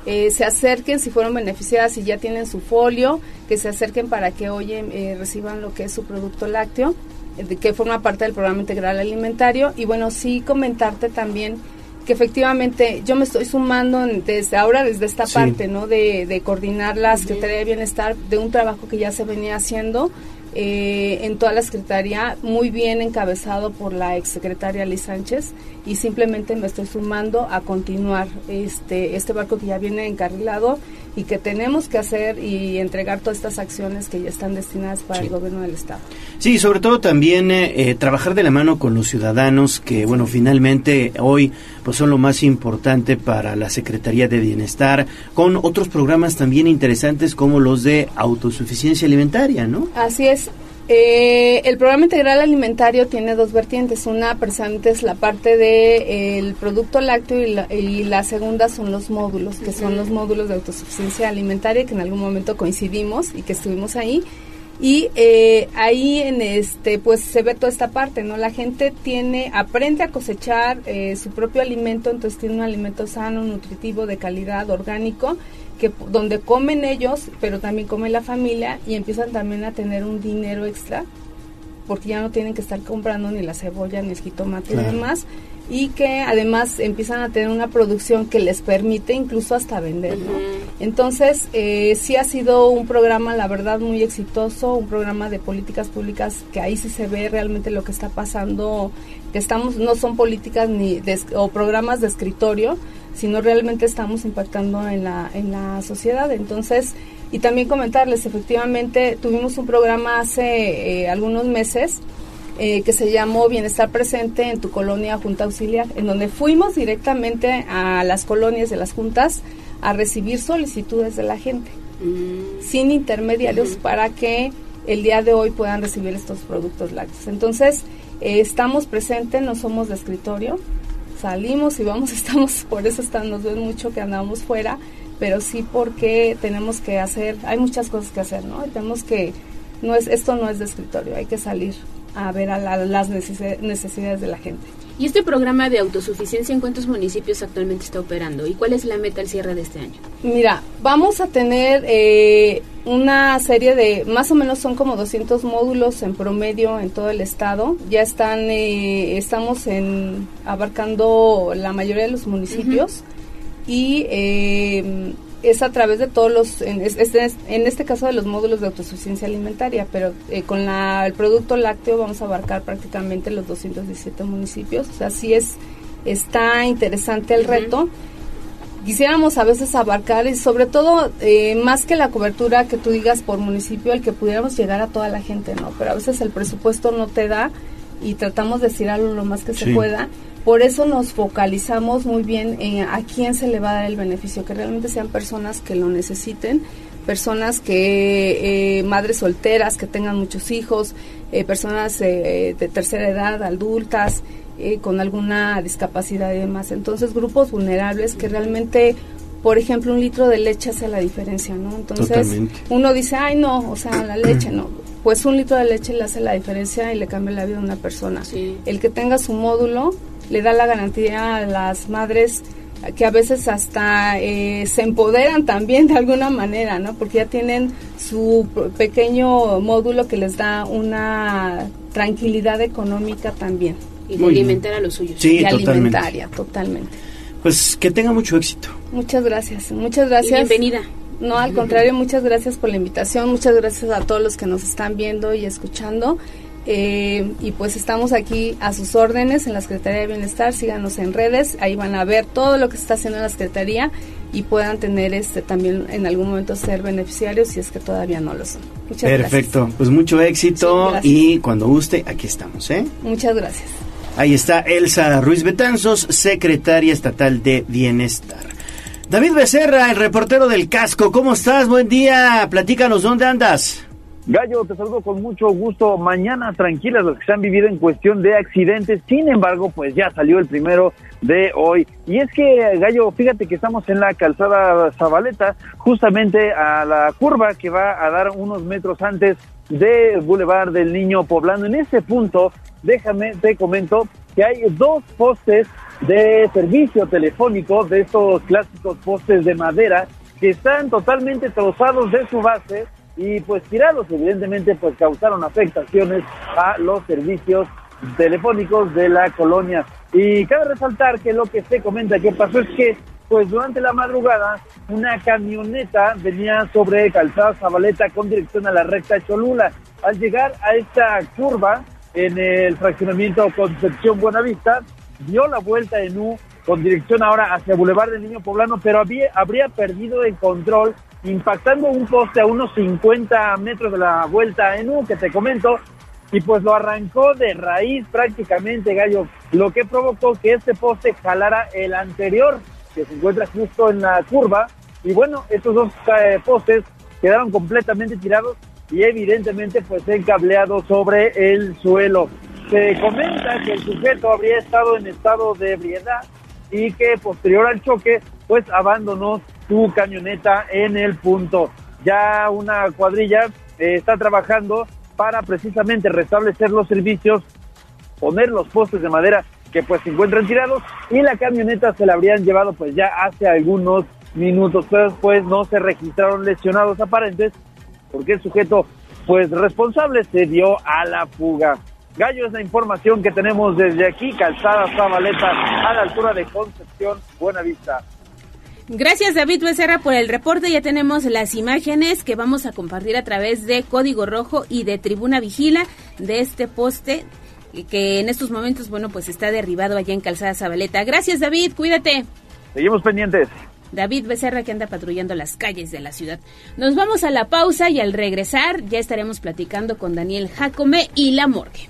eh, se acerquen si fueron beneficiadas y ya tienen su folio, que se acerquen para que hoy eh, reciban lo que es su producto lácteo, eh, que forma parte del programa integral alimentario. Y bueno, sí comentarte también que efectivamente yo me estoy sumando desde ahora, desde esta parte, ¿no? De, de coordinar la Secretaría de Bienestar, de un trabajo que ya se venía haciendo eh, en toda la Secretaría, muy bien encabezado por la exsecretaria Liz Sánchez, y simplemente me estoy sumando a continuar este, este barco que ya viene encarrilado y que tenemos que hacer y entregar todas estas acciones que ya están destinadas para el gobierno del Estado. Sí, sobre todo también eh, eh, trabajar de la mano con los ciudadanos que, bueno, finalmente hoy pues son lo más importante para la Secretaría de Bienestar, con otros programas también interesantes como los de autosuficiencia alimentaria, ¿no? Así es. Eh, el programa integral alimentario tiene dos vertientes. Una precisamente es la parte de el producto lácteo y la, y la segunda son los módulos, que son los módulos de autosuficiencia alimentaria que en algún momento coincidimos y que estuvimos ahí. Y eh, ahí en este pues se ve toda esta parte, ¿no? La gente tiene aprende a cosechar eh, su propio alimento, entonces tiene un alimento sano, nutritivo, de calidad, orgánico que donde comen ellos, pero también come la familia y empiezan también a tener un dinero extra porque ya no tienen que estar comprando ni la cebolla ni el jitomate Claro. y demás y que además empiezan a tener una producción que les permite incluso hasta vender, ¿no? Entonces, eh, sí ha sido un programa, la verdad, muy exitoso, un programa de políticas públicas que ahí sí se ve realmente lo que está pasando, que estamos, no son políticas ni de o programas de escritorio, sino realmente estamos impactando en la, en la sociedad. Entonces, y también comentarles, efectivamente, tuvimos un programa hace eh, algunos meses eh, que se llamó Bienestar Presente en tu colonia Junta Auxiliar, en donde fuimos directamente a las colonias de las juntas a recibir solicitudes de la gente, sin intermediarios, para que el día de hoy puedan recibir estos productos lácteos. Entonces, eh, estamos presentes, no somos de escritorio, salimos y vamos, estamos, por eso están, nos ven mucho que andamos fuera, pero sí porque tenemos que hacer, hay muchas cosas que hacer, ¿no? Tenemos que, no es, esto no es de escritorio, hay que salir a ver a la- las necesi- necesidades de la gente. ¿Y este programa de autosuficiencia en cuántos municipios actualmente está operando? ¿Y cuál es la meta al cierre de este año? Mira, vamos a tener eh, una serie de, más o menos son como 200 módulos en promedio en todo el estado. Ya están, eh, estamos en abarcando la mayoría de los municipios y eh, es a través de todos los, en, es- es- es- en este caso de los módulos de autosuficiencia alimentaria, pero eh, con la, el producto lácteo vamos a abarcar prácticamente los 217 municipios. O sea, sí es, está interesante el reto. Quisiéramos a veces abarcar y sobre todo eh, más que la cobertura que tú digas por municipio el que pudiéramos llegar a toda la gente no pero a veces el presupuesto no te da y tratamos de estirarlo lo más que se pueda por eso nos focalizamos muy bien en a quién se le va a dar el beneficio que realmente sean personas que lo necesiten personas que eh, madres solteras que tengan muchos hijos eh, personas eh, de tercera edad adultas eh, con alguna discapacidad y demás. Entonces, grupos vulnerables que realmente, por ejemplo, un litro de leche hace la diferencia, ¿no? Entonces, Totalmente. uno dice, ay, no, o sea, la leche, no. Pues un litro de leche le hace la diferencia y le cambia la vida a una persona. El que tenga su módulo le da la garantía a las madres que a veces hasta eh, se empoderan también de alguna manera, ¿no? Porque ya tienen su pequeño módulo que les da una tranquilidad económica también. Y de alimentar a los suyos. Sí, y totalmente. alimentaria, totalmente. Pues que tenga mucho éxito. Muchas gracias, muchas gracias. Y bienvenida. No, al contrario, muchas gracias por la invitación, muchas gracias a todos los que nos están viendo y escuchando. Eh, y pues estamos aquí a sus órdenes en la Secretaría de Bienestar, síganos en redes, ahí van a ver todo lo que se está haciendo en la Secretaría y puedan tener este también en algún momento ser beneficiarios si es que todavía no lo son. Muchas Perfecto, pues mucho éxito Sí, y cuando guste, aquí estamos, ¿eh? Muchas gracias. Ahí está Elsa Ruiz Betanzos, secretaria estatal de Bienestar. David Becerra, el reportero del casco, ¿cómo estás? Buen día, platícanos, ¿dónde andas? Gallo, te saludo con mucho gusto. Mañana tranquilas las que se han vivido en cuestión de accidentes. Sin embargo, pues ya salió el primero de hoy. Y es que, Gallo, fíjate que estamos en la calzada Zabaleta, justamente a la curva que va a dar unos metros antes del Boulevard del Niño Poblano. En ese punto, déjame, te comento que hay dos postes de servicio telefónico, de estos clásicos postes de madera, que están totalmente trozados de su base y pues tirados evidentemente pues causaron afectaciones a los servicios telefónicos de la colonia. Y cabe resaltar que lo que se comenta que pasó es que pues durante la madrugada una camioneta venía sobre Calzada Zabaleta con dirección a la recta Cholula. Al llegar a esta curva en el fraccionamiento Concepción Buenavista, dio la vuelta en U con dirección ahora hacia Boulevard del Niño Poblano, pero había, habría perdido el control impactando un poste a unos 50 metros de la vuelta en U que te comento y pues lo arrancó de raíz prácticamente Gallo, lo que provocó que este poste jalara el anterior que se encuentra justo en la curva y bueno, estos dos eh, postes quedaron completamente tirados y evidentemente pues encableados sobre el suelo. Se comenta que el sujeto habría estado en estado de ebriedad y que posterior al choque pues abandonó su camioneta en el punto. Ya una cuadrilla eh, está trabajando para precisamente restablecer los servicios, poner los postes de madera que pues se encuentran tirados y la camioneta se la habrían llevado pues ya hace algunos minutos, pero después no se registraron lesionados aparentes porque el sujeto pues responsable se dio a la fuga. Gallo es la información que tenemos desde aquí, Calzada Zabaleta, a la altura de Concepción, Buenavista. Gracias David Becerra por el reporte. Ya tenemos las imágenes que vamos a compartir a través de Código Rojo y de Tribuna Vigila de este poste que en estos momentos, bueno, pues está derribado allá en Calzada Zabaleta. Gracias David, cuídate. Seguimos pendientes. David Becerra que anda patrullando las calles de la ciudad. Nos vamos a la pausa y al regresar ya estaremos platicando con Daniel Jacome y la morgue.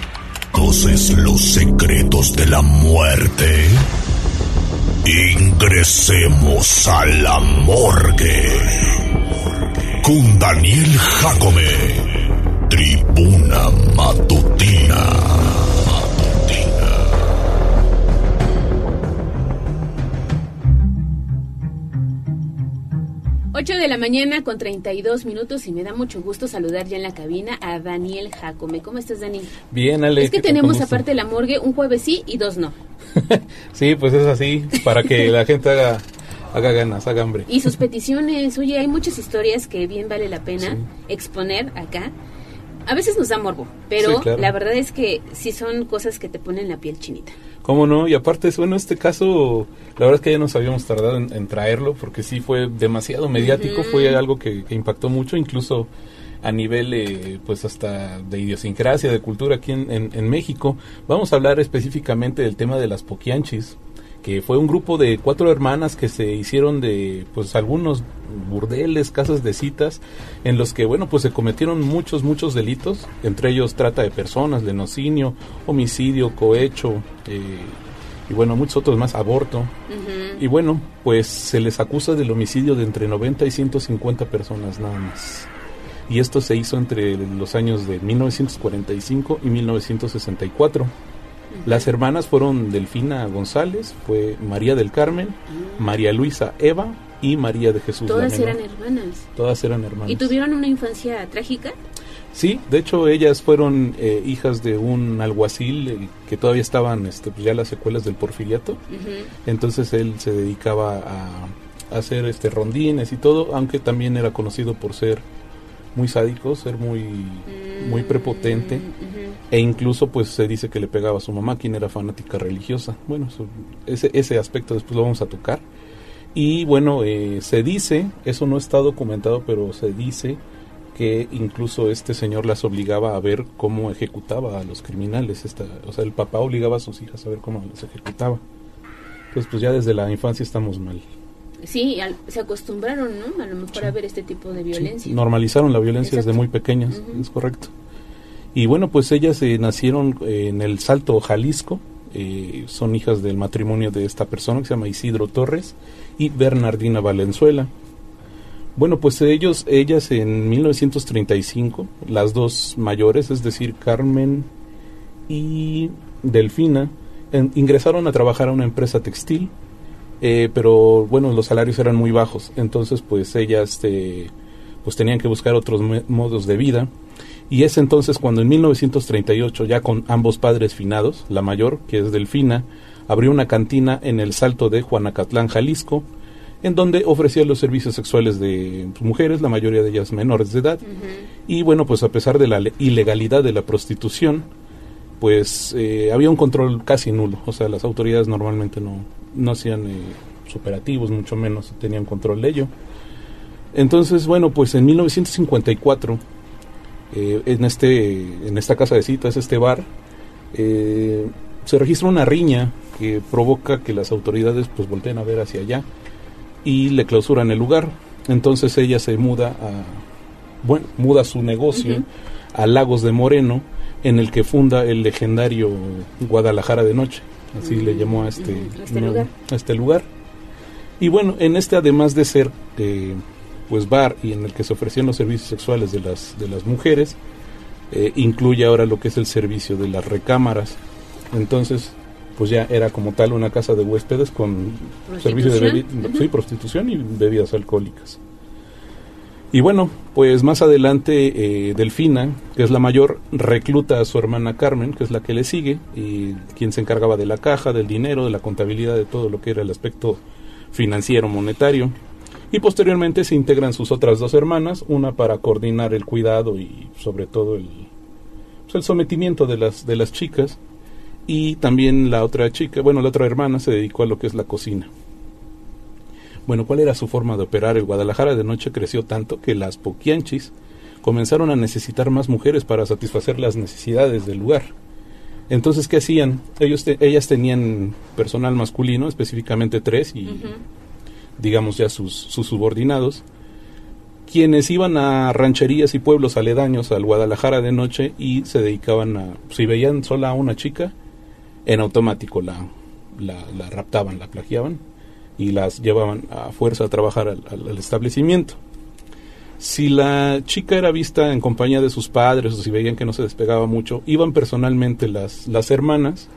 ¿Conoces los secretos de la muerte? Ingresemos a la morgue. Con Daniel Jacome. Tribuna Matutina. 8 de la mañana con 32 minutos y me da mucho gusto saludar ya en la cabina a Daniel Jacome. ¿Cómo estás, Dani? Bien, Ale. Es que tenemos aparte de la morgue un jueves sí y dos no. sí, pues es así, para que la gente haga, haga ganas, haga hambre. Y sus peticiones, oye, hay muchas historias que bien vale la pena exponer acá. A veces nos da morbo, pero la verdad es que sí son cosas que te ponen la piel chinita. ¿Cómo no? Y aparte, bueno, este caso, la verdad es que ya nos habíamos tardado en, traerlo porque sí fue demasiado mediático, fue algo que, impactó mucho, incluso a nivel, eh, pues hasta de idiosincrasia, de cultura aquí en, en, México. Vamos a hablar específicamente del tema de las poquianchis que fue un grupo de cuatro hermanas que se hicieron de pues algunos burdeles, casas de citas, en los que bueno pues se cometieron muchos, muchos delitos, entre ellos trata de personas, lenocinio, homicidio, cohecho, eh, y bueno, muchos otros más, aborto. Y bueno, pues se les acusa del homicidio de entre 90 y 150 personas nada más. Y esto se hizo entre los años de 1945 y 1964. Las hermanas fueron Delfina González, fue María del Carmen, María Luisa Eva y María de Jesús. Todas eran hermanas. Todas eran hermanas. ¿Y tuvieron una infancia trágica? Sí, de hecho ellas fueron eh, hijas de un alguacil que todavía estaban este, pues, ya las secuelas del porfiriato. Entonces él se dedicaba a, hacer este rondines y todo, aunque también era conocido por ser muy sádico, ser muy, muy prepotente. Mm, e incluso pues se dice que le pegaba a su mamá, quien era fanática religiosa. Bueno, ese, ese aspecto después lo vamos a tocar. Y bueno, eh, se dice, eso no está documentado, pero se dice que incluso este señor las obligaba a ver cómo ejecutaba a los criminales. Esta, o sea, el papá obligaba a sus hijas a ver cómo los ejecutaba. Entonces, pues ya desde la infancia estamos mal. Sí, al- se acostumbraron, ¿no? A lo mejor a ver este tipo de violencia. Normalizaron la violencia desde muy pequeñas, es correcto. Y bueno, pues ellas eh, nacieron eh, en el Salto, Jalisco. eh, son hijas del matrimonio de esta persona que se llama Isidro Torres y Bernardina Valenzuela. Bueno, pues ellos, ellas en 1935, las dos mayores, es decir, Carmen y Delfina, ingresaron a trabajar a una empresa textil, eh, pero bueno, los salarios eran muy bajos, entonces pues ellas eh, pues tenían que buscar otros modos de vida. Y es entonces cuando en 1938, ya con ambos padres finados, la mayor, que es Delfina, abrió una cantina en el Salto de Juanacatlán, Jalisco, en donde ofrecía los servicios sexuales de mujeres, la mayoría de ellas menores de edad. Y bueno, pues a pesar de la le- ilegalidad de la prostitución, pues eh, había un control casi nulo. O sea, las autoridades normalmente no, no hacían eh, operativos, mucho menos tenían control de ello. Entonces, bueno, pues en 1954, eh, en, este, en esta casa de citas, este bar, eh, se registra una riña que provoca que las autoridades pues volteen a ver hacia allá y le clausuran el lugar. Entonces ella se muda a, bueno, muda su negocio a Lagos de Moreno, en el que funda el legendario Guadalajara de Noche. Así le llamó a este, este no, lugar. a este lugar. Y bueno, en este además de ser eh, pues bar y en el que se ofrecían los servicios sexuales de las de las mujeres, eh, incluye ahora lo que es el servicio de las recámaras. Entonces, pues ya era como tal una casa de huéspedes con servicio de bebi- sí, prostitución y bebidas alcohólicas. Y bueno, pues más adelante eh, Delfina, que es la mayor, recluta a su hermana Carmen, que es la que le sigue, y quien se encargaba de la caja, del dinero, de la contabilidad, de todo lo que era el aspecto financiero, monetario. Y posteriormente se integran sus otras dos hermanas, una para coordinar el cuidado y sobre todo el, pues, el sometimiento de las, de las chicas, y también la otra chica, bueno, la otra hermana se dedicó a lo que es la cocina. Bueno, ¿cuál era su forma de operar? El Guadalajara de noche creció tanto que las poquianchis comenzaron a necesitar más mujeres para satisfacer las necesidades del lugar. Entonces, ¿qué hacían? Ellos te- ellas tenían personal masculino, específicamente tres, y digamos ya sus, sus subordinados, quienes iban a rancherías y pueblos aledaños al Guadalajara de noche y se dedicaban a, si veían sola a una chica, en automático la, la, raptaban, la plagiaban y las llevaban a fuerza a trabajar al, al- al establecimiento. Si la chica era vista en compañía de sus padres o si veían que no se despegaba mucho, iban personalmente las, las hermanas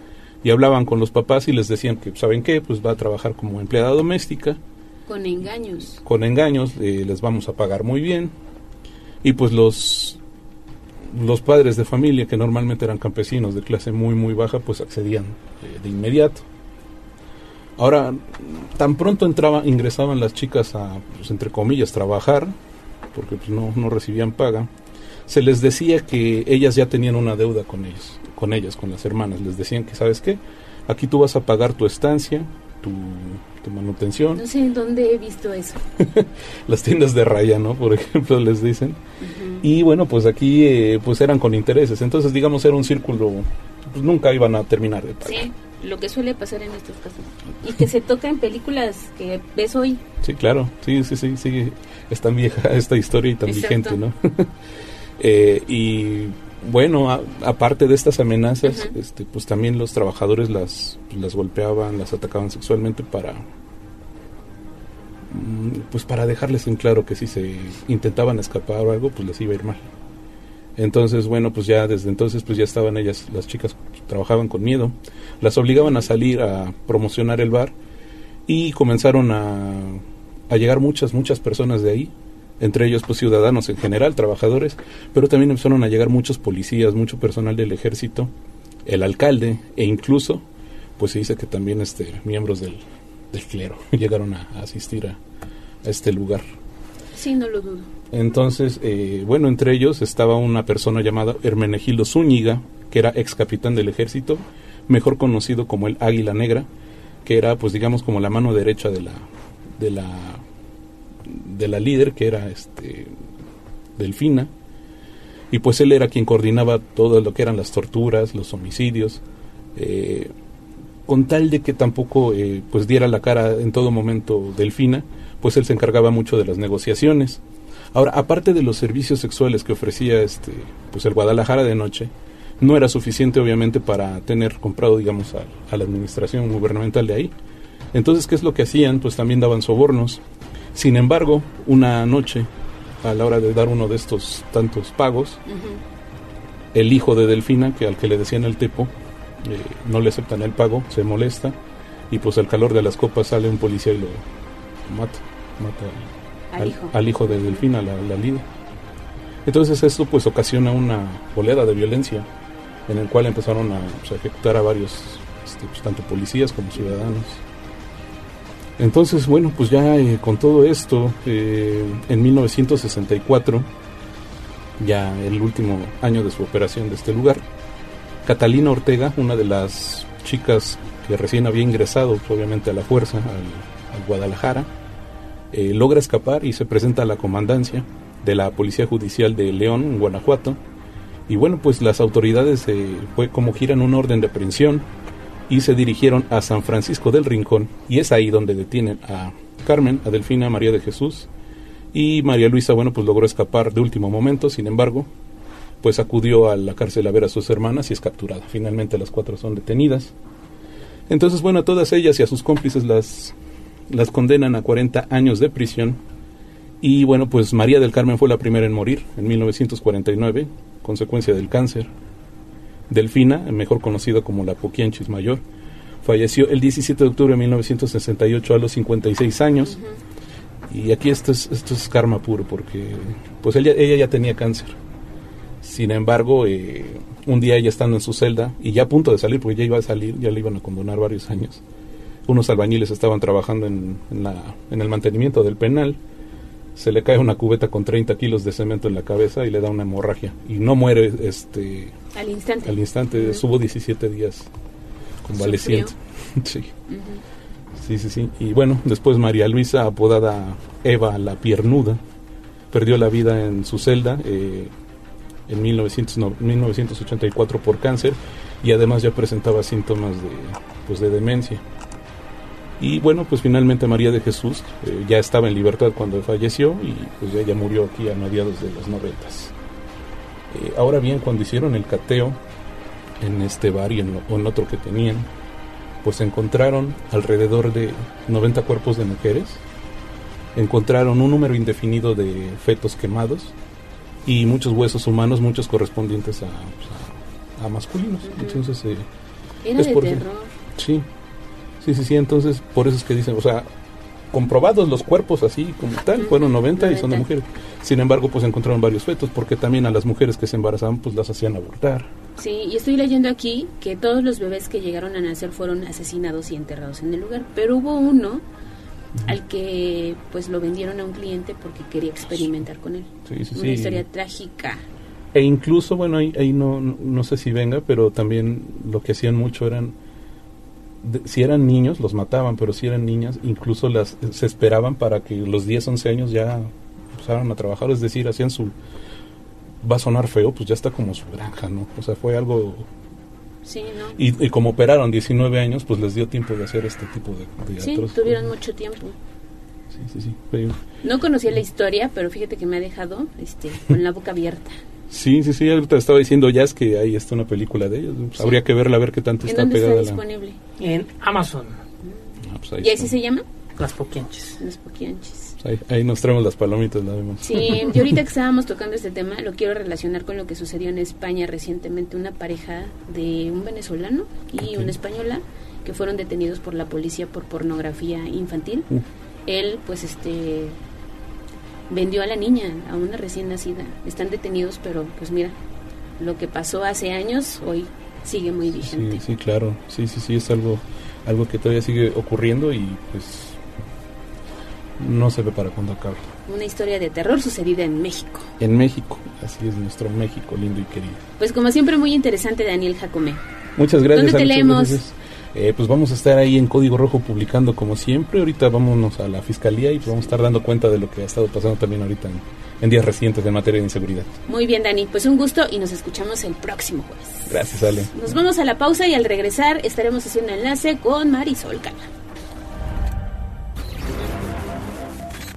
y hablaban con los papás y les decían que, ¿saben qué? Pues va a trabajar como empleada doméstica, Con engaños. con engaños, eh, les vamos a pagar muy bien. Y pues los, los padres de familia, que normalmente eran campesinos de clase muy, muy baja, pues accedían eh, de inmediato. Ahora, tan pronto entraba, ingresaban las chicas a, pues, entre comillas, trabajar, porque pues, no, no recibían paga, se les decía que ellas ya tenían una deuda con ellos, con ellas, con las hermanas. Les decían que, ¿sabes qué? Aquí tú vas a pagar tu estancia, tu, manutención, No sé en dónde he visto eso. las tiendas de raya, ¿no? Por ejemplo, les dicen. Y bueno, pues aquí eh, pues eran con intereses. Entonces, digamos, era un círculo, pues nunca iban a terminar de pagar. Sí, lo que suele pasar en estos casos. Y que se toca en películas que ves hoy. Sí, claro. Sí, sí, sí, sí. Es tan vieja esta historia y tan Exacto. vigente, ¿no? Eh, y bueno, a- aparte de estas amenazas, este, pues también los trabajadores las, pues, las golpeaban, las atacaban sexualmente para mm, pues para dejarles en claro que si se intentaban escapar o algo, pues les iba a ir mal. Entonces, bueno, pues ya desde entonces pues ya estaban ellas, las chicas trabajaban con miedo, las obligaban a salir a promocionar el bar y comenzaron a, a llegar muchas, muchas personas de ahí, entre ellos pues ciudadanos en general, trabajadores, pero también empezaron a llegar muchos policías, mucho personal del ejército, el alcalde e incluso pues se dice que también este miembros del, del clero llegaron a, a asistir a, a este lugar. Sí, no lo dudo. Entonces, eh, bueno, entre ellos estaba una persona llamada Hermenegildo Zúñiga, que era ex capitán del ejército, mejor conocido como el Águila Negra, que era, pues digamos, como la mano derecha de la, de la, de la líder, que era este Delfina, y pues él era quien coordinaba todo lo que eran las torturas, los homicidios, eh, con tal de que tampoco eh, pues diera la cara en todo momento Delfina, pues él se encargaba mucho de las negociaciones. Ahora, aparte de los servicios sexuales que ofrecía este pues el Guadalajara de noche, no era suficiente obviamente para tener comprado digamos a, a la administración gubernamental de ahí. Entonces, ¿qué es lo que hacían? Pues también daban sobornos. Sin embargo, una noche, a la hora de dar uno de estos tantos pagos, el hijo de Delfina, que al que le decían el tepo, eh, no le aceptan el pago, se molesta y pues al calor de las copas sale un policía y lo mata, mata al, Al hijo. al hijo de Delfina, la, la líder. Entonces esto pues ocasiona una oleada de violencia en el cual empezaron a pues, ejecutar a varios, este, pues, tanto policías como ciudadanos. Entonces, bueno, pues ya eh, con todo esto, eh, en 1964, ya el último año de su operación de este lugar, Catalina Ortega, una de las chicas que recién había ingresado, pues, obviamente, a la fuerza, al, al Guadalajara, eh, logra escapar y se presenta a la comandancia de la Policía Judicial de León, Guanajuato. Y bueno, pues las autoridades fue como giran un orden de aprehensión y se dirigieron a San Francisco del Rincón y es ahí donde detienen a Carmen, a Delfina, María de Jesús y María Luisa, bueno, pues logró escapar de último momento, sin embargo, pues acudió a la cárcel a ver a sus hermanas y es capturada. Finalmente las cuatro son detenidas. Entonces, bueno, a todas ellas y a sus cómplices las, las condenan a 40 años de prisión. Y bueno, pues María del Carmen fue la primera en morir en 1949, consecuencia del cáncer. Delfina, mejor conocida como la Poquianchis Mayor, falleció el 17 de octubre de 1968 a los 56 años. Y aquí esto es, esto es karma puro, porque pues ella, ella ya tenía cáncer. Sin embargo, eh, un día ella estando en su celda y ya a punto de salir, porque ya iba a salir, ya le iban a condonar varios años, unos albañiles estaban trabajando en, en la, en el mantenimiento del penal, se le cae una cubeta con 30 kilos de cemento en la cabeza y le da una hemorragia. Y no muere este Al instante. al instante, estuvo 17 días convaleciente. sí. Sí, sí, sí. Y bueno, después María Luisa, apodada Eva la Piernuda, perdió la vida en su celda eh, en 1900 no, 1984 por cáncer y además ya presentaba síntomas de, pues, de demencia. Y bueno, pues finalmente María de Jesús eh, ya estaba en libertad cuando falleció y pues ella murió aquí a mediados de los noventas. Eh, ahora bien, cuando hicieron el cateo en este bar y en, otro que tenían, pues encontraron alrededor de 90 cuerpos de mujeres, encontraron un número indefinido de fetos quemados y muchos huesos humanos, muchos correspondientes a, pues, a- a masculinos. Entonces, eh, Era de por eso- terror. Sí, sí, sí, sí, entonces por eso es que dicen, o sea, comprobados los cuerpos así como tal, fueron 90 y son de 90. mujeres. Sin embargo, pues encontraron varios fetos, porque también a las mujeres que se embarazaban, pues las hacían abortar. Sí, y estoy leyendo aquí que todos los bebés que llegaron a nacer fueron asesinados y enterrados en el lugar, pero hubo uno al que pues lo vendieron a un cliente porque quería experimentar con él. Sí, sí, Una sí. historia trágica. E incluso, bueno, ahí, ahí no, no, no sé si venga, pero también lo que hacían mucho eran, de- si eran niños, los mataban, pero si eran niñas, incluso las se esperaban para que los 10, 11 años ya empezaran a trabajar, es decir, hacían su, va a sonar feo, pues ya está como su granja, ¿no? O sea, fue algo... Sí, ¿no? Y, y como operaron 19 años, pues les dio tiempo de hacer este tipo de, de Sí, atroces. tuvieron mucho tiempo. Sí, sí, sí. No conocía la historia, pero fíjate que me ha dejado este, con la boca abierta. Sí, sí, sí, ahorita estaba diciendo ya es que ahí está una película de ellos. Habría que verla a ver qué tanto ¿En está dónde está pegada la... disponible? En Amazon. Ah, pues ¿Y así se llama? Las Poquianches. Los Poquianches. Ahí, ahí nos traemos las palomitas, la vemos. Sí, y ahorita que estábamos tocando este tema, lo quiero relacionar con lo que sucedió en España recientemente. Una pareja de un venezolano y una española que fueron detenidos por la policía por pornografía infantil. Uf. Él, pues, este, vendió a la niña, a una recién nacida. Están detenidos, pero, pues, mira, lo que pasó hace años hoy sigue muy vigente. Sí, sí, claro. Sí, sí, sí, es algo, algo que todavía sigue ocurriendo y pues no se ve para cuándo acabe. Una historia de terror sucedida en México. En México, así es nuestro México lindo y querido. Pues, como siempre, muy interesante, Daniel Jacomé. Muchas gracias. ¿Dónde te leemos? gracias. Eh, pues vamos a estar ahí en Código Rojo publicando como siempre. Ahorita vámonos a la fiscalía y pues vamos a estar dando cuenta de lo que ha estado pasando también ahorita en, en días recientes en materia de inseguridad. Muy bien, Dani. Pues un gusto y nos escuchamos el próximo jueves. Gracias, Ale. Nos vamos a la pausa y al regresar estaremos haciendo enlace con Marisol Cala.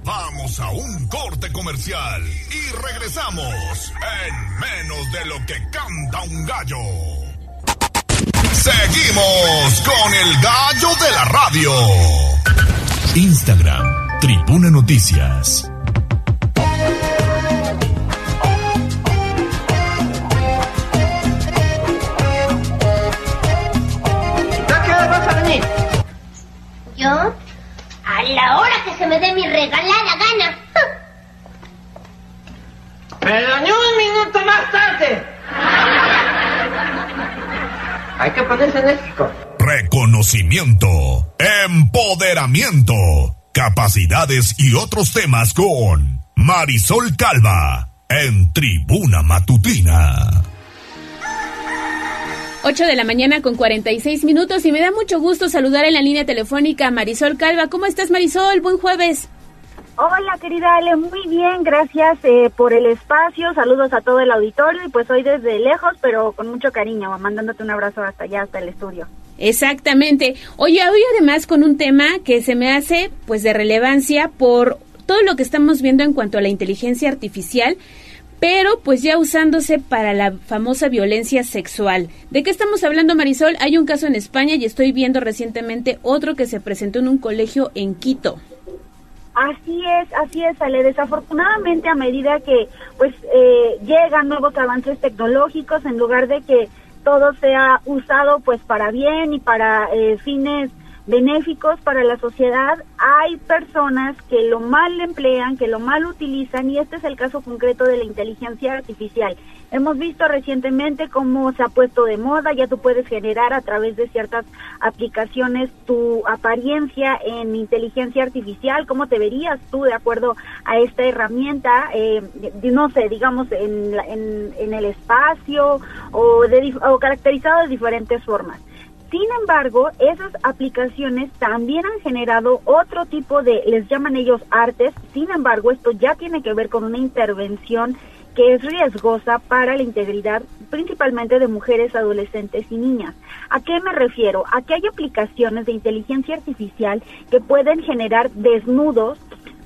Vamos a un corte comercial y regresamos en menos de lo que canta un gallo. Seguimos con el gallo de la radio. Instagram, Tribuna Noticias. ¿Yo? A la hora que se me dé mi regalada gana. Pero ni un minuto más tarde. Hay que ponerse enérgico. Reconocimiento, empoderamiento, capacidades y otros temas con Marisol Calva en Tribuna Matutina. 8 de la mañana con 46 minutos y me da mucho gusto saludar en la línea telefónica a Marisol Calva. ¿Cómo estás, Marisol? Buen jueves. Hola, querida Ale, muy bien, gracias eh, por el espacio, saludos a todo el auditorio y pues hoy desde lejos, pero con mucho cariño, mandándote un abrazo hasta allá, hasta el estudio. Exactamente. Oye, hoy además con un tema que se me hace pues de relevancia por todo lo que estamos viendo en cuanto a la inteligencia artificial, pero pues ya usándose para la famosa violencia sexual. ¿De qué estamos hablando, Marisol? Hay un caso en España y estoy viendo recientemente otro que se presentó en un colegio en Quito. Así es, así es, Ale. Desafortunadamente, a medida que pues eh, llegan nuevos avances tecnológicos, en lugar de que todo sea usado pues para bien y para eh, fines benéficos para la sociedad, hay personas que lo mal emplean, que lo mal utilizan y este es el caso concreto de la inteligencia artificial. Hemos visto recientemente cómo se ha puesto de moda, ya tú puedes generar a través de ciertas aplicaciones tu apariencia en inteligencia artificial, cómo te verías tú de acuerdo a esta herramienta, eh, no sé, digamos en, en, en el espacio o, de, o caracterizado de diferentes formas. Sin embargo, esas aplicaciones también han generado otro tipo de, les llaman ellos artes, sin embargo, esto ya tiene que ver con una intervención que es riesgosa para la integridad principalmente de mujeres, adolescentes y niñas. ¿A qué me refiero? A que hay aplicaciones de inteligencia artificial que pueden generar desnudos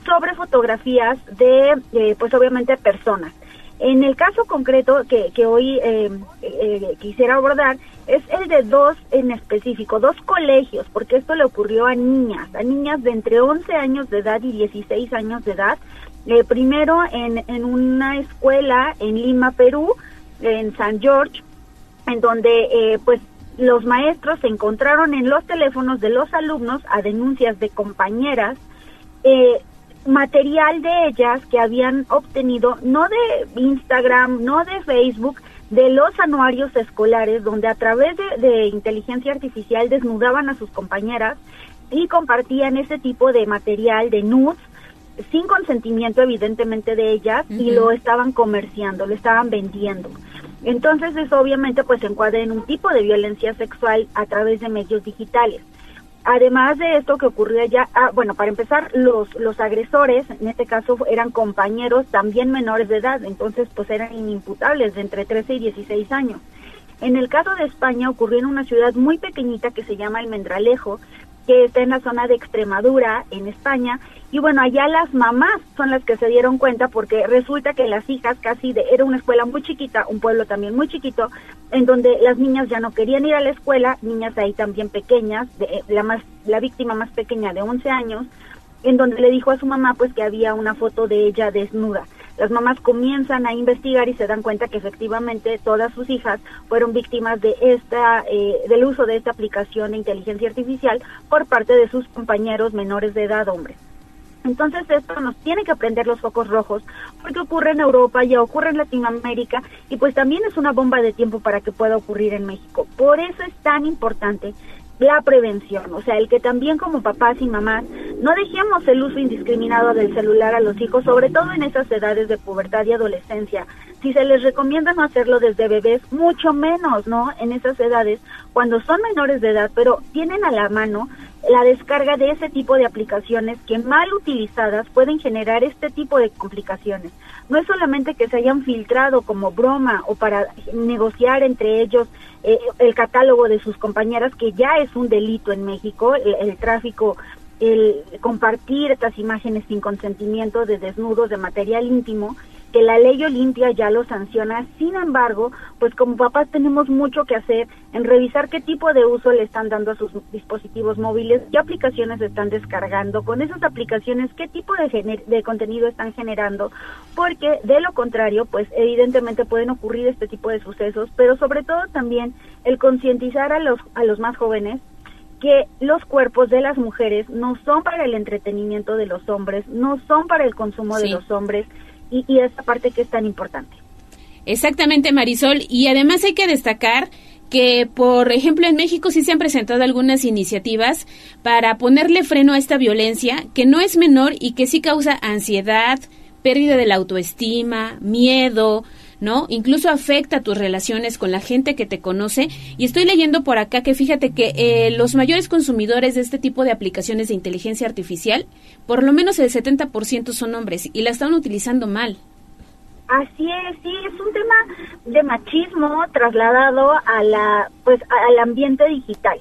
sobre fotografías de, eh, pues obviamente, personas. En el caso concreto que, que hoy eh, eh, quisiera abordar es el de dos en específico, dos colegios, porque esto le ocurrió a niñas, a niñas de entre 11 años de edad y 16 años de edad. Eh, primero en, en una escuela en Lima, Perú, en San George, en donde eh, pues los maestros se encontraron en los teléfonos de los alumnos a denuncias de compañeras eh, material de ellas que habían obtenido no de Instagram, no de Facebook, de los anuarios escolares, donde a través de, de inteligencia artificial desnudaban a sus compañeras y compartían ese tipo de material de nudes sin consentimiento evidentemente de ellas y lo estaban comerciando, lo estaban vendiendo. Entonces eso obviamente pues se encuadra en un tipo de violencia sexual a través de medios digitales. Además de esto que ocurrió allá, ah, bueno, para empezar, los, los agresores, en este caso eran compañeros también menores de edad, entonces pues eran inimputables de entre 13 y 16 años. En el caso de España ocurrió en una ciudad muy pequeñita que se llama Almendralejo, que está en la zona de Extremadura, en España, y bueno, allá las mamás son las que se dieron cuenta porque resulta que las hijas casi de, era una escuela muy chiquita, un pueblo también muy chiquito, en donde las niñas ya no querían ir a la escuela, niñas ahí también pequeñas, de, eh, la más, la víctima más pequeña de 11 años, en donde le dijo a su mamá pues que había una foto de ella desnuda. Las mamás comienzan a investigar y se dan cuenta que efectivamente todas sus hijas fueron víctimas de esta, eh, del uso de esta aplicación de inteligencia artificial por parte de sus compañeros menores de edad, hombres. Entonces esto nos tiene que prender los focos rojos porque ocurre en Europa, ya ocurre en Latinoamérica y pues también es una bomba de tiempo para que pueda ocurrir en México. Por eso es tan importante la prevención, o sea, el que también como papás y mamás no dejemos el uso indiscriminado del celular a los hijos, sobre todo en esas edades de pubertad y adolescencia. Si se les recomienda no hacerlo desde bebés, mucho menos, ¿no? En esas edades, cuando son menores de edad, pero tienen a la mano la descarga de ese tipo de aplicaciones que mal utilizadas pueden generar este tipo de complicaciones. No es solamente que se hayan filtrado como broma o para negociar entre ellos eh, el catálogo de sus compañeras, que ya es un delito en México, el, el tráfico el compartir estas imágenes sin consentimiento de desnudos de material íntimo, que la ley Olimpia ya lo sanciona. Sin embargo, pues como papás tenemos mucho que hacer en revisar qué tipo de uso le están dando a sus dispositivos móviles, qué aplicaciones están descargando, con esas aplicaciones qué tipo de, gener- de contenido están generando, porque de lo contrario, pues evidentemente pueden ocurrir este tipo de sucesos, pero sobre todo también el concientizar a los, a los más jóvenes que los cuerpos de las mujeres no son para el entretenimiento de los hombres, no son para el consumo de los hombres, y, y esta parte que es tan importante. Exactamente, Marisol. Y además hay que destacar que, por ejemplo, en México sí se han presentado algunas iniciativas para ponerle freno a esta violencia, que no es menor y que sí causa ansiedad, pérdida de la autoestima, miedo, ¿no? Incluso afecta tus relaciones con la gente que te conoce. Y estoy leyendo por acá que fíjate que eh, los mayores consumidores de este tipo de aplicaciones de inteligencia artificial, por lo menos el 70% son hombres y la están utilizando mal. Así es, sí, es un tema de machismo trasladado a la, pues, al ambiente digital.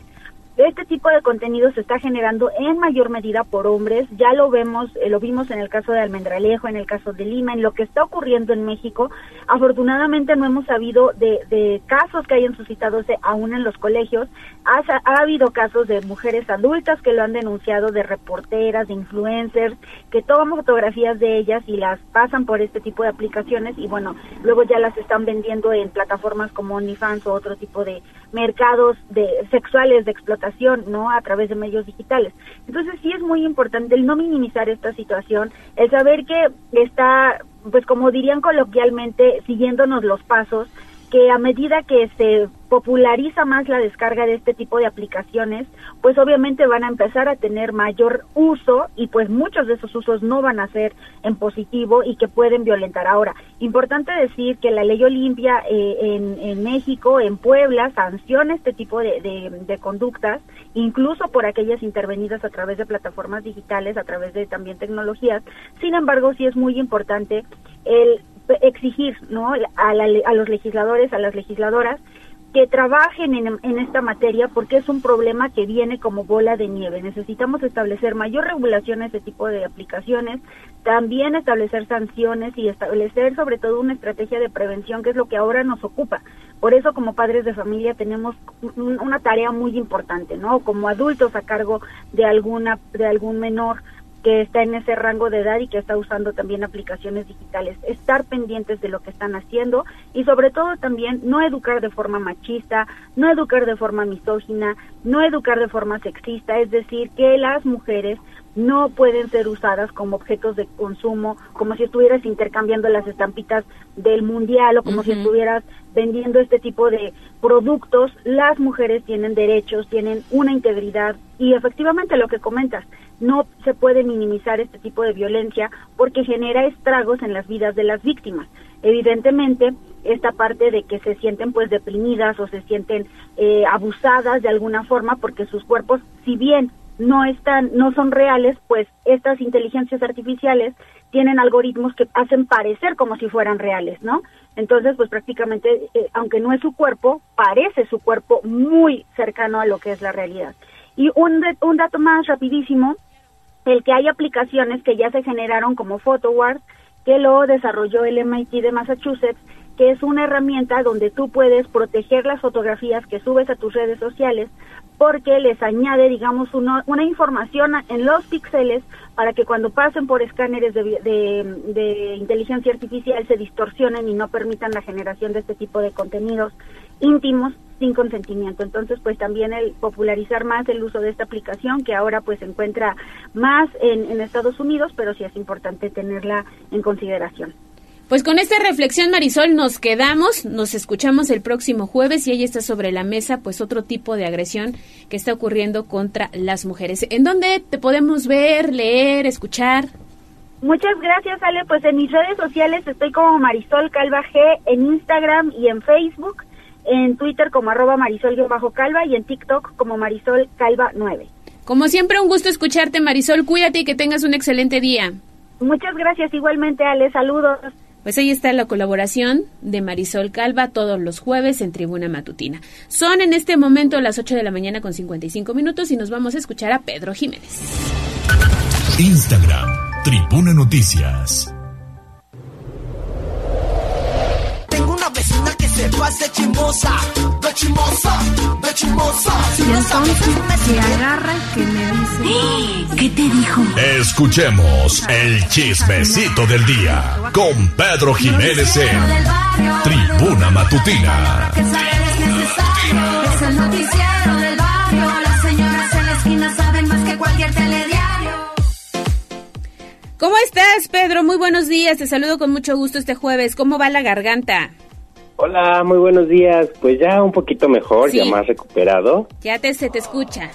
Este tipo de contenido se está generando en mayor medida por hombres, ya lo vemos, eh, lo vimos en el caso de Almendralejo, en el caso de Lima, en lo que está ocurriendo en México. Afortunadamente no hemos sabido de, de casos que hayan suscitado aún en los colegios. Ha, ha habido casos de mujeres adultas que lo han denunciado, de reporteras, de influencers, que toman fotografías de ellas y las pasan por este tipo de aplicaciones y bueno, luego ya las están vendiendo en plataformas como OnlyFans o otro tipo de mercados de sexuales de explotación, ¿no? A través de medios digitales. Entonces sí es muy importante el no minimizar esta situación, el saber que está, pues como dirían coloquialmente, siguiéndonos los pasos, que a medida que se populariza más la descarga de este tipo de aplicaciones, pues obviamente van a empezar a tener mayor uso y pues muchos de esos usos no van a ser en positivo y que pueden violentar. Ahora, importante decir que la ley Olimpia eh, en, México, en Puebla, sanciona este tipo de conductas, incluso por aquellas intervenidas a través de plataformas digitales, a través de también tecnologías. Sin embargo, sí es muy importante el exigir ¿no? a, la- a los legisladores, a las legisladoras, que trabajen en, en esta materia porque es un problema que viene como bola de nieve. Necesitamos establecer mayor regulación a este tipo de aplicaciones, también establecer sanciones y establecer sobre todo una estrategia de prevención que es lo que ahora nos ocupa. Por eso como padres de familia tenemos un- una tarea muy importante, ¿no? Como adultos a cargo de alguna de algún menor que está en ese rango de edad y que está usando también aplicaciones digitales, estar pendientes de lo que están haciendo y sobre todo también no educar de forma machista, no educar de forma misógina, no educar de forma sexista, es decir, que las mujeres no pueden ser usadas como objetos de consumo, como si estuvieras intercambiando las estampitas del mundial o como si estuvieras vendiendo este tipo de productos. Las mujeres tienen derechos, tienen una integridad y efectivamente lo que comentas, no se puede minimizar este tipo de violencia porque genera estragos en las vidas de las víctimas. Evidentemente, esta parte de que se sienten pues deprimidas o se sienten eh, abusadas de alguna forma porque sus cuerpos, si bien no están, no son reales, pues estas inteligencias artificiales tienen algoritmos que hacen parecer como si fueran reales, ¿no? Entonces, pues prácticamente, eh, aunque no es su cuerpo, parece su cuerpo muy cercano a lo que es la realidad. Y un, de- un dato más rapidísimo, el que hay aplicaciones que ya se generaron como PhotoWars, que lo desarrolló el MIT de Massachusetts, que es una herramienta donde tú puedes proteger las fotografías que subes a tus redes sociales porque les añade, digamos, uno- una información en los píxeles para que cuando pasen por escáneres de, de- de inteligencia artificial se distorsionen y no permitan la generación de este tipo de contenidos íntimos sin consentimiento. Entonces, pues también el popularizar más el uso de esta aplicación que ahora pues se encuentra más en, en Estados Unidos, pero sí es importante tenerla en consideración. Pues con esta reflexión, Marisol, nos quedamos, nos escuchamos el próximo jueves y ahí está sobre la mesa pues otro tipo de agresión que está ocurriendo contra las mujeres. ¿En dónde te podemos ver, leer, escuchar? Muchas gracias, Ale. Pues en mis redes sociales estoy como Marisol Calva G en Instagram y en Facebook, en Twitter como arroba Marisol-Calva y en TikTok como Marisol Calva 9. Como siempre, un gusto escucharte, Marisol. Cuídate y que tengas un excelente día. Muchas gracias igualmente, Ale. Saludos. Pues ahí está la colaboración de Marisol Calva todos los jueves en Tribuna Matutina. Son en este momento las 8 de la mañana con 55 minutos y nos vamos a escuchar a Pedro Jiménez. Instagram, Tribuna Noticias. Tengo una vecina que se pasa chismosa, de chismosa, de chismosa. Si Y entonces me agarra y que me ¿Qué te dijo? Escuchemos el chismecito del día con Pedro Jiménez en Tribuna Matutina. es necesario. Es el noticiero del barrio. Las señoras en la esquina saben más que cualquier telediario. ¿Cómo estás, Pedro? Muy buenos días. Te saludo con mucho gusto este jueves. ¿Cómo va la garganta? Hola, muy buenos días. Pues ya un poquito mejor, Sí. ya más recuperado. Ya te, se te escucha.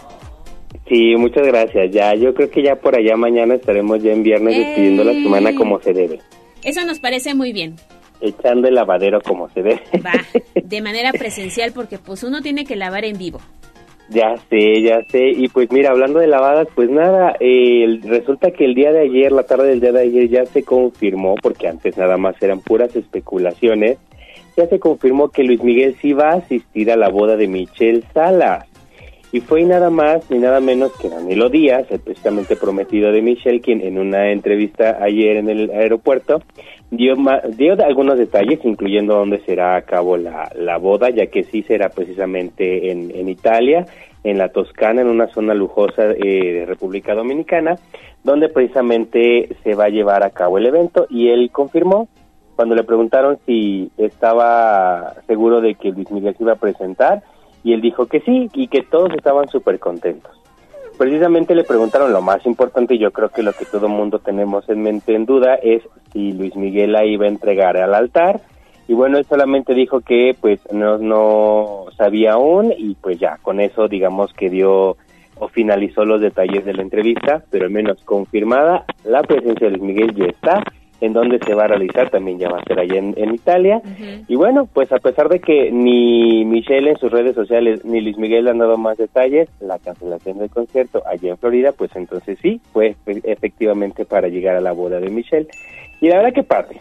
Sí, muchas gracias. Ya, yo creo que ya por allá mañana estaremos ya en viernes ¡Ey! despidiendo la semana como se debe, Eso nos parece muy bien. echando el lavadero como se debe. Va, de manera presencial porque pues uno tiene que lavar en vivo. ya sé, ya sé. Y pues mira, hablando de lavadas, pues nada, eh, resulta que el día de ayer, la tarde del día de ayer ya se confirmó, porque antes nada más eran puras especulaciones, ya se confirmó que Luis Miguel sí va a asistir a la boda de Michelle Salas. Y fue nada más ni nada menos que Danilo Díaz, el precisamente prometido de Michelle, quien en una entrevista ayer en el aeropuerto dio, dio algunos detalles, incluyendo dónde será a cabo la, la boda, ya que sí será precisamente en, en Italia, en la Toscana, en una zona lujosa eh, de República Dominicana, donde precisamente se va a llevar a cabo el evento. Y él confirmó, cuando le preguntaron si estaba seguro de que Luis Miguel se iba a presentar, y él dijo que sí y que todos estaban súper contentos. Precisamente le preguntaron lo más importante y yo creo que lo que todo mundo tenemos en mente en duda es si Luis Miguel la iba a entregar al altar y bueno, él solamente dijo que pues no, no sabía aún y pues ya, con eso digamos que dio o finalizó los detalles de la entrevista, pero al menos confirmada la presencia de Luis Miguel ya está, en donde se va a realizar también ya va a ser allá en, en Italia. Y bueno, pues a pesar de que ni Michelle en sus redes sociales ni Luis Miguel han dado más detalles, la cancelación del concierto allá en Florida, pues entonces sí, fue efe- efectivamente para llegar a la boda de Michelle. Y la verdad que padre,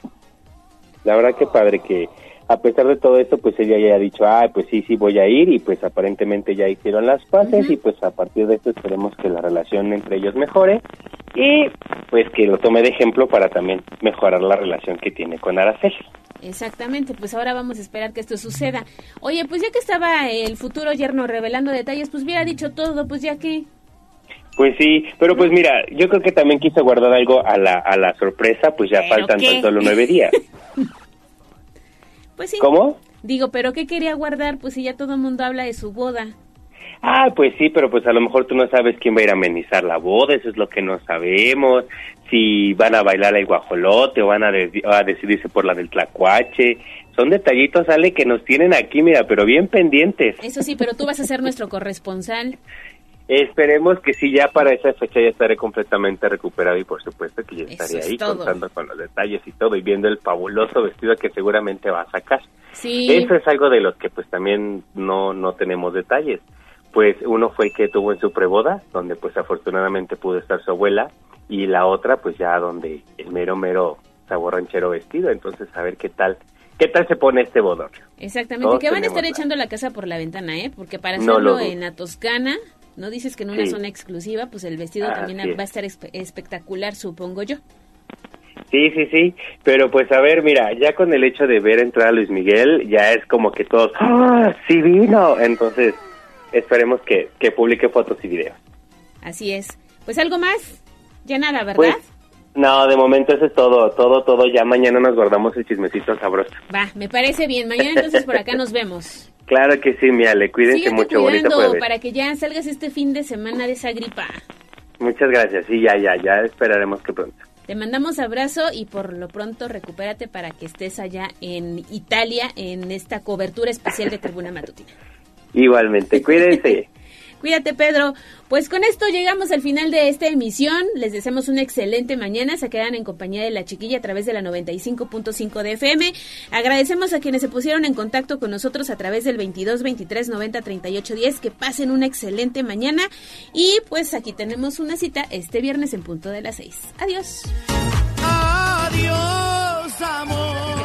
la verdad que padre que a pesar de todo esto, pues ella ya ha dicho, ah, pues sí, sí voy a ir y pues aparentemente ya hicieron las paces y pues a partir de esto esperemos que la relación entre ellos mejore y pues que lo tome de ejemplo para también mejorar la relación que tiene con Araceli. Exactamente, pues ahora vamos a esperar que esto suceda. Oye, pues ya que estaba el futuro yerno revelando detalles, pues hubiera dicho todo, pues ya que... Pues sí, pero pues mira, yo creo que también quise guardar algo a la, a la sorpresa, pues ya ¿Pero faltan qué? tan solo nueve días. Pues sí. ¿Cómo? Digo, pero ¿qué quería guardar? Pues si ya todo el mundo habla de su boda. Ah, pues sí, pero pues a lo mejor tú no sabes quién va a ir a amenizar la boda, eso es lo que no sabemos. Si van a bailar el guajolote o van a, de- a decidirse por la del tlacuache. Son detallitos, Ale, que nos tienen aquí, mira, pero bien pendientes. Eso sí, pero tú vas a ser nuestro corresponsal. Esperemos que sí, ya para esa fecha ya estaré completamente recuperado y por supuesto que ya estaré es ahí todo. contando con los detalles y todo y viendo el fabuloso vestido que seguramente va a sacar. Sí. Eso es algo de los que pues también no, no tenemos detalles. Pues uno fue el que tuvo en su preboda, donde pues afortunadamente pudo estar su abuela, y la otra pues ya donde el mero mero sabor ranchero vestido, entonces a ver qué tal, qué tal se pone este bodorrio. Exactamente, Todos que van a estar echando la casa por la ventana, ¿eh? Porque para hacerlo en la Toscana, no dices que en una Sí. zona exclusiva, pues el vestido Así también va a estar espe- espectacular, supongo yo. Sí, sí, sí, pero pues a ver, mira, ya con el hecho de ver entrar a Luis Miguel, ya es como que todos, ¡ah, sí vino! Entonces, esperemos que, que publique fotos y videos. Así es. Pues algo más, ya nada, ¿verdad? Pues, no, de momento eso es todo, todo, todo, ya mañana nos guardamos el chismecito sabroso. Va, me parece bien. Mañana entonces por acá nos vemos. Claro que sí, mi Ale, cuídense Síguete mucho, bonito jueves. para que ya salgas este fin de semana de esa gripa. Muchas gracias, sí, ya, ya, ya esperaremos que pronto. Te mandamos abrazo y por lo pronto recupérate para que estés allá en Italia en esta cobertura especial de Tribuna Matutina. Igualmente, cuídense. Cuídate, Pedro. Pues con esto llegamos al final de esta emisión. Les deseamos una excelente mañana. Se quedan en compañía de la chiquilla a través de la 95.5 de FM. Agradecemos a quienes se pusieron en contacto con nosotros a través del 22 23 90 38 10. Que pasen una excelente mañana. Y pues aquí tenemos una cita este viernes en punto de las 6. Adiós. Adiós, amor.